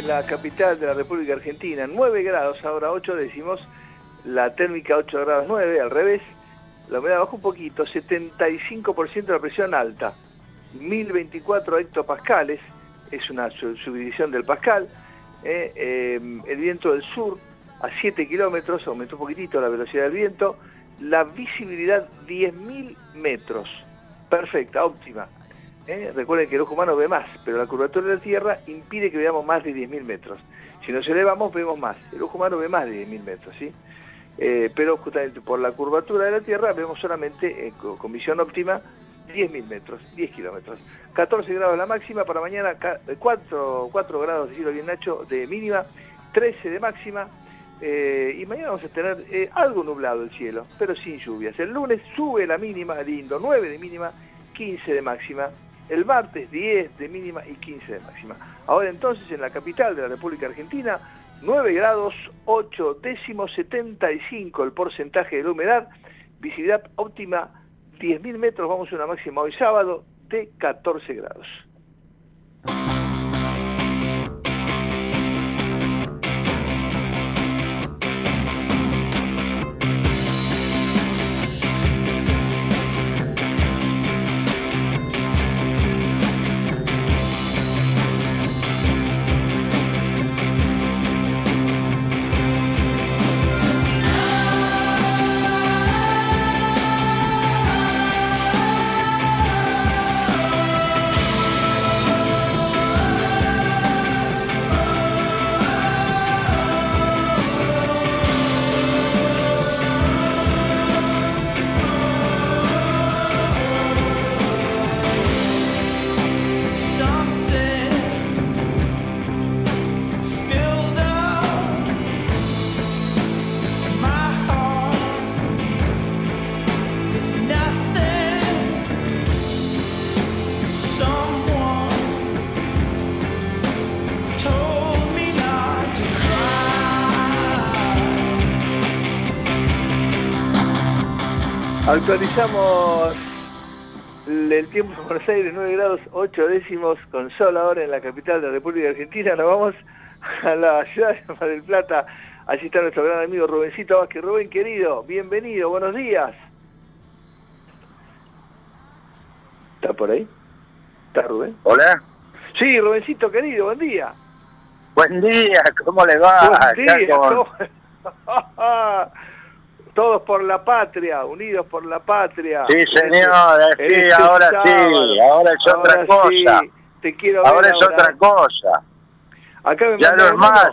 En la capital de la República Argentina, 9 grados, ahora 8 décimos, la térmica 8 grados 9, al revés, la humedad bajó un poquito, 75% de la presión alta, 1024 hectopascales, es una su- subdivisión del pascal, eh, eh, el viento del sur a 7 kilómetros, aumentó un poquitito la velocidad del viento, la visibilidad 10.000 metros, perfecta, óptima. ¿Eh? Recuerden que el ojo humano ve más, pero la curvatura de la Tierra impide que veamos más de 10.000 metros. Si nos elevamos, vemos más. El ojo humano ve más de 10.000 metros, ¿sí? Eh, pero justamente por la curvatura de la Tierra vemos solamente, eh, co- con visión óptima, 10.000 metros, 10 kilómetros. 14 grados la máxima, para mañana ca- eh, 4, 4 grados, decirlo bien Nacho, de mínima, 13 de máxima, eh, y mañana vamos a tener eh, algo nublado el cielo, pero sin lluvias. El lunes sube la mínima, lindo, 9 de mínima, 15 de máxima. El martes 10 de mínima y 15 de máxima. Ahora entonces en la capital de la República Argentina, 9 grados 8 décimos 75 el porcentaje de la humedad, visibilidad óptima 10.000 metros, vamos a una máxima hoy sábado de 14 grados. Actualizamos el tiempo en Buenos Aires, 9 grados 8 décimos, con sol ahora en la capital de la República Argentina. Nos vamos a la ciudad de Mar del Plata. Allí está nuestro gran amigo Rubencito Vázquez. Rubén, querido, bienvenido, buenos días. ¿Está por ahí? ¿Está Rubén? Hola. Sí, Rubencito, querido, buen día. Buen día, ¿cómo le va? Buen día, Acá con- ¿cómo- Todos por la patria, unidos por la patria. Sí, señor, sí, Este ahora sábado. sí, ahora es otra cosa. sí, te quiero Ahora ver es otra cosa. Acá me Ya no es más,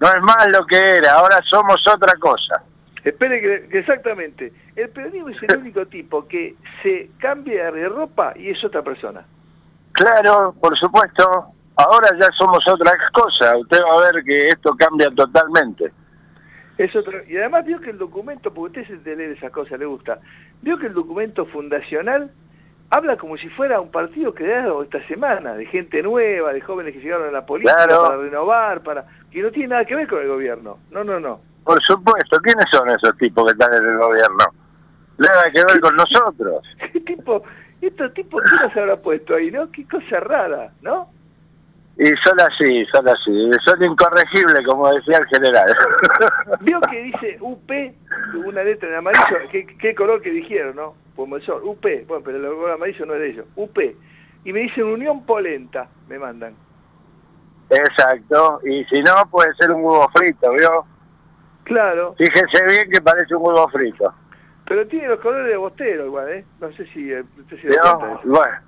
no es más lo que era, ahora somos otra cosa. Espere que, que exactamente. El periodismo es el único tipo que se cambia de ropa y es otra persona. Claro, por supuesto, ahora ya somos otra cosa. Usted va a ver que esto cambia totalmente. Es otro, y además vio que el documento, porque usted se de leer esas cosas, le gusta, vio que el documento fundacional habla como si fuera un partido creado esta semana, de gente nueva, de jóvenes que llegaron a la política Claro. para renovar, para que no tiene nada que ver con el gobierno. No, no, no. Por supuesto, ¿quiénes son esos tipos que están en el gobierno? Nada que ver con nosotros. ¿Qué tipo, estos tipos, ¿quién los habrá puesto ahí, no? Qué cosa rara, ¿no? Y son así, son así, son incorregibles, como decía el general. Vio que dice UP, una letra en amarillo, ¿qué, qué color que dijeron, no? El sol, UP, bueno, pero el color amarillo no es de ellos, UP. Y me dicen Unión Polenta, me mandan. Exacto, y si no, puede ser un huevo frito, ¿vio? Claro. Fíjese bien que parece un huevo frito. Pero tiene los colores de Bostero igual, ¿eh? No sé si cuenta de eso. Bueno,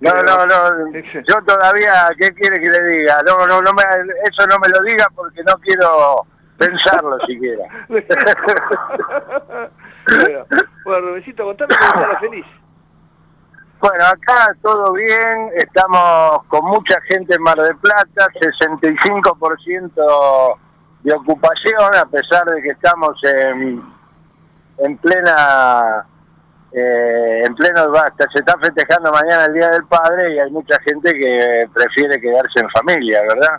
No, no, no, yo todavía, ¿qué quiere que le diga? No, no, no me, eso no me lo diga porque no quiero pensarlo siquiera. bueno, bueno, Rubensito, contame cómo está la feliz. Bueno, acá todo bien, estamos con mucha gente en Mar del Plata, 65% de ocupación, a pesar de que estamos en, en plena, eh, en pleno basta, se está festejando mañana el Día del Padre y hay mucha gente que prefiere quedarse en familia, ¿verdad?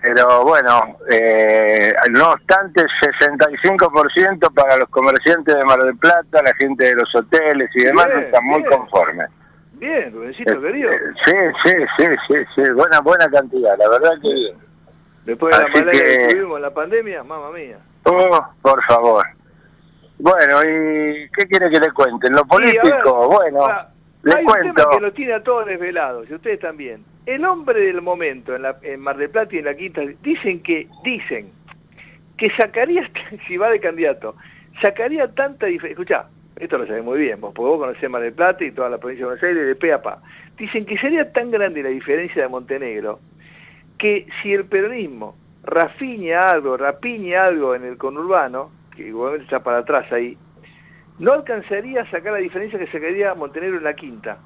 Pero bueno, eh, no obstante, 65% para los comerciantes de Mar del Plata, la gente de los hoteles y demás Bien, están muy bien. conformes. Bien, Rubensito, Eh, querido. eh, Sí, sí, sí, sí, sí, buena, buena cantidad, la verdad que bien. Después de la malaria que... que- tuvimos en la pandemia, mamá mía. Oh, por favor. Bueno, ¿y qué quiere que le cuente? En lo Sí, a ver, político, bueno, ah, le Hay un tema cuento. que lo tiene a todos desvelados, y ustedes también. El hombre del momento en, la, en Mar del Plata y en la Quinta, dicen que, dicen, que sacaría, si va de candidato, sacaría tanta diferencia. Escuchá, esto lo sabés muy bien, vos, porque vos conocés Mar del Plata y toda la provincia de Buenos Aires de pe a pa. Dicen que sería tan grande la diferencia de Montenegro que si el peronismo rafiña algo, rapiña algo en el conurbano, que igualmente está para atrás ahí, no alcanzaría a sacar la diferencia que sacaría Montenegro en la quinta.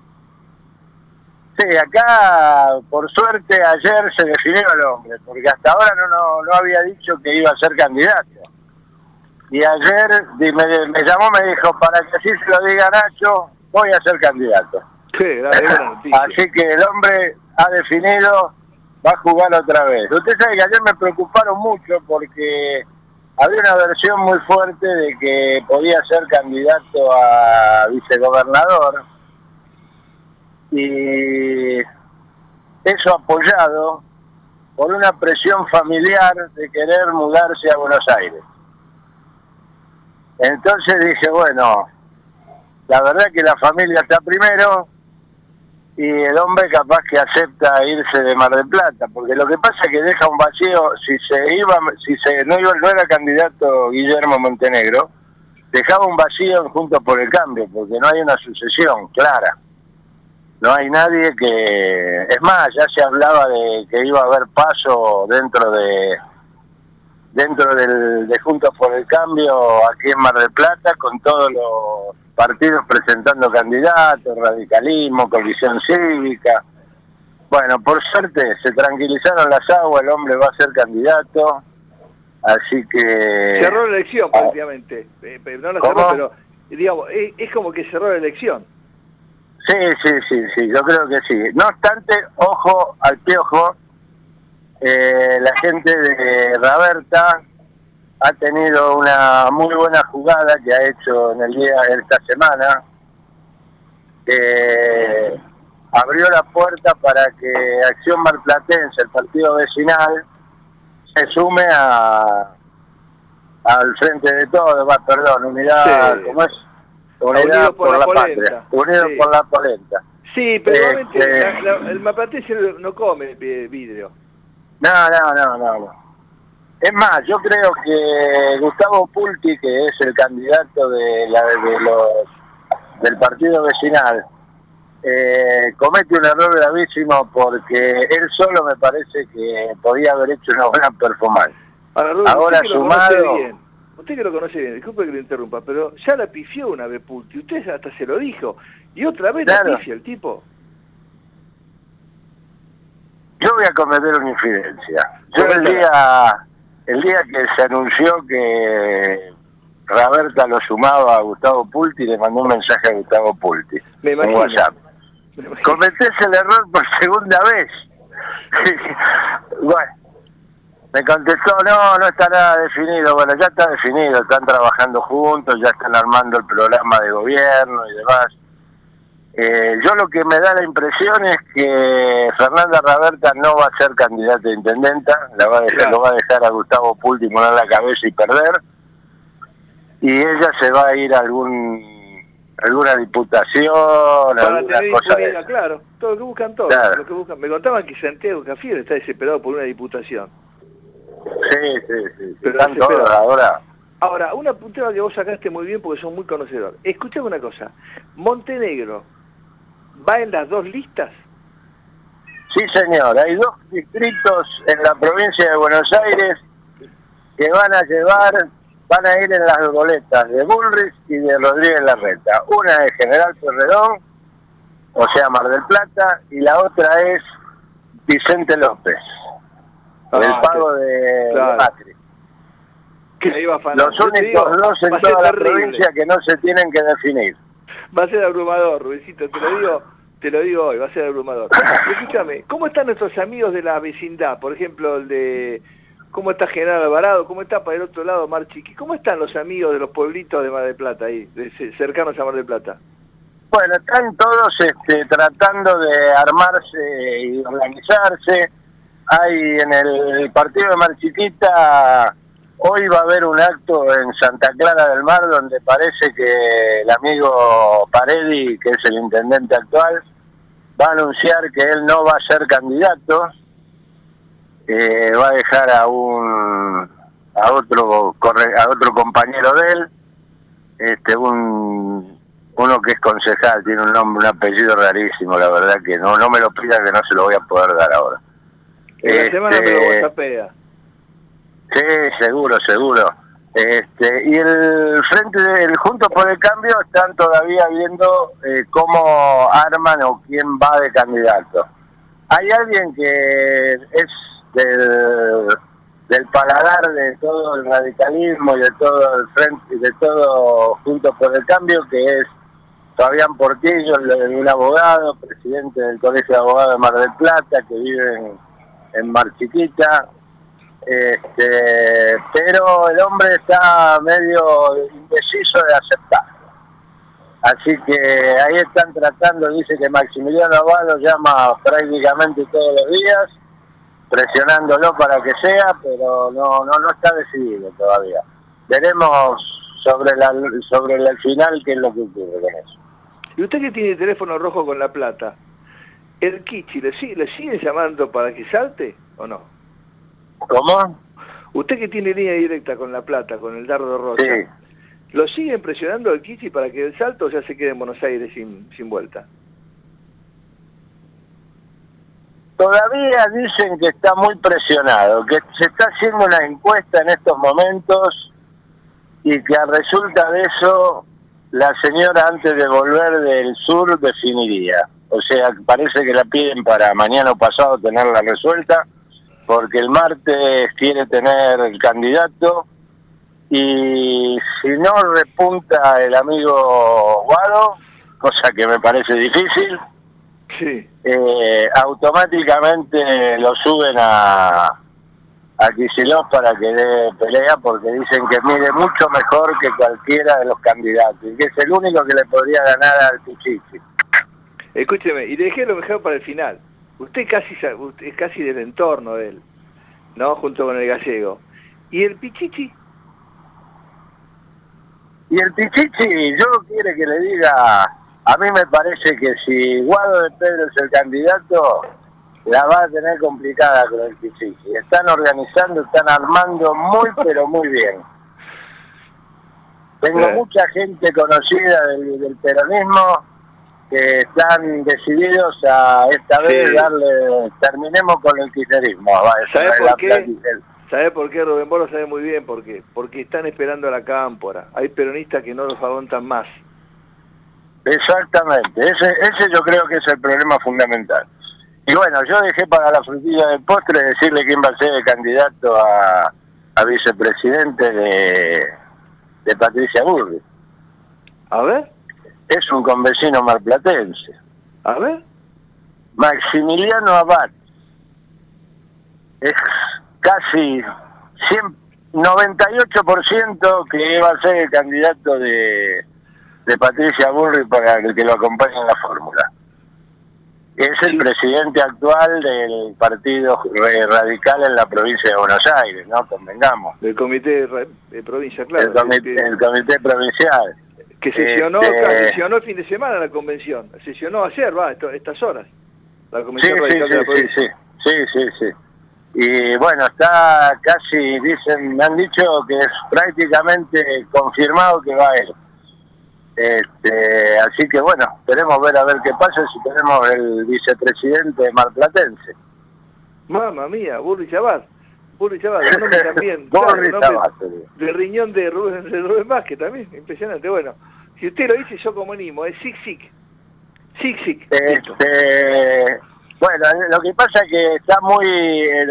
Sí, acá, por suerte, ayer se definió el hombre, porque hasta ahora no, no, no había dicho que iba a ser candidato. Y ayer me, me llamó, me dijo, para que así se lo diga Nacho, voy a ser candidato. Sí. Así que el hombre ha definido, va a jugar otra vez. Usted sabe que ayer me preocuparon mucho porque había una versión muy fuerte de que podía ser candidato a vicegobernador y eso apoyado por una presión familiar de querer mudarse a Buenos Aires. Entonces dije, bueno, la verdad que la familia está primero y el hombre capaz que acepta irse de Mar del Plata, porque lo que pasa es que deja un vacío, si se iba, si se no iba, no era candidato Guillermo Montenegro, dejaba un vacío en Juntos por el Cambio, porque no hay una sucesión clara. No hay nadie que... Es más, ya se hablaba de que iba a haber paso dentro de dentro del, de Juntos por el Cambio aquí en Mar del Plata, con todos los partidos presentando candidatos, radicalismo, coalición cívica. Bueno, por suerte se tranquilizaron las aguas, el hombre va a ser candidato, así que... Cerró la elección prácticamente. Eh, pero no la cerró, pero digamos, es, es como que cerró la elección. Sí, sí, sí, sí, yo creo que sí. No obstante, ojo al piojo, eh, la gente de Raberta ha tenido una muy buena jugada que ha hecho en el día esta semana, que abrió la puerta para que Acción Marplatense, el partido vecinal, se sume a al frente de todo, va, perdón, unidad, Sí. ¿cómo es? Unidad por, la, polenta. patria, unidos Sí. por la polenta. Sí, pero Este- la- la- el maplatense no come vidrio. No, no, no, no, no. Es más, yo creo que Gustavo Pulti, que es el candidato de, la, de los del partido vecinal, eh, comete un error gravísimo porque él solo me parece que podía haber hecho una buena performance. Ahora, Rubén, Ahora usted que lo conoce sumado, bien, usted que lo conoce bien, disculpe que lo interrumpa, pero ya la pifió una vez Pulti, usted hasta se lo dijo, y otra vez Claro. la pifia el tipo. Yo voy a cometer una infidencia. Yo el día, el día que se anunció que Raberta lo sumaba a Gustavo Pulti, le mandó un mensaje a Gustavo Pulti Me en. WhatsApp. Cometés el error por segunda vez. bueno, me contestó, no, no está nada definido. Bueno, ya está definido, están trabajando juntos, ya están armando el programa de gobierno y demás. Eh, yo lo que me da la impresión es que Fernanda Raberta no va a ser candidata a intendenta, la va a dejar, lo va a dejar a Gustavo Pulti poner la cabeza y perder, y ella se va a ir a algún alguna diputación, Para alguna cosa de claro, todo lo que buscan todos, Claro. lo que buscan. Me contaban que Santiago Cafiero está desesperado por una diputación. Sí, sí, sí. Pero Están todos ahora. Ahora, una puntera que vos sacaste muy bien porque son muy conocedor. Escuchame una cosa. Montenegro, ¿Va en las dos listas? Sí, señor, hay dos distritos en la provincia de Buenos Aires que van a llevar, van a ir en las boletas de Bullrich y de Rodríguez Larreta. Una es General Ferredón, o sea, Mar del Plata, y la otra es Vicente López, el Ah, pago de claro. Macri. Los únicos digo, dos en toda la terrible. provincia que no se tienen que definir. Va a ser abrumador, Rubicito, te lo digo, te lo digo hoy, va a ser abrumador. Escúchame, ¿cómo están nuestros amigos de la vecindad? Por ejemplo, el de ¿cómo está General Alvarado? ¿Cómo está para el otro lado Mar Chiqui? ¿Cómo están los amigos de los pueblitos de Mar del Plata ahí, de- ce- cercanos a Mar del Plata? Bueno, están todos este, tratando de armarse y organizarse. Hay en el partido de Mar Chiquita, hoy va a haber un acto en Santa Clara del Mar donde parece que el amigo Paredi, que es el intendente actual, va a anunciar que él no va a ser candidato, eh, va a dejar a un a otro a otro compañero de él, este un uno que es concejal, tiene un nombre, un apellido rarísimo, la verdad que no no me lo pida que no se lo voy a poder dar ahora. La semana me lo Este. Sí, seguro, seguro. Este, y el frente del Juntos por el Cambio están todavía viendo eh, cómo arman o quién va de candidato. Hay alguien que es del, del paladar de todo el radicalismo y de todo el frente, y de todo Juntos por el Cambio, que es Fabián Portillo, un abogado, presidente del Colegio de Abogados de Mar del Plata, que vive en, en Mar Chiquita, este, pero el hombre está medio indeciso de aceptar. Así que ahí están tratando, dice que Maximiliano Abad lo llama prácticamente todos los días, presionándolo para que sea, pero no no no está decidido todavía. Veremos sobre la sobre el final qué es lo que ocurre con eso. ¿Y usted que tiene teléfono rojo con la plata? ¿El Kichi le, sigue, le siguen llamando para que salte o no? ¿Cómo? Usted que tiene línea directa con la plata, con el dardo rosa, Sí. ¿lo siguen presionando al Kichi para que el salto ya se quede en Buenos Aires sin, sin vuelta? Todavía dicen que está muy presionado, que se está haciendo una encuesta en estos momentos y que a resulta de eso la señora antes de volver del sur definiría. O sea, parece que la piden para mañana o pasado tenerla resuelta, porque el martes quiere tener el candidato y si no repunta el amigo Guado, cosa que me parece difícil, Sí. eh, automáticamente lo suben a, a Kicillof para que dé pelea porque dicen que mide mucho mejor que cualquiera de los candidatos y que es el único que le podría ganar al Pichichi. Escúcheme, y dejé lo mejor para el final. Usted casi es casi del entorno de él, ¿no? Junto con el gallego. ¿Y el Pichichi? Y el Pichichi, yo quiere que le diga, a mí me parece que si Guado de Pedro es el candidato, la va a tener complicada con el Pichichi. Están organizando, están armando muy, pero muy bien. Tengo mucha gente conocida del, del peronismo que están decididos a esta vez Sí. darle, terminemos con el kirchnerismo. ¿Sabe por qué? ¿Sabe por qué Rubén Bolo sabe muy bien? ¿Por qué? Porque están esperando a la cámpora. Hay peronistas que no los aguantan más. Exactamente, ese, ese yo creo que es el problema fundamental. Y bueno, yo dejé para la frutilla del postre decirle quién va a ser el candidato a, a vicepresidente de, de Patricia Burri. A ver. Es un convecino marplatense. A ver. Maximiliano Abad. Es casi 100, 98% que va a ser el candidato de, de Patricia Burri para el que lo acompañe en la fórmula. Es el presidente actual del partido radical en la provincia de Buenos Aires, ¿no? Convengamos. Del comité de provincia, claro. el, comité, el comité provincial. Que sesionó, Este, sesionó el fin de semana la convención. Sesionó ayer, va, esto- estas horas. La Sí, convención sí, radical de la sí, sí, provincia. sí, sí, sí, sí. Y bueno, está casi, dicen, me han dicho que es prácticamente confirmado que va a él. Este, así que bueno, queremos ver a ver qué pasa si tenemos el vicepresidente marplatense. Mamma mía, Burri Chabat. El nombre también. Claro, nombre sí. De riñón de Rubén, de Rubén Vázquez también, impresionante. Bueno, si usted lo dice, yo como animo, es Sig Sig. Sig Sig. Este, bueno, lo que pasa es que está muy el,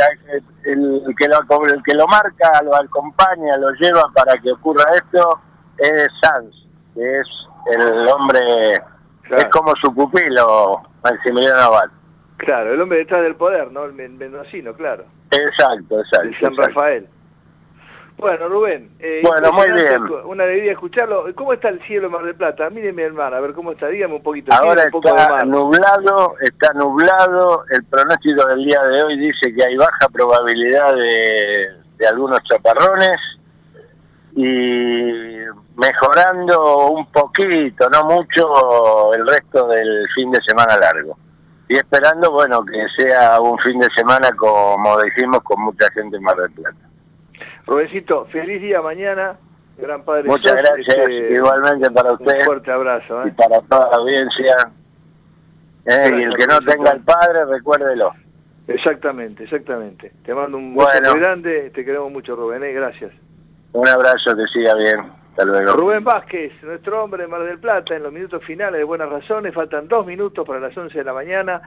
el- el que lo, el que lo marca, lo acompaña, lo lleva para que ocurra esto es Sanz, que es el hombre, es como su pupilo, Maximiliano Naval. Claro, el hombre detrás del poder, ¿no? El men- mendocino, claro. Exacto, exacto. De San exacto. Rafael. Bueno, Rubén. eh, Bueno, muy bien. Una alegría escucharlo. ¿Cómo está el cielo en Mar del Plata? Míreme el mar, a ver cómo está. Dígame un poquito. Ahora un poco está nublado, está nublado. El pronóstico del día de hoy dice que hay baja probabilidad de, de algunos chaparrones y mejorando un poquito, no mucho, el resto del fin de semana largo. Y esperando, bueno, que sea un fin de semana, como dijimos, con mucha gente en Mar del Plata. Rubéncito, feliz día mañana. Gran padre. Muchas gracias, este, igualmente para usted. Un fuerte abrazo. y ¿eh? para toda la audiencia. Eh, y el que no tenga el padre, recuérdelo. Exactamente, exactamente. Te mando un Bueno. beso muy grande. Te queremos mucho, Rubén. ¿eh? Gracias. Un abrazo, que siga bien. Rubén Vázquez, nuestro hombre de Mar del Plata, en los minutos finales de Buenas Razones, faltan dos minutos para las 11 de la mañana,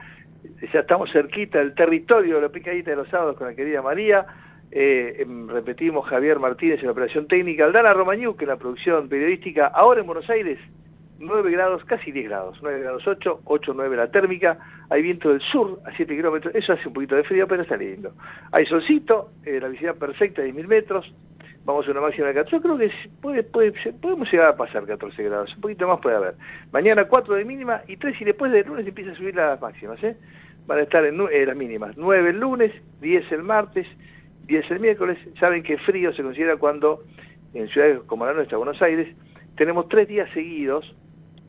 ya estamos cerquita del territorio de la picadita de los sábados con la querida María, Eh, em, repetimos Javier Martínez en la operación técnica, Aldana Romañuc en la producción periodística, ahora en Buenos Aires, 9 grados, casi 10 grados, 9 grados 8, 8, 9 la térmica, hay viento del sur a 7 kilómetros, eso hace un poquito de frío, pero está lindo. Hay solcito, eh, la visibilidad perfecta de 10.000 metros, vamos a una máxima de 14, yo creo que puede, podemos llegar a pasar 14 grados, un poquito más puede haber. Mañana 4 de mínima y 3 y después del lunes empieza a subir las máximas, ¿eh? Van a estar en eh, las mínimas, 9 el lunes, 10 el martes, 10 el miércoles, saben que frío se considera cuando en ciudades como la nuestra, Buenos Aires, tenemos tres días seguidos,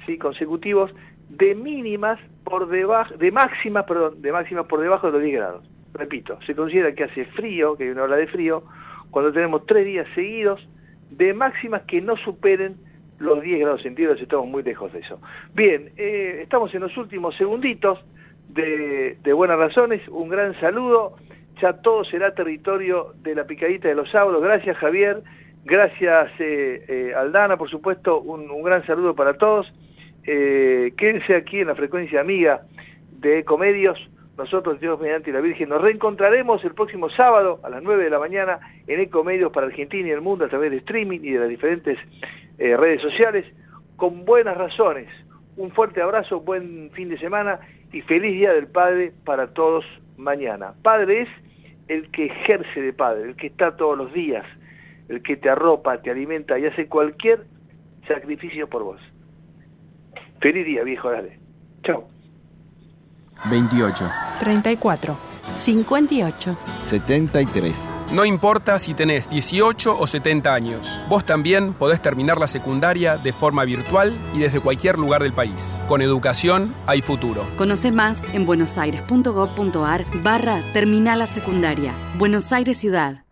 ¿sí? consecutivos, de mínimas por debajo, de máximas, perdón, de máximas por debajo de los 10 grados. Repito, se considera que hace frío, que hay una ola de frío, cuando tenemos tres días seguidos de máximas que no superen los 10 grados centígrados, estamos muy lejos de eso. Bien, eh, estamos en los últimos segunditos de, Buenas Razones, un gran saludo, ya todo será territorio de la picadita de los sábados, gracias Javier, gracias eh, eh, Aldana, por supuesto, un, un gran saludo para todos, quédense aquí en la frecuencia amiga de Ecomedios, nosotros, Dios mediante la Virgen, nos reencontraremos el próximo sábado a las 9 de la mañana en Ecomedios para Argentina y el mundo a través de streaming y de las diferentes eh, redes sociales, con buenas razones. Un fuerte abrazo, buen fin de semana y feliz Día del Padre para todos mañana. Padre es el que ejerce de padre, el que está todos los días, el que te arropa, te alimenta y hace cualquier sacrificio por vos. Feliz día, viejo, dale. Chao. 28, 34, 58. 73. No importa si tenés 18 o 70 años, vos también podés terminar la secundaria de forma virtual y desde cualquier lugar del país. Con educación hay futuro. Conoce más en buenosaires.gov.ar barra Terminal la Secundaria. Buenos Aires Ciudad.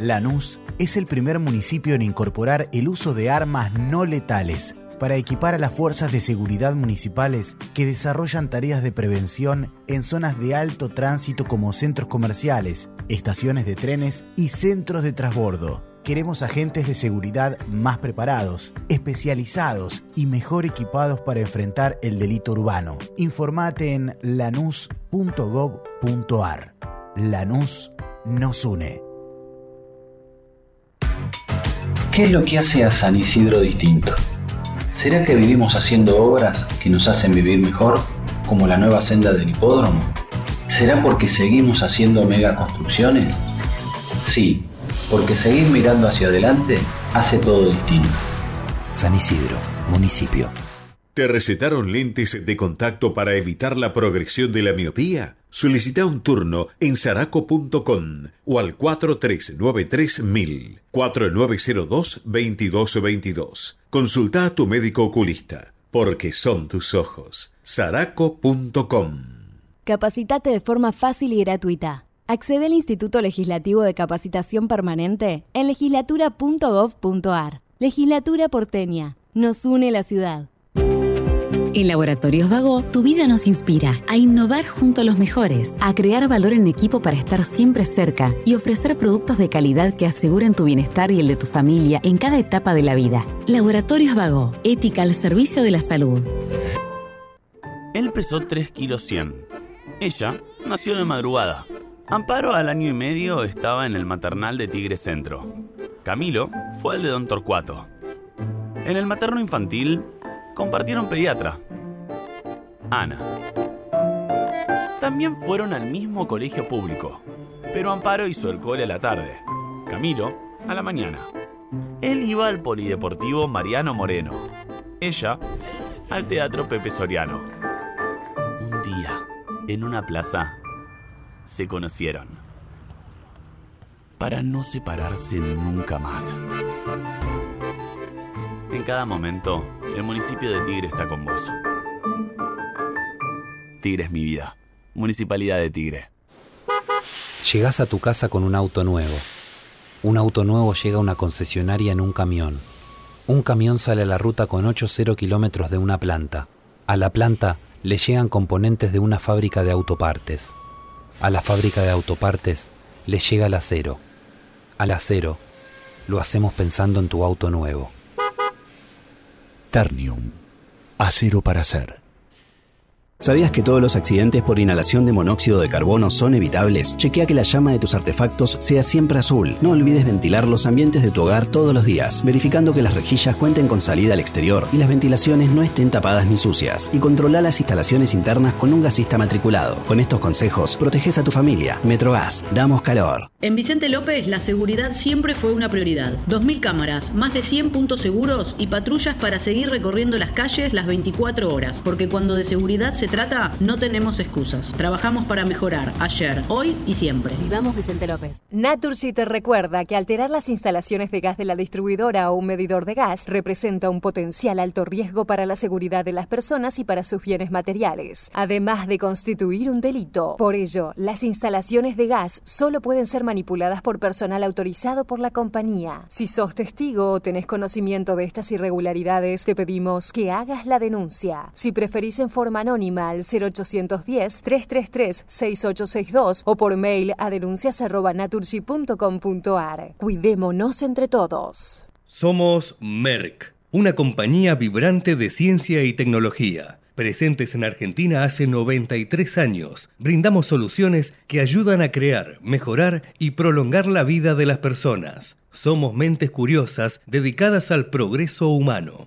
Lanús es el primer municipio en incorporar el uso de armas no letales para equipar a las fuerzas de seguridad municipales que desarrollan tareas de prevención en zonas de alto tránsito como centros comerciales, estaciones de trenes y centros de transbordo. Queremos agentes de seguridad más preparados, especializados y mejor equipados para enfrentar el delito urbano. Informate en lanús.gov.ar. Lanús nos une. ¿Qué es lo que hace a San Isidro distinto? ¿Será que vivimos haciendo obras que nos hacen vivir mejor, como la nueva senda del hipódromo? ¿Será porque seguimos haciendo megaconstrucciones? Sí, porque seguir mirando hacia adelante hace todo distinto. San Isidro, municipio. ¿Te recetaron lentes de contacto para evitar la progresión de la miopía? Solicita un turno en saraco.com o al 4393.000 4902-2222. Consulta a tu médico oculista, porque son tus ojos. saraco.com Capacitate de forma fácil y gratuita. Accede al Instituto Legislativo de Capacitación Permanente en legislatura.gov.ar. Legislatura porteña. Nos une la ciudad. En Laboratorios Vago, tu vida nos inspira a innovar junto a los mejores, a crear valor en equipo para estar siempre cerca y ofrecer productos de calidad que aseguren tu bienestar y el de tu familia en cada etapa de la vida. Laboratorios Vago, ética al servicio de la salud. Él pesó 3 kilos 100. Ella nació de madrugada. Amparo al año y medio estaba en el maternal de Tigre Centro. Camilo fue al de Don Torcuato. En el materno infantil compartieron pediatra. Ana. También fueron al mismo colegio público, pero Amparo hizo el cole a la tarde, Camilo a la mañana. Él iba al polideportivo Mariano Moreno, ella al teatro Pepe Soriano. Un día, en una plaza, se conocieron. Para no separarse nunca más. En cada momento, el municipio de Tigre está con vos. Tigre es mi vida. Municipalidad de Tigre. Llegás a tu casa con un auto nuevo. Un auto nuevo llega a una concesionaria en un camión. Un camión sale a la ruta con 8-0 kilómetros de una planta. A la planta le llegan componentes de una fábrica de autopartes. A la fábrica de autopartes le llega el acero. Al acero lo hacemos pensando en tu auto nuevo. Ternium. Acero para hacer. ¿Sabías que todos los accidentes por inhalación de monóxido de carbono son evitables? Chequea que la llama de tus artefactos sea siempre azul. No olvides ventilar los ambientes de tu hogar todos los días, verificando que las rejillas cuenten con salida al exterior y las ventilaciones no estén tapadas ni sucias. Y controla las instalaciones internas con un gasista matriculado. Con estos consejos, proteges a tu familia. Metrogas, damos calor. En Vicente López, la seguridad siempre fue una prioridad. 2.000 cámaras, más de 100 puntos seguros y patrullas para seguir recorriendo las calles las 24 horas. Porque cuando de seguridad se trata, no tenemos excusas. Trabajamos para mejorar ayer, hoy y siempre. Vivamos Vicente López. Naturgy te recuerda que alterar las instalaciones de gas de la distribuidora o un medidor de gas representa un potencial alto riesgo para la seguridad de las personas y para sus bienes materiales, además de constituir un delito. Por ello, las instalaciones de gas solo pueden ser manipuladas por personal autorizado por la compañía. Si sos testigo o tenés conocimiento de estas irregularidades, te pedimos que hagas la denuncia. Si preferís en forma al 0810-333-6862 o por mail a denuncias.naturgy.com.ar. Cuidémonos entre todos. Somos Merck, una compañía vibrante de ciencia y tecnología. Presentes en Argentina hace 93 años, brindamos soluciones que ayudan a crear, mejorar y prolongar la vida de las personas. Somos mentes curiosas dedicadas al progreso humano.